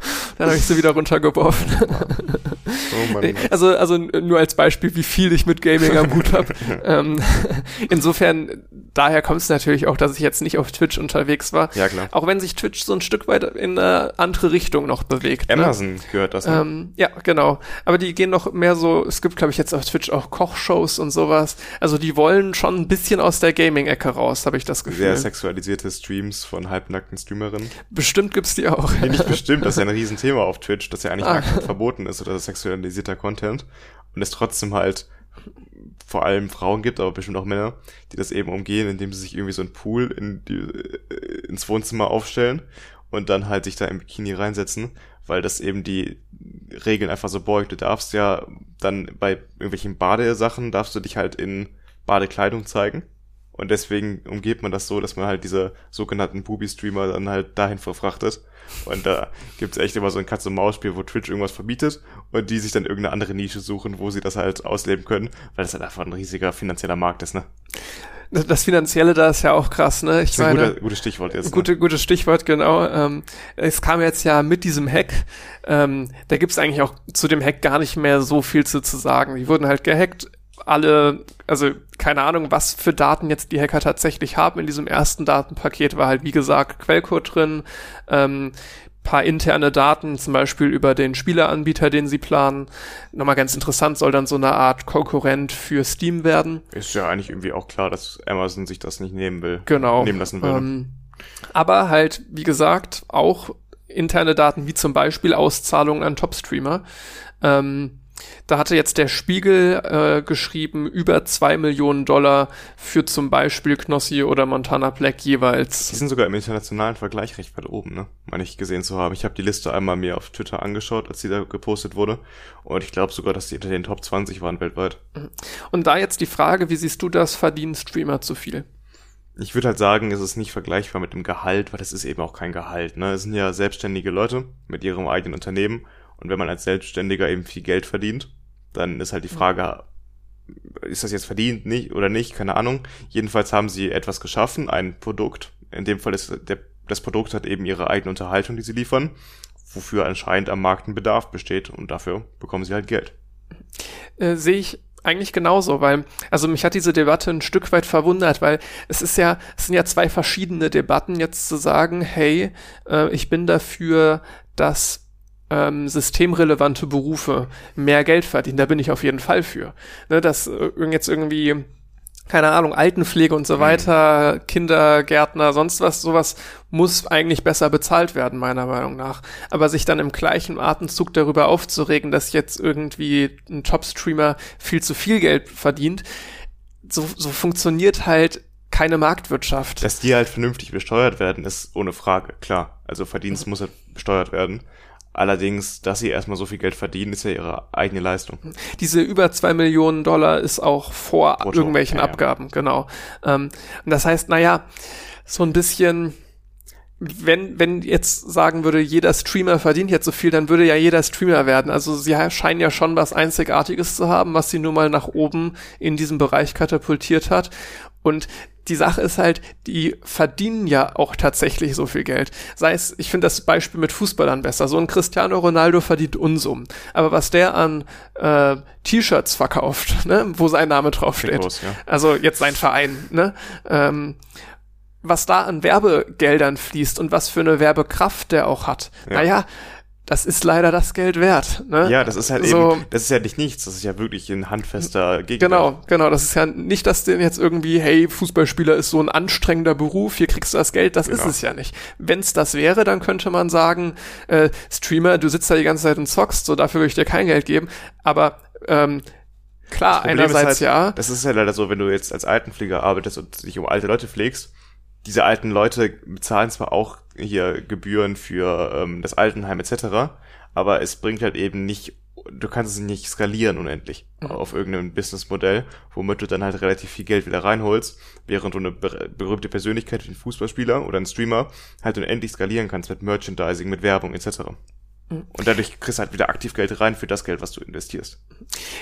S2: Dann habe ich sie wieder runtergeworfen.
S1: Oh Mann.
S2: Also, also nur als Beispiel, wie viel ich mit Gaming am Hut habe. ähm, insofern, daher kommt es natürlich auch, dass ich jetzt nicht auf Twitch unterwegs war.
S1: Ja, klar.
S2: Auch wenn sich Twitch so ein Stück weit in eine andere Richtung noch bewegt. Ne?
S1: Amazon gehört das. Ne?
S2: Ähm, ja, genau. Aber die gehen noch mehr so, es gibt, glaube ich, jetzt auf Twitch auch Kochshows und sowas. Also die wollen schon ein bisschen aus der Gaming-Ecke raus, habe ich das Gefühl.
S1: Sehr sexualisierte Streams von halbnackten Streamerinnen.
S2: Bestimmt gibt's die auch.
S1: Nee, nicht bestimmt, das ist ja Riesenthema auf Twitch, dass ja eigentlich
S2: Ah.
S1: verboten ist oder sexualisierter Content. Und es trotzdem halt vor allem Frauen gibt, aber bestimmt auch Männer, die das eben umgehen, indem sie sich irgendwie so einen Pool in die, äh, ins Wohnzimmer aufstellen und dann halt sich da im Bikini reinsetzen, weil das eben die Regeln einfach so beugt. Du darfst ja dann bei irgendwelchen Badesachen darfst du dich halt in Badekleidung zeigen Und deswegen umgeht man das so, dass man halt diese sogenannten Booby-Streamer dann halt dahin verfrachtet. Und da gibt's echt immer so ein Katz-und-Maus-Spiel, wo Twitch irgendwas verbietet und die sich dann irgendeine andere Nische suchen, wo sie das halt ausleben können, weil das halt einfach ein riesiger finanzieller Markt ist, ne?
S2: Das Finanzielle da ist ja auch krass, ne?
S1: Ich das ist meine, ein guter, gutes Stichwort jetzt.
S2: Ne? Gute, gutes Stichwort, genau. Ähm, es kam jetzt ja mit diesem Hack, ähm, da gibt's eigentlich auch zu dem Hack gar nicht mehr so viel zu, zu sagen. Die wurden halt gehackt, alle, also keine Ahnung, was für Daten jetzt die Hacker tatsächlich haben. In diesem ersten Datenpaket war halt, wie gesagt, Quellcode drin, ähm, paar interne Daten, zum Beispiel über den Spieleranbieter, den sie planen. Nochmal ganz interessant, soll dann so eine Art Konkurrent für Steam werden.
S1: Ist ja eigentlich irgendwie auch klar, dass Amazon sich das nicht nehmen will.
S2: Genau.
S1: Nehmen lassen will. Ähm,
S2: aber halt, wie gesagt, auch interne Daten wie zum Beispiel Auszahlungen an Topstreamer. Ähm, da hatte jetzt der Spiegel äh, geschrieben, über zwei Millionen Dollar für zum Beispiel Knossi oder Montana Black jeweils.
S1: Die sind sogar im internationalen Vergleich recht weit oben, ne? Meine ich gesehen zu haben. Ich habe die Liste einmal mir auf Twitter angeschaut, als sie da gepostet wurde. Und ich glaube sogar, dass die unter den Top 20 waren weltweit.
S2: Und da jetzt die Frage, wie siehst du das, verdienen Streamer zu viel?
S1: Ich würde halt sagen, es ist nicht vergleichbar mit dem Gehalt, weil das ist eben auch kein Gehalt. Ne? Es sind ja selbstständige Leute mit ihrem eigenen Unternehmen und wenn man als Selbstständiger eben viel Geld verdient, dann ist halt die Frage, ist das jetzt verdient nicht oder nicht, keine Ahnung. Jedenfalls haben sie etwas geschaffen, ein Produkt. In dem Fall ist der, das Produkt hat eben ihre eigene Unterhaltung, die sie liefern, wofür anscheinend am Markt ein Bedarf besteht und dafür bekommen sie halt Geld.
S2: Äh, sehe ich eigentlich genauso, weil, also mich hat diese Debatte ein Stück weit verwundert, weil es ist ja, es sind ja zwei verschiedene Debatten, jetzt zu sagen, hey, äh, ich bin dafür, dass ähm, systemrelevante Berufe mehr Geld verdienen, da bin ich auf jeden Fall für. Ne, dass äh, jetzt irgendwie keine Ahnung, Altenpflege und so mhm. weiter, mhm. Kindergärtner, sonst was, sowas muss eigentlich besser bezahlt werden, meiner Meinung nach. Aber sich dann im gleichen Atemzug darüber aufzuregen, dass jetzt irgendwie ein Top-Streamer viel zu viel Geld verdient, so, so funktioniert halt keine Marktwirtschaft.
S1: Dass die halt vernünftig besteuert werden, ist ohne Frage, klar. Also Verdienst mhm. muss halt besteuert werden. Allerdings, dass sie erstmal so viel Geld verdienen, ist ja ihre eigene Leistung.
S2: Diese über zwei Millionen Dollar ist auch vor Brutto. irgendwelchen ja, Abgaben, ja. genau. Ähm, das heißt, naja, so ein bisschen, wenn, wenn jetzt sagen würde, jeder Streamer verdient jetzt so viel, dann würde ja jeder Streamer werden. Also sie scheinen ja schon was Einzigartiges zu haben, was sie nun mal nach oben in diesem Bereich katapultiert hat. Und die Sache ist halt, die verdienen ja auch tatsächlich so viel Geld. Sei es, ich finde das Beispiel mit Fußballern besser. So ein Cristiano Ronaldo verdient Unsummen. Aber was der an äh, T-Shirts verkauft, ne, wo sein Name draufsteht, ja. also jetzt sein Verein, ne, ähm, was da an Werbegeldern fließt und was für eine Werbekraft der auch hat. Ja. Naja, das ist leider das Geld wert. Ne?
S1: Ja, das ist halt so, eben, das ist ja nicht nichts, das ist ja wirklich ein handfester Gegenwert.
S2: Genau, genau, das ist ja nicht, dass denn jetzt irgendwie, hey, Fußballspieler ist so ein anstrengender Beruf, hier kriegst du das Geld, das genau. ist es ja nicht. Wenn es das wäre, dann könnte man sagen, äh, Streamer, du sitzt da die ganze Zeit und zockst, so dafür würde ich dir kein Geld geben, aber ähm, Klar, einerseits
S1: halt,
S2: ja.
S1: Das ist ja leider so, wenn du jetzt als Altenpfleger arbeitest und dich um alte Leute pflegst, diese alten Leute bezahlen zwar auch hier Gebühren für ähm, das Altenheim etc., aber es bringt halt eben nicht, du kannst es nicht skalieren unendlich mhm. auf irgendeinem Businessmodell, womit du dann halt relativ viel Geld wieder reinholst, während du eine berühmte Persönlichkeit wie ein Fußballspieler oder ein Streamer halt unendlich skalieren kannst mit Merchandising, mit Werbung etc. Und dadurch kriegst du halt wieder aktiv Geld rein für das Geld, was du investierst.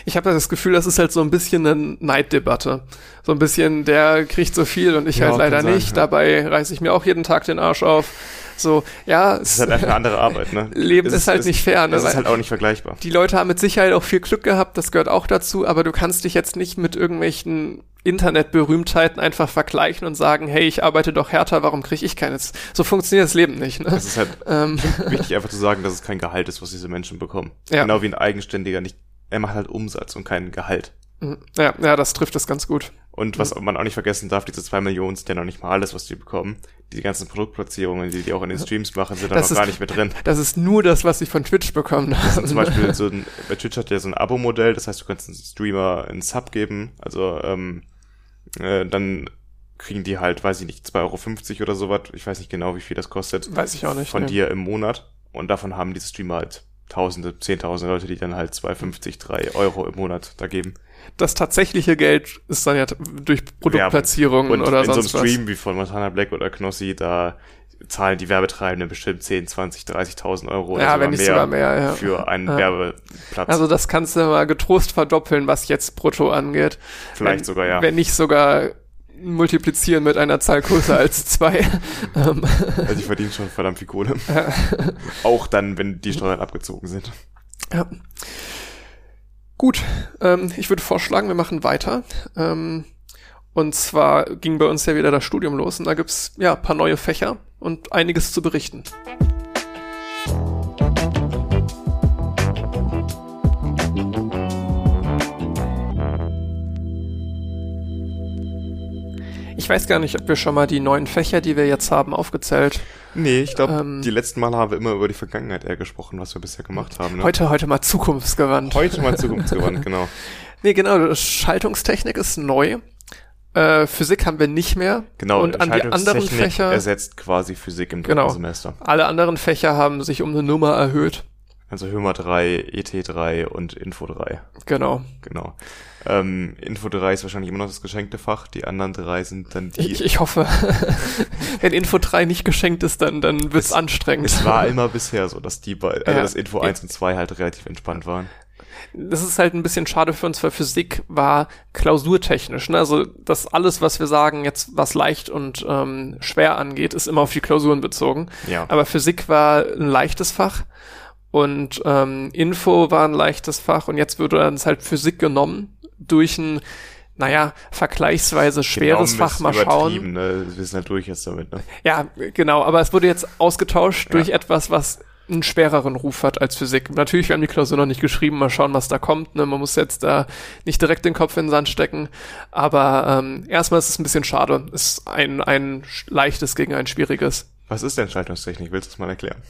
S2: Ich habe das Gefühl, das ist halt so ein bisschen eine Neiddebatte. So ein bisschen, der kriegt so viel und ich ja, halt leider sein, nicht. Ja. Dabei reiße ich mir auch jeden Tag den Arsch auf. So, ja.
S1: Es ist halt einfach eine andere Arbeit, ne?
S2: Leben ist, ist, halt ist, nicht fair, ne?
S1: Das ist halt auch nicht vergleichbar.
S2: Die Leute haben mit Sicherheit auch viel Glück gehabt, das gehört auch dazu, aber du kannst dich jetzt nicht mit irgendwelchen Internetberühmtheiten einfach vergleichen und sagen, hey, ich arbeite doch härter, warum kriege ich keines? So funktioniert das Leben nicht. Ne?
S1: Es ist halt ähm. wichtig einfach zu sagen, dass es kein Gehalt ist, was diese Menschen bekommen. Ja. Genau wie ein Eigenständiger nicht, er macht halt Umsatz und kein Gehalt.
S2: Mhm. Ja, ja, das trifft es ganz gut.
S1: Und was man auch nicht vergessen darf, diese zwei Millionen sind ja noch nicht mal alles, was die bekommen. Die ganzen Produktplatzierungen, die die auch in den Streams machen, sind da noch ist, gar nicht mit drin.
S2: Das ist nur das, was sie von Twitch bekommen.
S1: Ist zum Beispiel so ein, bei Twitch hat ja so ein Abo-Modell, das heißt, du kannst einem Streamer einen Sub geben, also ähm, äh, dann kriegen die halt, weiß ich nicht, 2,50 Euro oder sowas. Ich weiß nicht genau, wie viel das kostet.
S2: Weiß ich auch nicht.
S1: Von ne. dir im Monat. Und davon haben diese Streamer halt Tausende, Zehntausende Leute, die dann halt 2,50, 3 Euro im Monat da geben.
S2: Das tatsächliche Geld ist dann ja durch Produktplatzierungen
S1: Und
S2: oder
S1: in so einem
S2: sonst was.
S1: Stream wie von Montana Black oder Knossi, da zahlen die Werbetreibenden bestimmt 10, 20, 30.000 Euro oder
S2: Ja,
S1: sogar
S2: wenn nicht
S1: mehr,
S2: sogar mehr, ja.
S1: für einen
S2: Ja.
S1: Werbeplatz.
S2: Also das kannst du mal getrost verdoppeln, was jetzt brutto angeht.
S1: Vielleicht
S2: wenn,
S1: sogar, ja.
S2: Wenn nicht sogar multiplizieren mit einer Zahl größer als zwei. Ähm,
S1: Also die verdienen schon verdammt viel Kohle. Auch dann, wenn die Steuern abgezogen sind.
S2: ja. Gut, ähm, ich würde vorschlagen, wir machen weiter. Ähm, und zwar ging bei uns ja wieder das Studium los und da gibt's ja paar neue Fächer und einiges zu berichten. Ich weiß gar nicht, ob wir schon mal die neuen Fächer, die wir jetzt haben, aufgezählt.
S1: Nee, ich glaube,
S2: Ähm,
S1: die letzten Male haben wir immer über die Vergangenheit eher gesprochen, was wir bisher gemacht haben. Ne?
S2: Heute, heute mal zukunftsgewandt.
S1: Heute mal zukunftsgewandt, genau.
S2: Nee, genau, Schaltungstechnik ist neu. Äh, Physik haben wir nicht mehr.
S1: Genau,
S2: Und an die anderen Fächer,
S1: ersetzt quasi Physik im dritten
S2: Genau.
S1: Semester.
S2: alle anderen Fächer haben sich um eine Nummer erhöht.
S1: Also Hömer 3, ET3 und Info 3.
S2: Genau.
S1: Genau. Ähm, Info 3 ist wahrscheinlich immer noch das geschenkte Fach. Die anderen drei sind dann die.
S2: Ich, ich hoffe, wenn Info 3 nicht geschenkt ist, dann, dann wird's
S1: Es-
S2: anstrengend.
S1: es war immer bisher so, dass die bei, also
S2: Ja.
S1: dass Info 1 und 2 halt relativ entspannt waren.
S2: das ist halt ein bisschen schade für uns, weil Physik war klausurtechnisch. Ne? Also das alles, was wir sagen, jetzt was leicht und ähm, schwer angeht, ist immer auf die Klausuren bezogen.
S1: Ja.
S2: Aber Physik war ein leichtes Fach und ähm, Info war ein leichtes Fach und jetzt würde uns halt Physik genommen durch ein, naja, vergleichsweise schweres
S1: Genau,
S2: Fach mal schauen.
S1: Ne? Wir sind halt durch jetzt damit. Ne?
S2: Ja, genau, aber es wurde jetzt ausgetauscht
S1: Ja.
S2: durch etwas, was einen schwereren Ruf hat als Physik. Natürlich, wir haben die Klausur noch nicht geschrieben, mal schauen, was da kommt. Ne? Man muss jetzt da nicht direkt den Kopf in den Sand stecken. Aber ähm, erstmal ist es ein bisschen schade. Es ist ein, ein leichtes gegen ein schwieriges.
S1: Was ist denn Schaltungstechnik? Willst du es mal erklären?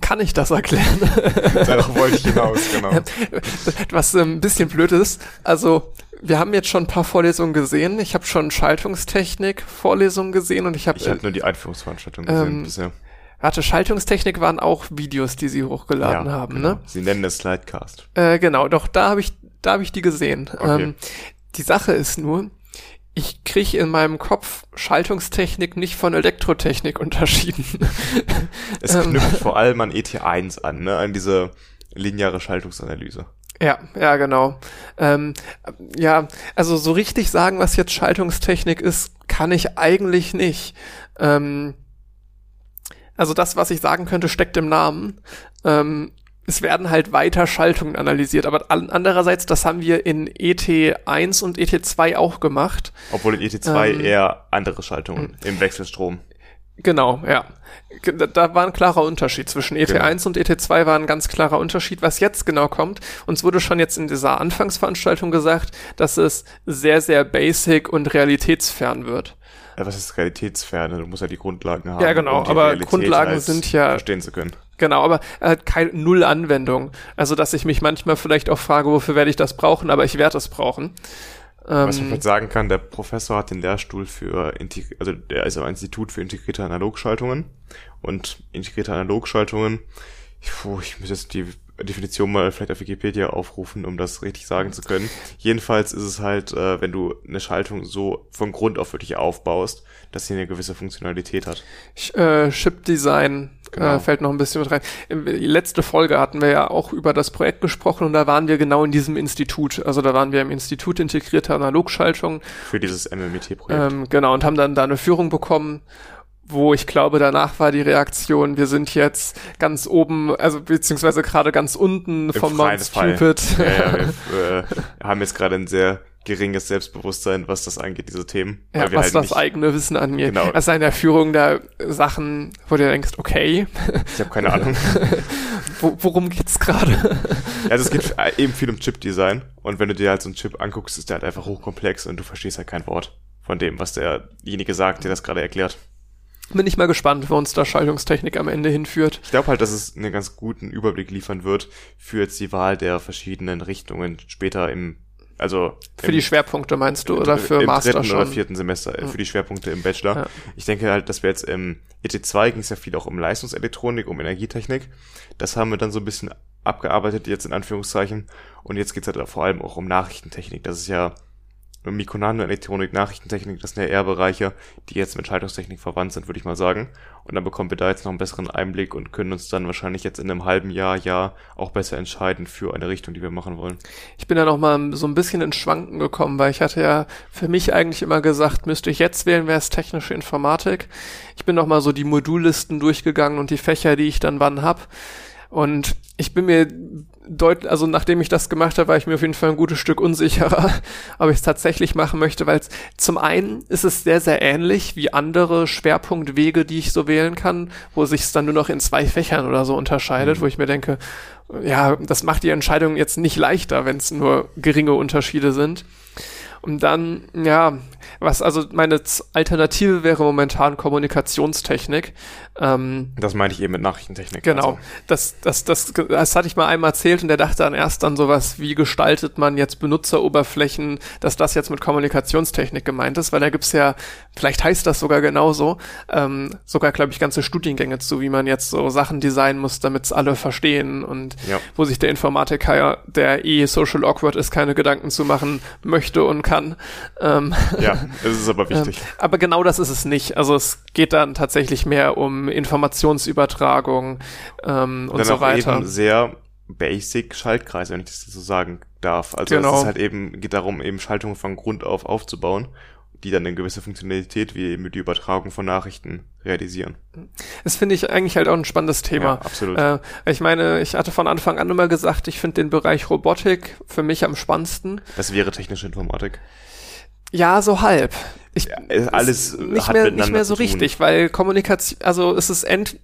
S2: Kann ich das erklären?
S1: Darauf wollte ich hinaus, genau.
S2: Was ähm, ein bisschen blöd ist, also wir haben jetzt schon ein paar Vorlesungen gesehen. Ich habe schon Schaltungstechnik-Vorlesungen gesehen und ich habe,
S1: Ich habe nur die Einführungsveranstaltung gesehen
S2: Ähm,
S1: bisher.
S2: warte, Schaltungstechnik waren auch Videos, die sie hochgeladen haben,
S1: genau.
S2: ne?
S1: Sie nennen es Slidecast.
S2: Äh, genau, doch da habe ich, da habe ich die gesehen.
S1: Okay.
S2: Ähm, die Sache ist nur, ich kriege in meinem Kopf Schaltungstechnik nicht von Elektrotechnik unterschieden.
S1: Es
S2: Ähm.
S1: knüpft vor allem an ET1 an, ne? an diese lineare Schaltungsanalyse.
S2: ja, ja, genau. Ähm, ja, also so richtig sagen, was jetzt Schaltungstechnik ist, kann ich eigentlich nicht. Ähm, also das, was ich sagen könnte, steckt im Namen. Ähm, es werden halt weiter Schaltungen analysiert, aber an- andererseits, das haben wir in ET1 und ET2 auch gemacht.
S1: Obwohl in ET2
S2: Ähm,
S1: eher andere Schaltungen im Wechselstrom.
S2: Genau, ja. Da, war ein klarer Unterschied zwischen ET1 und ET2 war ein ganz klarer Unterschied, was jetzt genau kommt. Uns wurde schon jetzt in dieser Anfangsveranstaltung gesagt, dass es sehr, sehr basic und realitätsfern wird.
S1: Ja, was ist Realitätsferne? Du musst ja die Grundlagen haben.
S2: Ja, genau,
S1: um die
S2: aber
S1: Realität
S2: Grundlagen sind ja-
S1: verstehen zu können.
S2: Genau, aber äh, kein Null Anwendung. Also, dass ich mich manchmal vielleicht auch frage, wofür werde ich das brauchen, aber ich werde es brauchen.
S1: Was man
S2: Ähm,
S1: vielleicht sagen kann, der Professor hat den Lehrstuhl für, Integ also der ist am Institut für integrierte Analogschaltungen und integrierte Analogschaltungen, puh, ich muss jetzt die Definition mal vielleicht auf Wikipedia aufrufen, um das richtig sagen zu können. Jedenfalls ist es halt, äh, wenn du eine Schaltung so von Grund auf wirklich aufbaust, dass sie eine gewisse Funktionalität hat.
S2: Äh, Chip Design
S1: Genau.
S2: äh, fällt noch ein bisschen mit rein. Die letzte Folge hatten wir ja auch über das Projekt gesprochen und da waren wir genau in diesem Institut. Also da waren wir im Institut integrierte Analogschaltung.
S1: Für dieses MMIT-Projekt.
S2: Ähm, genau, und haben dann da eine Führung bekommen, wo ich glaube, danach war die Reaktion, wir sind jetzt ganz oben, also beziehungsweise gerade ganz unten vom Mount. Stupid.
S1: ja, ja, wir äh, haben jetzt gerade ein sehr geringes Selbstbewusstsein, was das angeht, diese Themen.
S2: Ja, was
S1: halt
S2: das eigene Wissen angeht.
S1: Genau.
S2: Also in der Führung da Sachen, wo du denkst, okay,
S1: ich habe keine Ahnung.
S2: wo, worum geht's gerade?
S1: Also es geht eben viel um Chip-Design und wenn du dir halt so einen Chip anguckst, ist der halt einfach hochkomplex und du verstehst halt kein Wort von dem, was derjenige sagt, der das gerade erklärt.
S2: Bin ich mal gespannt, wo uns da Schaltungstechnik am Ende hinführt.
S1: Ich glaube halt, dass es einen ganz guten Überblick liefern wird für jetzt die Wahl der verschiedenen Richtungen später im, also
S2: Für
S1: im,
S2: die Schwerpunkte meinst du
S1: im
S2: oder
S1: dr-
S2: für
S1: im
S2: Master
S1: dritten
S2: schon?
S1: oder vierten Semester, äh, für die Schwerpunkte im Bachelor.
S2: Ja.
S1: Ich denke halt, dass wir jetzt im ET2 ging es ja viel auch um Leistungselektronik, um Energietechnik. Das haben wir dann so ein bisschen abgearbeitet, jetzt in Anführungszeichen. Und jetzt geht's halt vor allem auch um Nachrichtentechnik. Das ist ja Mikonano, Elektronik, Nachrichtentechnik, das sind ja eher Bereiche, die jetzt mit Schaltungstechnik verwandt sind, würde ich mal sagen. Und dann bekommen wir da jetzt noch einen besseren Einblick und können uns dann wahrscheinlich jetzt in einem halben Jahr, Jahr auch besser entscheiden für eine Richtung, die wir machen wollen.
S2: Ich bin da noch mal so ein bisschen ins Schwanken gekommen, weil ich hatte ja für mich eigentlich immer gesagt, müsste ich jetzt wählen, wäre es technische Informatik. Ich bin noch mal so die Modullisten durchgegangen und die Fächer, die ich dann wann hab. Und ich bin mir deutlich, also nachdem ich das gemacht habe, war ich mir auf jeden Fall ein gutes Stück unsicherer, ob ich es tatsächlich machen möchte, weil zum einen ist es sehr, sehr ähnlich wie andere Schwerpunktwege, die ich so wählen kann, wo sich es dann nur noch in zwei Fächern oder so unterscheidet, mhm. wo ich mir denke, ja, das macht die Entscheidung jetzt nicht leichter, wenn es nur geringe Unterschiede sind. Und dann, ja, was also meine Alternative wäre momentan Kommunikationstechnik.
S1: Ähm, das meine ich eben mit Nachrichtentechnik.
S2: Genau. Also. Das, das, das, das hatte ich mal einmal erzählt und der dachte dann erst an sowas, wie gestaltet man jetzt Benutzeroberflächen, dass das jetzt mit Kommunikationstechnik gemeint ist, weil da gibt's ja, vielleicht heißt das sogar genauso, ähm, sogar, glaube ich, ganze Studiengänge zu, wie man jetzt so Sachen designen muss, damit's alle verstehen und ja. wo sich der Informatiker, der eh social awkward ist, keine Gedanken zu machen möchte und kann.
S1: Ähm, ja, es ist aber wichtig.
S2: Ähm, aber genau das ist es nicht. Also es geht dann tatsächlich mehr um Informationsübertragung ähm, und dann so weiter.
S1: Eben sehr basic Schaltkreise, wenn ich das so sagen darf. Also genau. es ist halt eben, geht darum, eben Schaltungen von Grund auf aufzubauen die dann eine gewisse Funktionalität wie eben die Übertragung von Nachrichten realisieren.
S2: Das finde ich eigentlich halt auch ein spannendes Thema. Ja,
S1: absolut.
S2: Äh, ich meine, ich hatte von Anfang an immer gesagt, ich finde den Bereich Robotik für mich am spannendsten.
S1: Das wäre technische Informatik.
S2: Ja, so halb.
S1: Ich, ja, alles
S2: nicht mehr, nicht mehr so richtig, weil Kommunikation, also es ist end,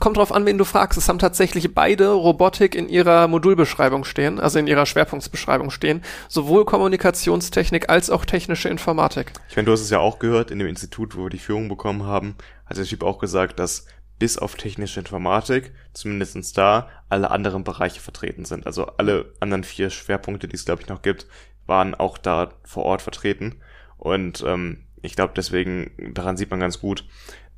S2: kommt drauf an, wen du fragst. Es haben tatsächlich beide Robotik in ihrer Modulbeschreibung stehen, also in ihrer Schwerpunktsbeschreibung stehen. Sowohl Kommunikationstechnik als auch technische Informatik.
S1: Ich meine, du hast es ja auch gehört in dem Institut, wo wir die Führung bekommen haben, hat der Typ auch gesagt, dass bis auf technische Informatik, zumindestens da, alle anderen Bereiche vertreten sind. Also alle anderen vier Schwerpunkte, die es, glaube ich, noch gibt, waren auch da vor Ort vertreten. Und ähm, ich glaube, deswegen, daran sieht man ganz gut,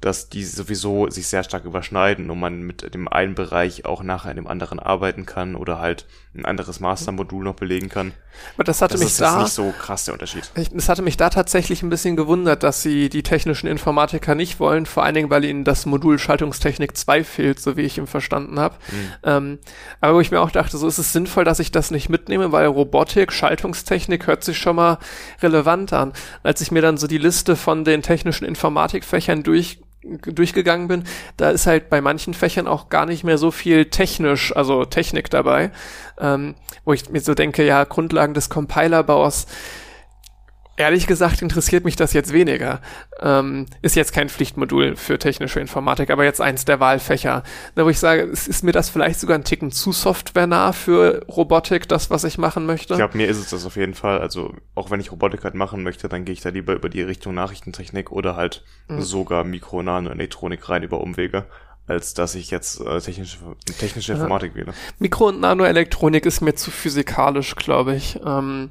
S1: dass die sowieso sich sehr stark überschneiden und man mit dem einen Bereich auch nachher in dem anderen arbeiten kann oder halt ein anderes Mastermodul noch belegen kann.
S2: Aber das hatte das mich
S1: ist
S2: da
S1: nicht so krass der Unterschied.
S2: Das hatte mich da tatsächlich ein bisschen gewundert, dass sie die technischen Informatiker nicht wollen, vor allen Dingen, weil ihnen das Modul Schaltungstechnik 2 fehlt, so wie ich ihn verstanden habe. Mhm. Ähm, aber wo ich mir auch dachte, so ist es sinnvoll, dass ich das nicht mitnehme, weil Robotik, Schaltungstechnik hört sich schon mal relevant an. Als ich mir dann so die Liste von den technischen Informatikfächern durch durchgegangen bin, da ist halt bei manchen Fächern auch gar nicht mehr so viel technisch, also Technik dabei, ähm, wo ich mir so denke, ja, Grundlagen des Compilerbaus, Ehrlich gesagt interessiert mich das jetzt weniger. Ähm, ist jetzt kein Pflichtmodul für technische Informatik, aber jetzt eins der Wahlfächer. Da wo ich sage, ist mir das vielleicht sogar ein Ticken zu softwarenah für Robotik, das, was ich machen möchte?
S1: Ich glaube, mir ist es das auf jeden Fall. Also auch wenn ich Robotik halt machen möchte, dann gehe ich da lieber über die Richtung Nachrichtentechnik oder halt mhm. sogar Mikro, Nano, Elektronik rein über Umwege als dass ich jetzt äh, technische, technische Informatik ja. wähle.
S2: Mikro- und Nanoelektronik ist mir zu physikalisch, glaube ich. Ähm,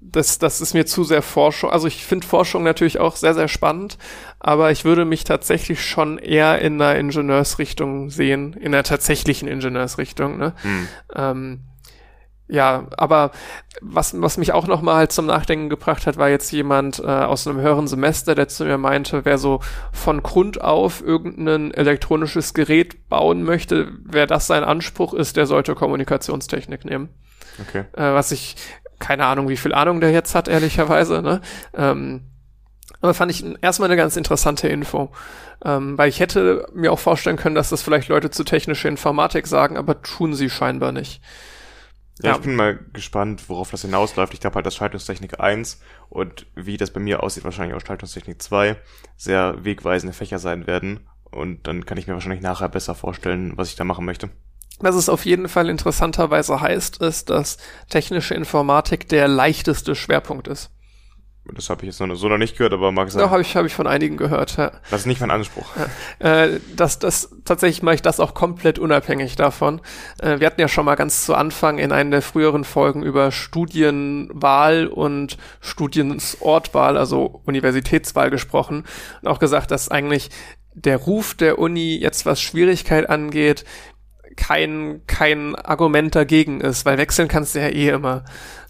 S2: das, das ist mir zu sehr Forschung. Also ich finde Forschung natürlich auch sehr, sehr spannend, aber ich würde mich tatsächlich schon eher in einer Ingenieursrichtung sehen, in einer tatsächlichen Ingenieursrichtung. Ne? Hm. Ähm, ja, aber was, was mich auch nochmal halt zum Nachdenken gebracht hat, war jetzt jemand äh, aus einem höheren Semester, der zu mir meinte, wer so von Grund auf irgendein elektronisches Gerät bauen möchte, wer das sein Anspruch ist, der sollte Kommunikationstechnik nehmen.
S1: Okay.
S2: Äh, was ich keine Ahnung, wie viel Ahnung der jetzt hat, ehrlicherweise. Ne? Ähm, aber fand ich erstmal eine ganz interessante Info. Ähm, weil ich hätte mir auch vorstellen können, dass das vielleicht Leute zu technischer Informatik sagen, aber tun sie scheinbar nicht.
S1: Ja, ja, ich bin mal gespannt, worauf das hinausläuft. Ich glaube halt, dass Schaltungstechnik 1 und wie das bei mir aussieht, wahrscheinlich auch Schaltungstechnik 2 sehr wegweisende Fächer sein werden. Und dann kann ich mir wahrscheinlich nachher besser vorstellen, was ich da machen möchte.
S2: Was es auf jeden Fall interessanterweise heißt, ist, dass technische Informatik der leichteste Schwerpunkt ist.
S1: Das habe ich jetzt noch so noch nicht gehört, aber mag sein.
S2: Doch, habe ich, hab ich von einigen gehört. Ja.
S1: Das ist nicht mein Anspruch.
S2: Ja. Äh, das, das, tatsächlich mache ich das auch komplett unabhängig davon. Äh, wir hatten ja schon mal ganz zu Anfang in einer der früheren Folgen über Studienwahl und Studiensortwahl, also Universitätswahl gesprochen und auch gesagt, dass eigentlich der Ruf der Uni jetzt was Schwierigkeit angeht, kein, kein Argument dagegen ist, weil wechseln kannst du ja eh immer.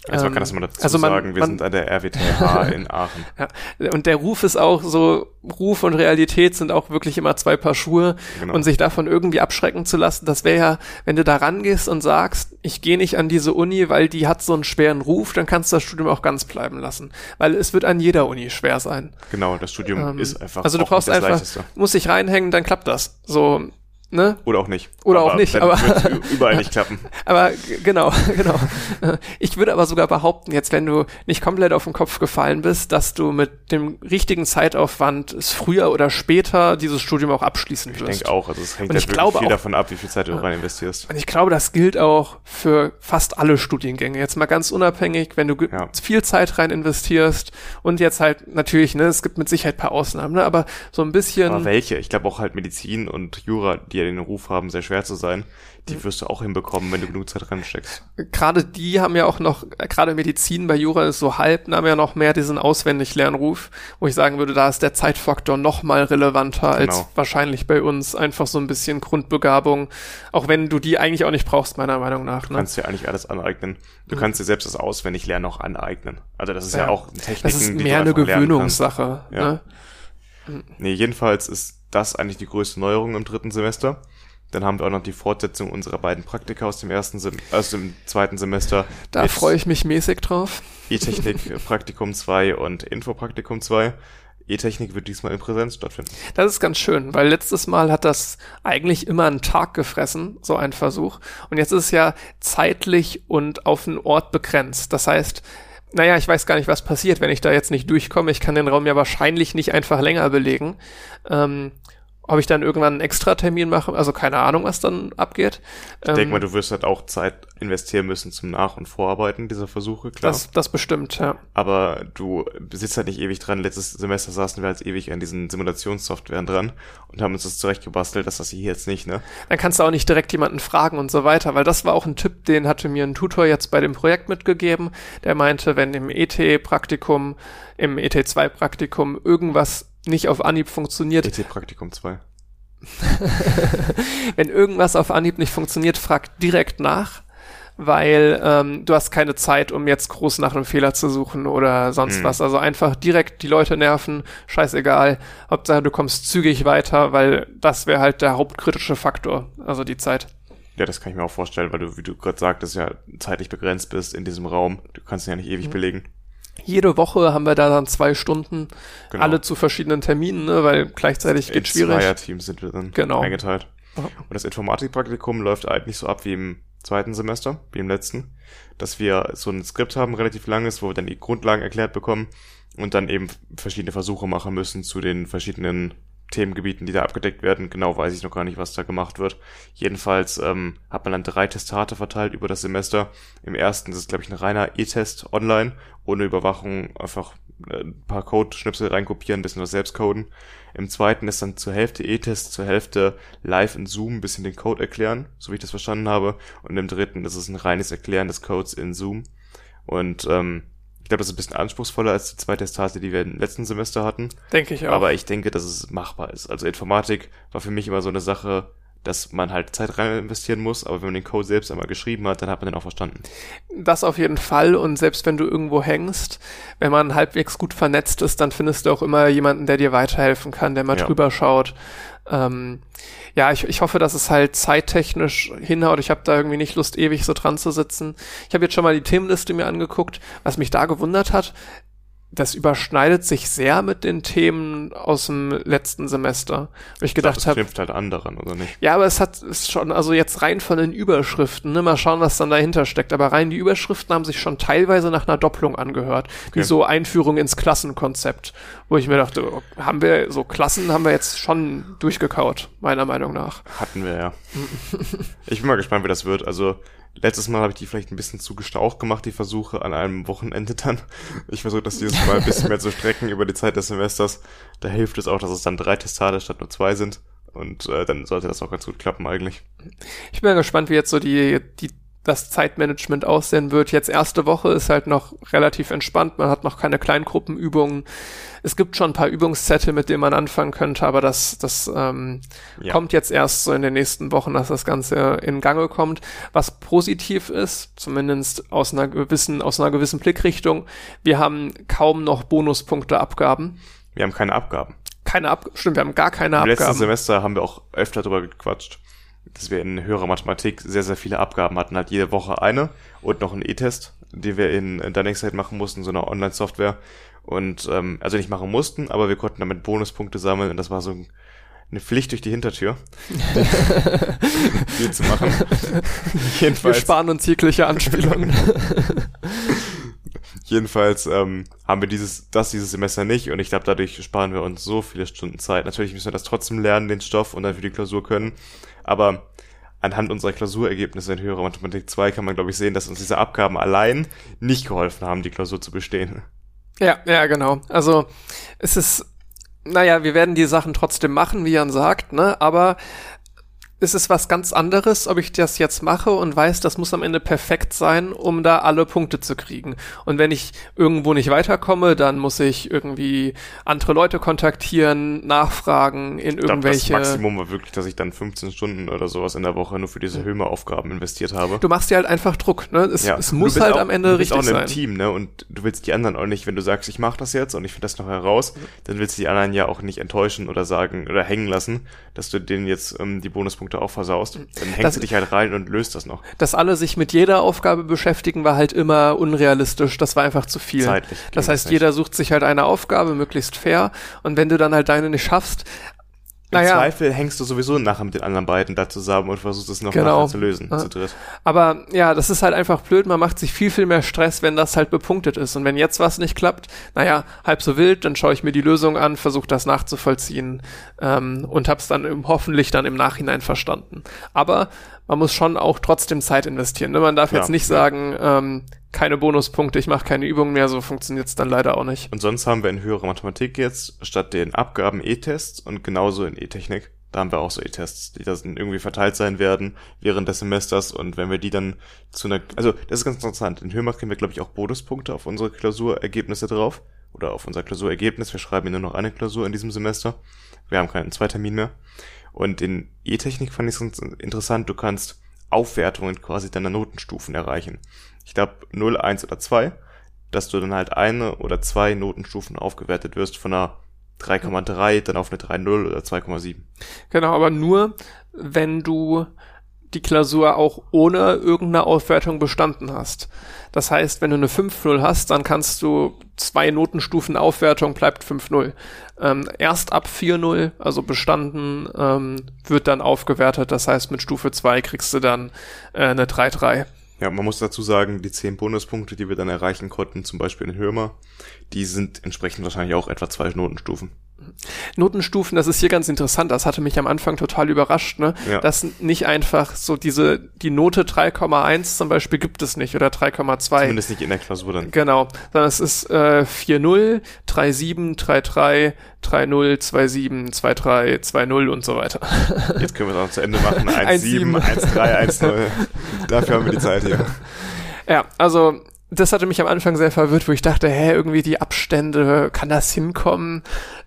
S1: Also man kann das mal dazu
S2: also man,
S1: sagen, wir
S2: man,
S1: sind an der RWTH in Aachen.
S2: Ja, und der Ruf ist auch so, Ruf und Realität sind auch wirklich immer zwei Paar Schuhe
S1: Genau.
S2: und sich davon irgendwie abschrecken zu lassen, das wäre ja, wenn du da rangehst und sagst, ich gehe nicht an diese Uni, weil die hat so einen schweren Ruf, dann kannst du das Studium auch ganz bleiben lassen. Weil es wird an jeder Uni schwer sein.
S1: Genau, das Studium
S2: Ähm,
S1: ist einfach
S2: also du
S1: auch
S2: brauchst einfach, musst dich reinhängen, dann klappt das. So, ne?
S1: Oder auch nicht.
S2: Oder auch nicht, aber-
S1: überall nicht klappen.
S2: Aber genau, genau. Ich würde aber sogar behaupten, jetzt wenn du nicht komplett auf den Kopf gefallen bist, dass du mit dem richtigen Zeitaufwand es früher oder später dieses Studium auch abschließen
S1: Ich
S2: wirst.
S1: denke auch. Also es hängt
S2: Und
S1: halt
S2: ich
S1: wirklich viel
S2: auch-
S1: davon ab, wie viel Zeit du rein investierst.
S2: Und ich glaube, das gilt auch für fast alle Studiengänge. Jetzt mal ganz unabhängig, wenn du
S1: Ja.
S2: viel Zeit rein investierst und jetzt halt natürlich, ne, es gibt mit Sicherheit ein paar Ausnahmen, ne, aber so ein bisschen.
S1: Aber welche? Ich glaube auch halt Medizin und Jura, die ja den Ruf haben, sehr schwer zu sein, die wirst du auch hinbekommen, wenn du genug Zeit reinsteckst.
S2: gerade die haben ja auch noch, äh, gerade Medizin bei Jura ist so halb, haben ja noch mehr diesen Auswendiglernruf, wo ich sagen würde, da ist der Zeitfaktor noch mal relevanter als
S1: Genau.
S2: wahrscheinlich bei uns. Einfach so ein bisschen Grundbegabung, auch wenn du die eigentlich auch nicht brauchst, meiner Meinung nach.
S1: Du
S2: Ne?
S1: kannst dir eigentlich alles aneignen. Du kannst dir selbst das Auswendiglernen auch aneignen. Also das ist ja,
S2: Ja.
S1: auch Techniken,
S2: Das ist mehr eine. Gewöhnungssache.
S1: Ja.
S2: Ne?
S1: Nee, jedenfalls ist das eigentlich die größte Neuerung im dritten Semester. Dann haben wir auch noch die Fortsetzung unserer beiden Praktika aus dem ersten Sem aus dem zweiten Semester.
S2: Da freue ich mich mäßig drauf.
S1: E-Technik Praktikum 2 und Infopraktikum 2. E-Technik wird diesmal in Präsenz stattfinden.
S2: Das ist ganz schön, weil letztes Mal hat das eigentlich immer einen Tag gefressen, so ein Versuch. Und jetzt ist es ja zeitlich und auf einen Ort begrenzt. Das heißt, naja, ich weiß gar nicht, was passiert, wenn ich da jetzt nicht durchkomme. Ich kann den Raum ja wahrscheinlich nicht einfach länger belegen. Ähm, ob ich dann irgendwann einen Extratermin mache, also keine Ahnung, was dann abgeht.
S1: Ich denke mal, du wirst halt auch Zeit investieren müssen zum Nach- und Vorarbeiten dieser Versuche, klar.
S2: das, das bestimmt, ja.
S1: Aber du sitzt halt nicht ewig dran. Letztes Semester saßen wir halt ewig an diesen Simulationssoftwaren dran und haben uns das zurechtgebastelt, dass das hier jetzt nicht, ne?
S2: Dann kannst du auch nicht direkt jemanden fragen und so weiter, weil das war auch ein Tipp, den hatte mir ein Tutor jetzt bei dem Projekt mitgegeben. Der meinte, wenn im ET-Praktikum, im ET2-Praktikum irgendwas nicht auf Anhieb funktioniert,
S1: ET-Praktikum 2.
S2: wenn irgendwas auf Anhieb nicht funktioniert, frag direkt nach, weil ähm, du hast keine Zeit, um jetzt groß nach einem Fehler zu suchen oder sonst
S1: Mhm.
S2: was. Also einfach direkt die Leute nerven, scheißegal. Hauptsache du kommst zügig weiter, weil das wäre halt der hauptkritische Faktor, also die Zeit.
S1: Ja, das kann ich mir auch vorstellen, weil du, wie du gerade sagtest, ja zeitlich begrenzt bist in diesem Raum. Du kannst ihn ja nicht ewig
S2: Mhm.
S1: belegen.
S2: Jede Woche haben wir da dann zwei Stunden,
S1: Genau.
S2: alle zu verschiedenen Terminen, ne, weil gleichzeitig
S1: in
S2: geht schwierig.
S1: Zweierteams sind wir dann
S2: Genau.
S1: eingeteilt. Und das Informatikpraktikum läuft eigentlich so ab wie im zweiten Semester, wie im letzten, dass wir so ein Skript haben, relativ langes, wo wir dann die Grundlagen erklärt bekommen und dann eben verschiedene Versuche machen müssen zu den verschiedenen Themengebieten, die da abgedeckt werden. Genau weiß ich noch gar nicht, was da gemacht wird. Jedenfalls ähm, hat man dann drei Testate verteilt über das Semester. Im ersten ist es, glaube ich, ein reiner E-Test online, ohne Überwachung, einfach äh, ein paar Code-Schnipsel reinkopieren, ein bisschen was selbst coden. Im zweiten ist dann zur Hälfte E-Test, zur Hälfte live in Zoom ein bisschen den Code erklären, so wie ich das verstanden habe. Und im dritten ist es ein reines Erklären des Codes in Zoom. Und ähm, ich glaube, das ist ein bisschen anspruchsvoller als die zwei Testate, die wir im letzten Semester hatten.
S2: Denke ich auch.
S1: Aber ich denke, dass es machbar ist. Also Informatik war für mich immer so eine Sache, dass man halt Zeit rein investieren muss, aber wenn man den Code selbst einmal geschrieben hat, dann hat man den auch verstanden.
S2: Das auf jeden Fall. Und selbst wenn du irgendwo hängst, wenn man halbwegs gut vernetzt ist, dann findest du auch immer jemanden, der dir weiterhelfen kann, der mal
S1: Ja.
S2: drüber schaut. Ähm, ja, ich, ich hoffe, dass es halt zeittechnisch hinhaut. Ich habe da irgendwie nicht Lust, ewig so dran zu sitzen. Ich habe jetzt schon mal die Themenliste mir angeguckt. Was mich da gewundert hat, das überschneidet sich sehr mit den Themen aus dem letzten Semester. Wo ich gedacht
S1: das
S2: habe,
S1: knüpft halt an daran, oder nicht?
S2: ja, aber es hat ist schon, also jetzt rein von den Überschriften, ne, mal schauen, was dann dahinter steckt. Aber rein die Überschriften haben sich schon teilweise nach einer Doppelung angehört. Wie
S1: Okay.
S2: so Einführung ins Klassenkonzept. Wo ich mir dachte, oh, haben wir, so Klassen haben wir jetzt schon durchgekaut, meiner Meinung nach.
S1: Hatten wir ja. ich bin mal gespannt, wie das wird. Also letztes Mal habe ich die vielleicht ein bisschen zu gestaucht gemacht, die Versuche an einem Wochenende dann. Ich versuche das dieses Mal ein bisschen mehr zu strecken über die Zeit des Semesters. Da hilft es auch, dass es dann drei Testate statt nur zwei sind. Und äh, dann sollte das auch ganz gut klappen eigentlich.
S2: Ich bin mal gespannt, wie jetzt so die, die das Zeitmanagement aussehen wird. Jetzt erste Woche ist halt noch relativ entspannt, man hat noch keine Kleingruppenübungen. Es gibt schon ein paar Übungszettel, mit denen man anfangen könnte, aber das, das ähm, ja. kommt jetzt erst so in den nächsten Wochen, dass das Ganze in Gange kommt. Was positiv ist, zumindest aus einer gewissen, aus einer gewissen Blickrichtung, wir haben kaum noch Bonuspunkte-Abgaben.
S1: Wir haben keine Abgaben.
S2: Keine Abgaben, stimmt, wir haben gar keine Im Abgaben.
S1: Im letzten Semester haben wir auch öfter darüber gequatscht dass wir in höherer Mathematik sehr, sehr viele Abgaben hatten, halt jede Woche eine und noch einen E-Test, die wir in, in Dunningside machen mussten, so eine Online-Software. Und ähm, also nicht machen mussten, aber wir konnten damit Bonuspunkte sammeln und das war so eine Pflicht durch die Hintertür, viel zu machen.
S2: Jedenfalls. Wir sparen uns jegliche Anspielungen.
S1: Jedenfalls ähm, haben wir dieses, das dieses Semester nicht und ich glaube, dadurch sparen wir uns so viele Stunden Zeit. Natürlich müssen wir das trotzdem lernen, den Stoff und dann für die Klausur können. Aber anhand unserer Klausurergebnisse in höherer Mathematik 2 kann man, glaube ich, sehen, dass uns diese Abgaben allein nicht geholfen haben, die Klausur zu bestehen.
S2: Ja, ja, genau. Also es ist, naja, wir werden die Sachen trotzdem machen, wie Jan sagt, ne? Aber ist es was ganz anderes, ob ich das jetzt mache und weiß, das muss am Ende perfekt sein, um da alle Punkte zu kriegen. Und wenn ich irgendwo nicht weiterkomme, dann muss ich irgendwie andere Leute kontaktieren, nachfragen in ich irgendwelche.
S1: Glaub, das Maximum war wirklich, dass ich dann 15 Stunden oder sowas in der Woche nur für diese Höhme-Aufgaben investiert habe.
S2: Du machst dir halt einfach Druck, ne? Es, ja. es muss halt auch, am Ende richtig sein. Du bist auch in einem
S1: Team, ne? Und du willst die anderen auch nicht, wenn du sagst, ich mache das jetzt und ich finde das noch heraus, dann willst du die anderen ja auch nicht enttäuschen oder sagen oder hängen lassen, dass du denen jetzt ähm, die Bonuspunkte Punkte auch versaust. Dann hängst das, du dich halt rein und löst das noch.
S2: Dass alle sich mit jeder Aufgabe beschäftigen, war halt immer unrealistisch. Das war einfach zu viel. Zeitlich. Das heißt, jeder sucht sich halt eine Aufgabe, möglichst fair. Und wenn du dann halt deine nicht schaffst,
S1: im naja. Zweifel hängst du sowieso nachher mit den anderen beiden da zusammen und versuchst es noch
S2: genau.
S1: zu lösen,
S2: ja. zu dritt. Aber ja, das ist halt einfach blöd. Man macht sich viel, viel mehr Stress, wenn das halt bepunktet ist. Und wenn jetzt was nicht klappt, naja, halb so wild, dann schaue ich mir die Lösung an, versuche das nachzuvollziehen ähm, und hab's dann im, hoffentlich dann im Nachhinein verstanden. Aber man muss schon auch trotzdem Zeit investieren. Ne? Man darf ja, jetzt nicht ja. sagen, ähm, keine Bonuspunkte, ich mache keine Übungen mehr, so funktioniert's dann leider auch nicht.
S1: Und sonst haben wir in höherer Mathematik jetzt statt den Abgaben E-Tests und genauso in E-Technik. Da haben wir auch so E-Tests, die dann irgendwie verteilt sein werden während des Semesters und wenn wir die dann zu einer, also das ist ganz interessant. In Höhmach kriegen wir glaube ich auch Bonuspunkte auf unsere Klausurergebnisse drauf oder auf unser Klausurergebnis. Wir schreiben nur noch eine Klausur in diesem Semester. Wir haben keinen Zweitermin mehr. Und in E-Technik fand ich es interessant. Du kannst Aufwertungen quasi deiner Notenstufen erreichen ich glaube 0, 1 oder 2, dass du dann halt eine oder zwei Notenstufen aufgewertet wirst von einer 3,3 dann auf eine 3,0 oder 2,7.
S2: Genau, aber nur, wenn du die Klausur auch ohne irgendeine Aufwertung bestanden hast. Das heißt, wenn du eine 5-0 hast, dann kannst du zwei Notenstufen Aufwertung, bleibt 5-0. Ähm, erst ab 4-0, also bestanden, ähm, wird dann aufgewertet. Das heißt, mit Stufe 2 kriegst du dann äh, eine 3-3.
S1: Ja, man muss dazu sagen, die zehn Bonuspunkte, die wir dann erreichen konnten, zum Beispiel in Hürmer, die sind entsprechend wahrscheinlich auch etwa zwei Notenstufen.
S2: Notenstufen, das ist hier ganz interessant. Das hatte mich am Anfang total überrascht, ne? Ja. Dass nicht einfach so diese, die Note 3,1 zum Beispiel gibt es nicht oder 3,2.
S1: Zumindest nicht in der Klausur dann.
S2: Genau. Sondern es ist äh, 4,0, 3,7, 3,3, 3-0, 2-7, 2-3, 2-0 und so weiter.
S1: Jetzt können wir es auch zu Ende machen. 1-7, 1-3, 1-0. Dafür haben wir die Zeit hier.
S2: Ja, also das hatte mich am Anfang sehr verwirrt, wo ich dachte, hä, irgendwie die Abstände, kann das hinkommen?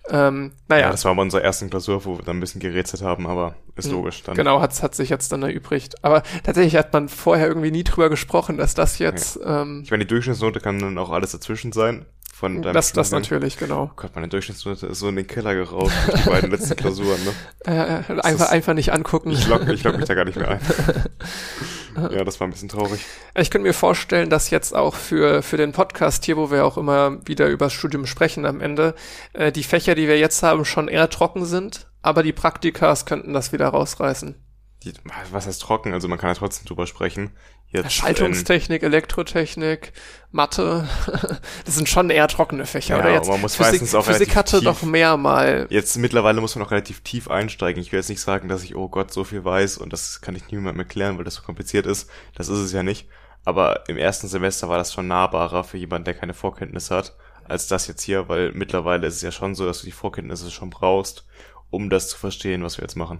S2: Ähm, naja. Ja,
S1: das war bei unserer ersten Klausur, wo wir dann ein bisschen gerätselt haben, aber ist mhm. logisch.
S2: Dann. Genau, hat, hat sich jetzt dann erübrigt. Aber tatsächlich hat man vorher irgendwie nie drüber gesprochen, dass das jetzt...
S1: Ja. Ähm, ich meine, die Durchschnittsnote kann dann auch alles dazwischen sein
S2: von deinem Das, das natürlich, genau.
S1: Oh Gott, meine Durchschnittsnote ist so in den Keller geraucht die beiden letzten Klausuren, ne?
S2: Äh, einfach, einfach nicht angucken.
S1: Ich lock, ich lock mich da gar nicht mehr ein. ja, das war ein bisschen traurig.
S2: Ich könnte mir vorstellen, dass jetzt auch für, für den Podcast hier, wo wir auch immer wieder über das Studium sprechen am Ende, äh, die Fächer, die wir jetzt haben, schon eher trocken sind, aber die Praktikas könnten das wieder rausreißen.
S1: Die, was heißt trocken? Also man kann ja trotzdem drüber sprechen.
S2: Jetzt, Schaltungstechnik, Elektrotechnik, Mathe, das sind schon eher trockene Fächer.
S1: Ja,
S2: oder jetzt
S1: man muss Physik, meistens auch
S2: Physik hatte tief, doch mehr mal.
S1: Jetzt mittlerweile muss man auch relativ tief einsteigen. Ich will jetzt nicht sagen, dass ich, oh Gott, so viel weiß und das kann ich niemandem erklären, weil das so kompliziert ist. Das ist es ja nicht. Aber im ersten Semester war das schon nahbarer für jemanden, der keine Vorkenntnisse hat, als das jetzt hier, weil mittlerweile ist es ja schon so, dass du die Vorkenntnisse schon brauchst, um das zu verstehen, was wir jetzt machen.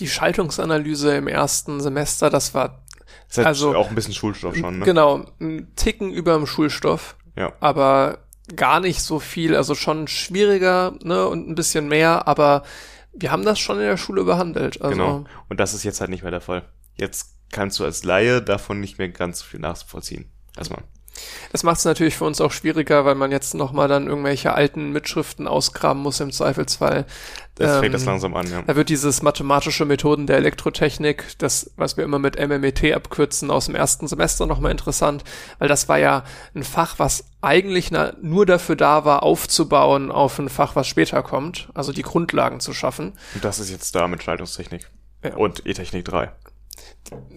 S2: Die Schaltungsanalyse im ersten Semester, das war
S1: Ist halt
S2: Also-
S1: auch ein bisschen Schulstoff schon, ne?
S2: Genau, ein Ticken über dem Schulstoff,
S1: Ja.
S2: aber gar nicht so viel, also schon schwieriger, ne, und ein bisschen mehr, aber wir haben das schon in der Schule behandelt. Also
S1: Genau. Und das ist jetzt halt nicht mehr der Fall. Jetzt kannst du als Laie davon nicht mehr ganz so viel nachvollziehen. Erstmal.
S2: Das macht es natürlich für uns auch schwieriger, weil man jetzt nochmal dann irgendwelche alten Mitschriften ausgraben muss im Zweifelsfall.
S1: Jetzt
S2: Ähm,
S1: fängt das langsam an, ja.
S2: Da wird dieses mathematische Methoden der Elektrotechnik, das, was wir immer mit MMET abkürzen, aus dem ersten Semester nochmal interessant, weil das war ja ein Fach, was eigentlich na, nur dafür da war, aufzubauen auf ein Fach, was später kommt, also die Grundlagen zu schaffen.
S1: Und das ist jetzt da mit Schaltungstechnik.
S2: Ja.
S1: Und E-Technik 3.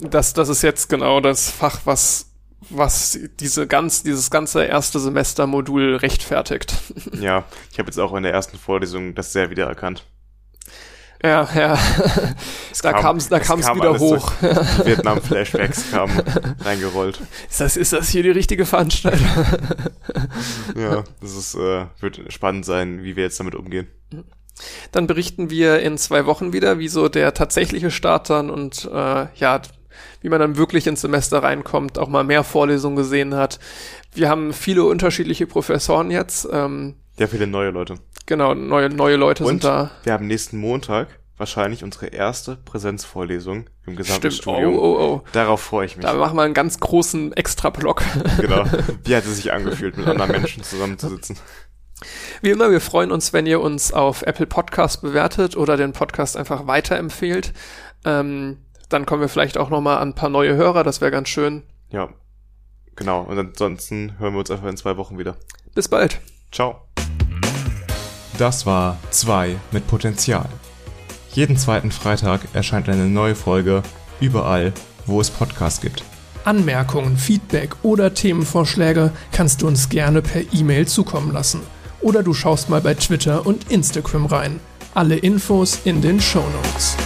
S2: Das, das ist jetzt genau das Fach, was was diese ganz, dieses ganze erste Semestermodul rechtfertigt.
S1: Ja, ich habe jetzt auch in der ersten Vorlesung das sehr wiedererkannt.
S2: Ja, ja. da
S1: kam-
S2: kam's, da
S1: es
S2: kam's
S1: kam
S2: wieder hoch.
S1: Vietnam-Flashbacks kamen reingerollt.
S2: Ist das, ist das hier die richtige Veranstaltung?
S1: Ja, das ist, äh, wird spannend sein, wie wir jetzt damit umgehen.
S2: Dann berichten wir in zwei Wochen wieder, wie so der tatsächliche Start dann und äh, ja, wie man dann wirklich ins Semester reinkommt, auch mal mehr Vorlesungen gesehen hat. Wir haben viele unterschiedliche Professoren jetzt. Ähm,
S1: Ja, viele neue Leute.
S2: genau, neue, neue Leute sind
S1: Und
S2: da.
S1: wir haben nächsten Montag wahrscheinlich unsere erste Präsenzvorlesung im gesamten
S2: Stimmt. Oh,
S1: Studium.
S2: oh, oh.
S1: Darauf freue ich mich.
S2: Da machen wir einen ganz großen Extra-Block.
S1: genau. Wie hat es sich angefühlt, mit anderen Menschen zusammenzusitzen?
S2: Wie immer, wir freuen uns, wenn ihr uns auf Apple Podcast bewertet oder den Podcast einfach weiterempfehlt. Ähm, dann kommen wir vielleicht auch noch mal an ein paar neue Hörer, das wäre ganz schön.
S1: Ja, genau. Und ansonsten hören wir uns einfach in zwei Wochen wieder.
S2: Bis bald.
S1: Ciao.
S3: Das war 2 mit Potenzial. Jeden zweiten Freitag erscheint eine neue Folge überall, wo es Podcasts gibt.
S4: Anmerkungen, Feedback oder Themenvorschläge kannst du uns gerne per E-Mail zukommen lassen. Oder du schaust mal bei Twitter und Instagram rein. Alle Infos in den Shownotes.